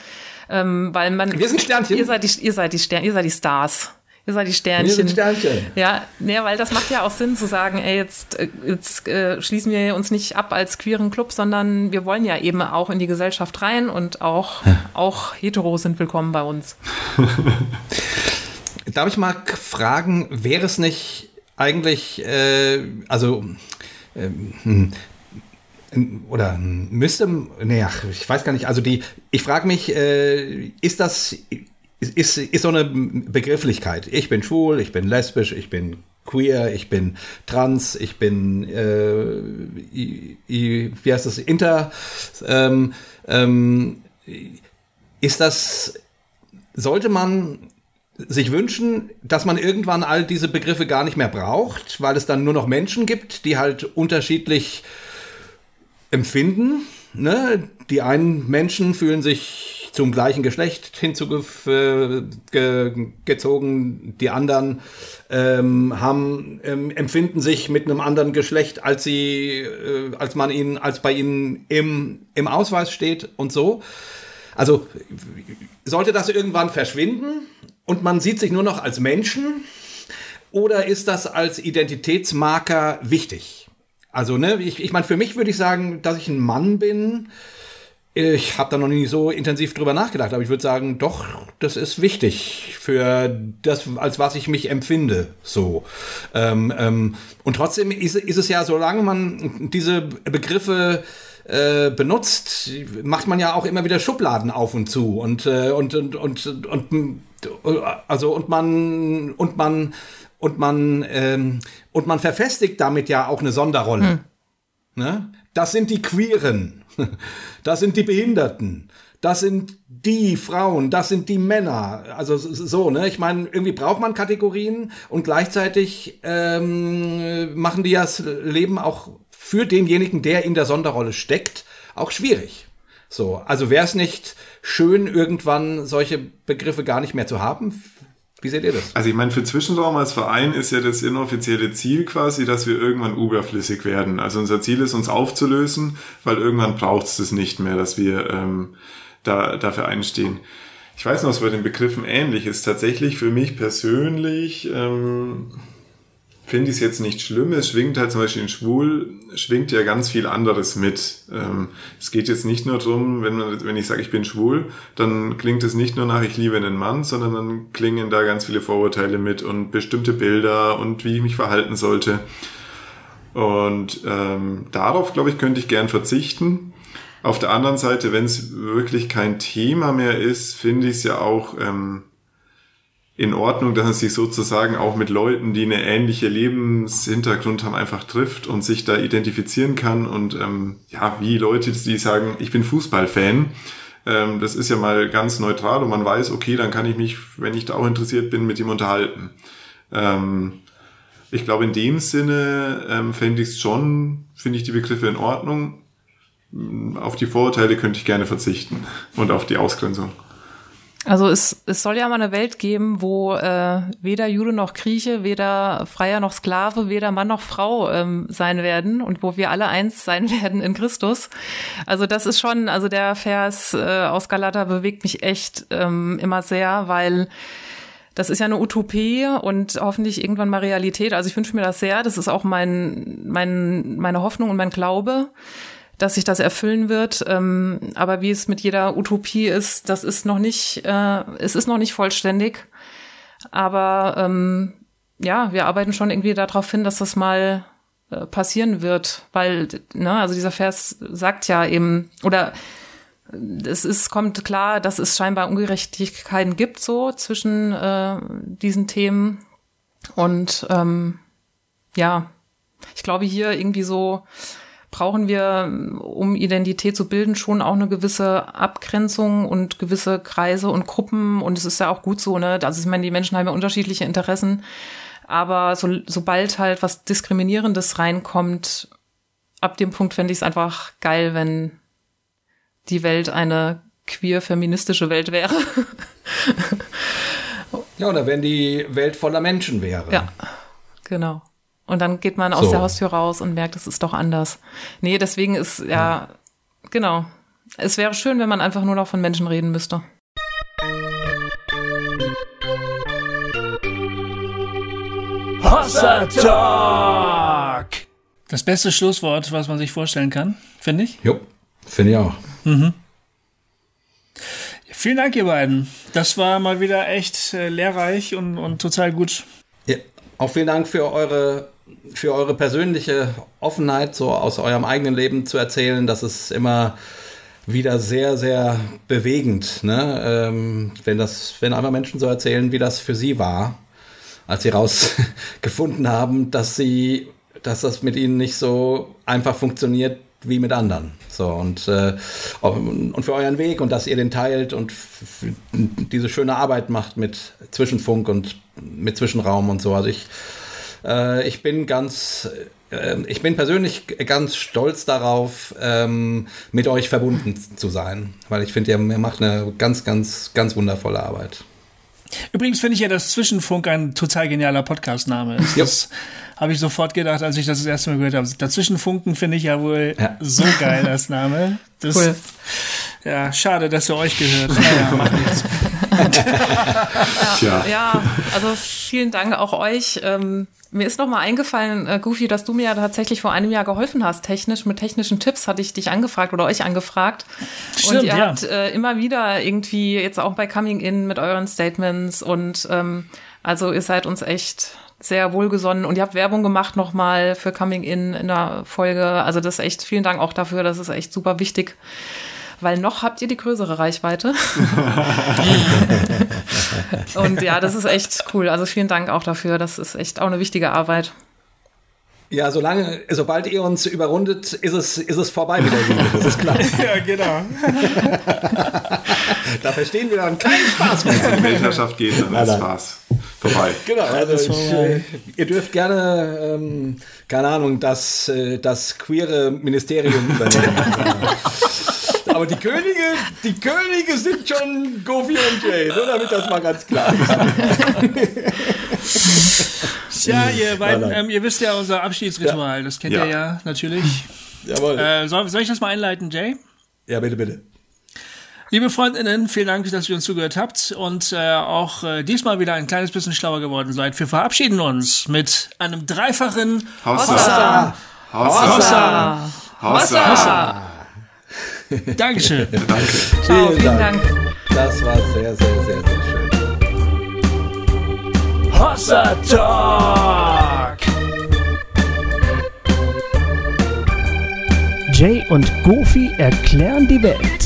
Ähm, weil man. Wir sind Sternchen. Ihr seid die, ihr seid die Stern, ihr seid die Stars. Ihr seid die Sternchen. Wir sind Sternchen. Ja, ne, weil das macht ja auch Sinn zu sagen, ey, jetzt, äh, jetzt äh, schließen wir uns nicht ab als queeren Club, sondern wir wollen ja eben auch in die Gesellschaft rein und auch, auch hetero sind willkommen bei uns. Darf ich mal fragen, wäre es nicht eigentlich, äh, also ähm, oder müsste, naja, ich weiß gar nicht, also die, ich frage mich, äh, ist das, ist, ist so eine Begrifflichkeit. Ich bin schwul, ich bin lesbisch, ich bin queer, ich bin trans, ich bin, äh, i, i, wie heißt das, inter, ähm, ähm, ist das, sollte man sich wünschen, dass man irgendwann all diese Begriffe gar nicht mehr braucht, weil es dann nur noch Menschen gibt, die halt unterschiedlich empfinden. Ne? Die einen Menschen fühlen sich zum gleichen Geschlecht hinzugezogen, die anderen ähm, haben, ähm, empfinden sich mit einem anderen Geschlecht, als sie, äh, als man ihnen, als bei ihnen im, im Ausweis steht und so. Also sollte das irgendwann verschwinden und man sieht sich nur noch als Menschen oder ist das als Identitätsmarker wichtig? Also, ne, ich, ich meine, für mich würde ich sagen, dass ich ein Mann bin, ich habe da noch nie so intensiv drüber nachgedacht, aber ich würde sagen, doch, das ist wichtig für das, als was ich mich empfinde. So. Ähm, ähm, und trotzdem ist, ist es ja, solange man diese Begriffe äh, benutzt, macht man ja auch immer wieder Schubladen auf und zu. Und, äh, und, und, und, und, also und man und man und man ähm, und man verfestigt damit ja auch eine Sonderrolle. Hm. Ne? Das sind die Queeren. Das sind die Behinderten. Das sind die Frauen, das sind die Männer. Also so, ne? Ich meine, irgendwie braucht man Kategorien und gleichzeitig ähm, machen die das Leben auch für denjenigen, der in der Sonderrolle steckt, auch schwierig. So, also wäre es nicht schön, irgendwann solche Begriffe gar nicht mehr zu haben? Wie seht ihr das? Also ich meine, für Zwischenraum als Verein ist ja das inoffizielle Ziel quasi, dass wir irgendwann überflüssig werden. Also unser Ziel ist, uns aufzulösen, weil irgendwann braucht es das nicht mehr, dass wir ähm, da, dafür einstehen. Ich weiß noch, was bei den Begriffen ähnlich ist. Tatsächlich für mich persönlich ähm, finde ich es jetzt nicht schlimm. Es schwingt halt zum Beispiel in Schwul, schwingt ja ganz viel anderes mit. Ähm, es geht jetzt nicht nur darum, wenn, wenn ich sage, ich bin schwul, dann klingt es nicht nur nach, ich liebe einen Mann, sondern dann klingen da ganz viele Vorurteile mit und bestimmte Bilder und wie ich mich verhalten sollte. Und ähm, darauf, glaube ich, könnte ich gern verzichten. Auf der anderen Seite, wenn es wirklich kein Thema mehr ist, finde ich es ja auch ähm, in Ordnung, dass man sich sozusagen auch mit Leuten, die eine ähnliche Lebenshintergrund haben, einfach trifft und sich da identifizieren kann und ähm, ja, wie Leute, die sagen, ich bin Fußballfan, ähm, das ist ja mal ganz neutral und man weiß, okay, dann kann ich mich, wenn ich da auch interessiert bin, mit ihm unterhalten. Ähm, ich glaube, in dem Sinne ähm, fände ich es schon, finde ich die Begriffe in Ordnung. Auf die Vorurteile könnte ich gerne verzichten und auf die Ausgrenzung. Also es, es soll ja mal eine Welt geben, wo äh, weder Jude noch Grieche, weder Freier noch Sklave, weder Mann noch Frau ähm, sein werden und wo wir alle eins sein werden in Christus. Also das ist schon, also der Vers äh, aus Galata bewegt mich echt ähm, immer sehr, weil das ist ja eine Utopie und hoffentlich irgendwann mal Realität. Also ich wünsche mir das sehr. Das ist auch mein, mein, meine Hoffnung und mein Glaube dass sich das erfüllen wird. Ähm, aber wie es mit jeder Utopie ist, das ist noch nicht, äh, es ist noch nicht vollständig. Aber ähm, ja, wir arbeiten schon irgendwie darauf hin, dass das mal äh, passieren wird, weil, ne, also dieser Vers sagt ja eben, oder es ist, kommt klar, dass es scheinbar Ungerechtigkeiten gibt so zwischen äh, diesen Themen. Und ähm, ja, ich glaube hier irgendwie so brauchen wir, um Identität zu bilden, schon auch eine gewisse Abgrenzung und gewisse Kreise und Gruppen. Und es ist ja auch gut so, ne? Also ich meine, die Menschen haben ja unterschiedliche Interessen. Aber so, sobald halt was Diskriminierendes reinkommt, ab dem Punkt fände ich es einfach geil, wenn die Welt eine queer-feministische Welt wäre. ja, oder wenn die Welt voller Menschen wäre. Ja, genau. Und dann geht man aus so. der Haustür raus und merkt, es ist doch anders. Nee, deswegen ist, ja, ja, genau. Es wäre schön, wenn man einfach nur noch von Menschen reden müsste. Hossa Talk! Das beste Schlusswort, was man sich vorstellen kann, finde ich. Jo, finde ich auch. Mhm. Vielen Dank, ihr beiden. Das war mal wieder echt äh, lehrreich und, und total gut. Ja, auch vielen Dank für eure für eure persönliche Offenheit, so aus eurem eigenen Leben zu erzählen. Das ist immer wieder sehr, sehr bewegend, ne? Ähm, wenn das, wenn einmal Menschen so erzählen, wie das für sie war, als sie rausgefunden haben, dass sie, dass das mit ihnen nicht so einfach funktioniert wie mit anderen. So und äh, und für euren Weg und dass ihr den teilt und diese schöne Arbeit macht mit Zwischenfunk und mit Zwischenraum und so. Also ich äh, ich bin ganz, äh, ich bin persönlich ganz stolz darauf, ähm, mit euch verbunden zu sein, weil ich finde, ihr, ihr macht eine ganz, ganz, ganz wundervolle Arbeit. Übrigens finde ich ja, dass Zwischenfunk ein total genialer Podcastname ist. Das habe ich sofort gedacht, als ich das das erste Mal gehört habe. Dazwischenfunken finde ich ja wohl ja. so geil, das Name. Das, cool. Ja, schade, dass er euch gehört. Naja, macht nichts. ja, ja, also vielen Dank auch euch. Ähm, mir ist noch mal eingefallen, äh, Goofy, dass du mir ja tatsächlich vor einem Jahr geholfen hast, technisch. Mit technischen Tipps hatte ich dich angefragt oder euch angefragt. Stimmt, und ihr ja. habt äh, immer wieder irgendwie, jetzt auch bei Coming In mit euren Statements und ähm, also ihr seid uns echt sehr wohlgesonnen und ihr habt Werbung gemacht nochmal für Coming In in der Folge. Also das ist echt, vielen Dank auch dafür, das ist echt super wichtig weil noch habt ihr die größere Reichweite. und ja, das ist echt cool. Also vielen Dank auch dafür. Das ist echt auch eine wichtige Arbeit. Ja, solange, sobald ihr uns überrundet, ist es, ist es vorbei mit der Liebe, das ist klar. ja, genau. da verstehen wir dann keinen Spaß mehr. Wenn die Weltherrschaft geht, dann ist Spaß vorbei. Genau, also ich, äh, ihr dürft gerne, ähm, keine Ahnung, das, äh, das queere Ministerium übernehmen. Aber die Könige, die Könige sind schon Goofy und Jay, nur damit das mal ganz klar ist. ja, ihr beiden, ähm, ihr wisst ja unser Abschiedsritual, ja. das kennt ja. ihr ja natürlich. Jawohl. Äh, soll, soll ich das mal einleiten, Jay? Ja, bitte, bitte. Liebe Freundinnen, vielen Dank, dass ihr uns zugehört habt und äh, auch äh, diesmal wieder ein kleines bisschen schlauer geworden seid. Wir verabschieden uns mit einem dreifachen Hossa. Hossa. Hossa. Hossa. Hossa. Dankeschön. Danke. Ciao, vielen, vielen Dank. Dank. Das war sehr, sehr, sehr, sehr schön. Hossa Talk! Jay und Goofy erklären die Welt.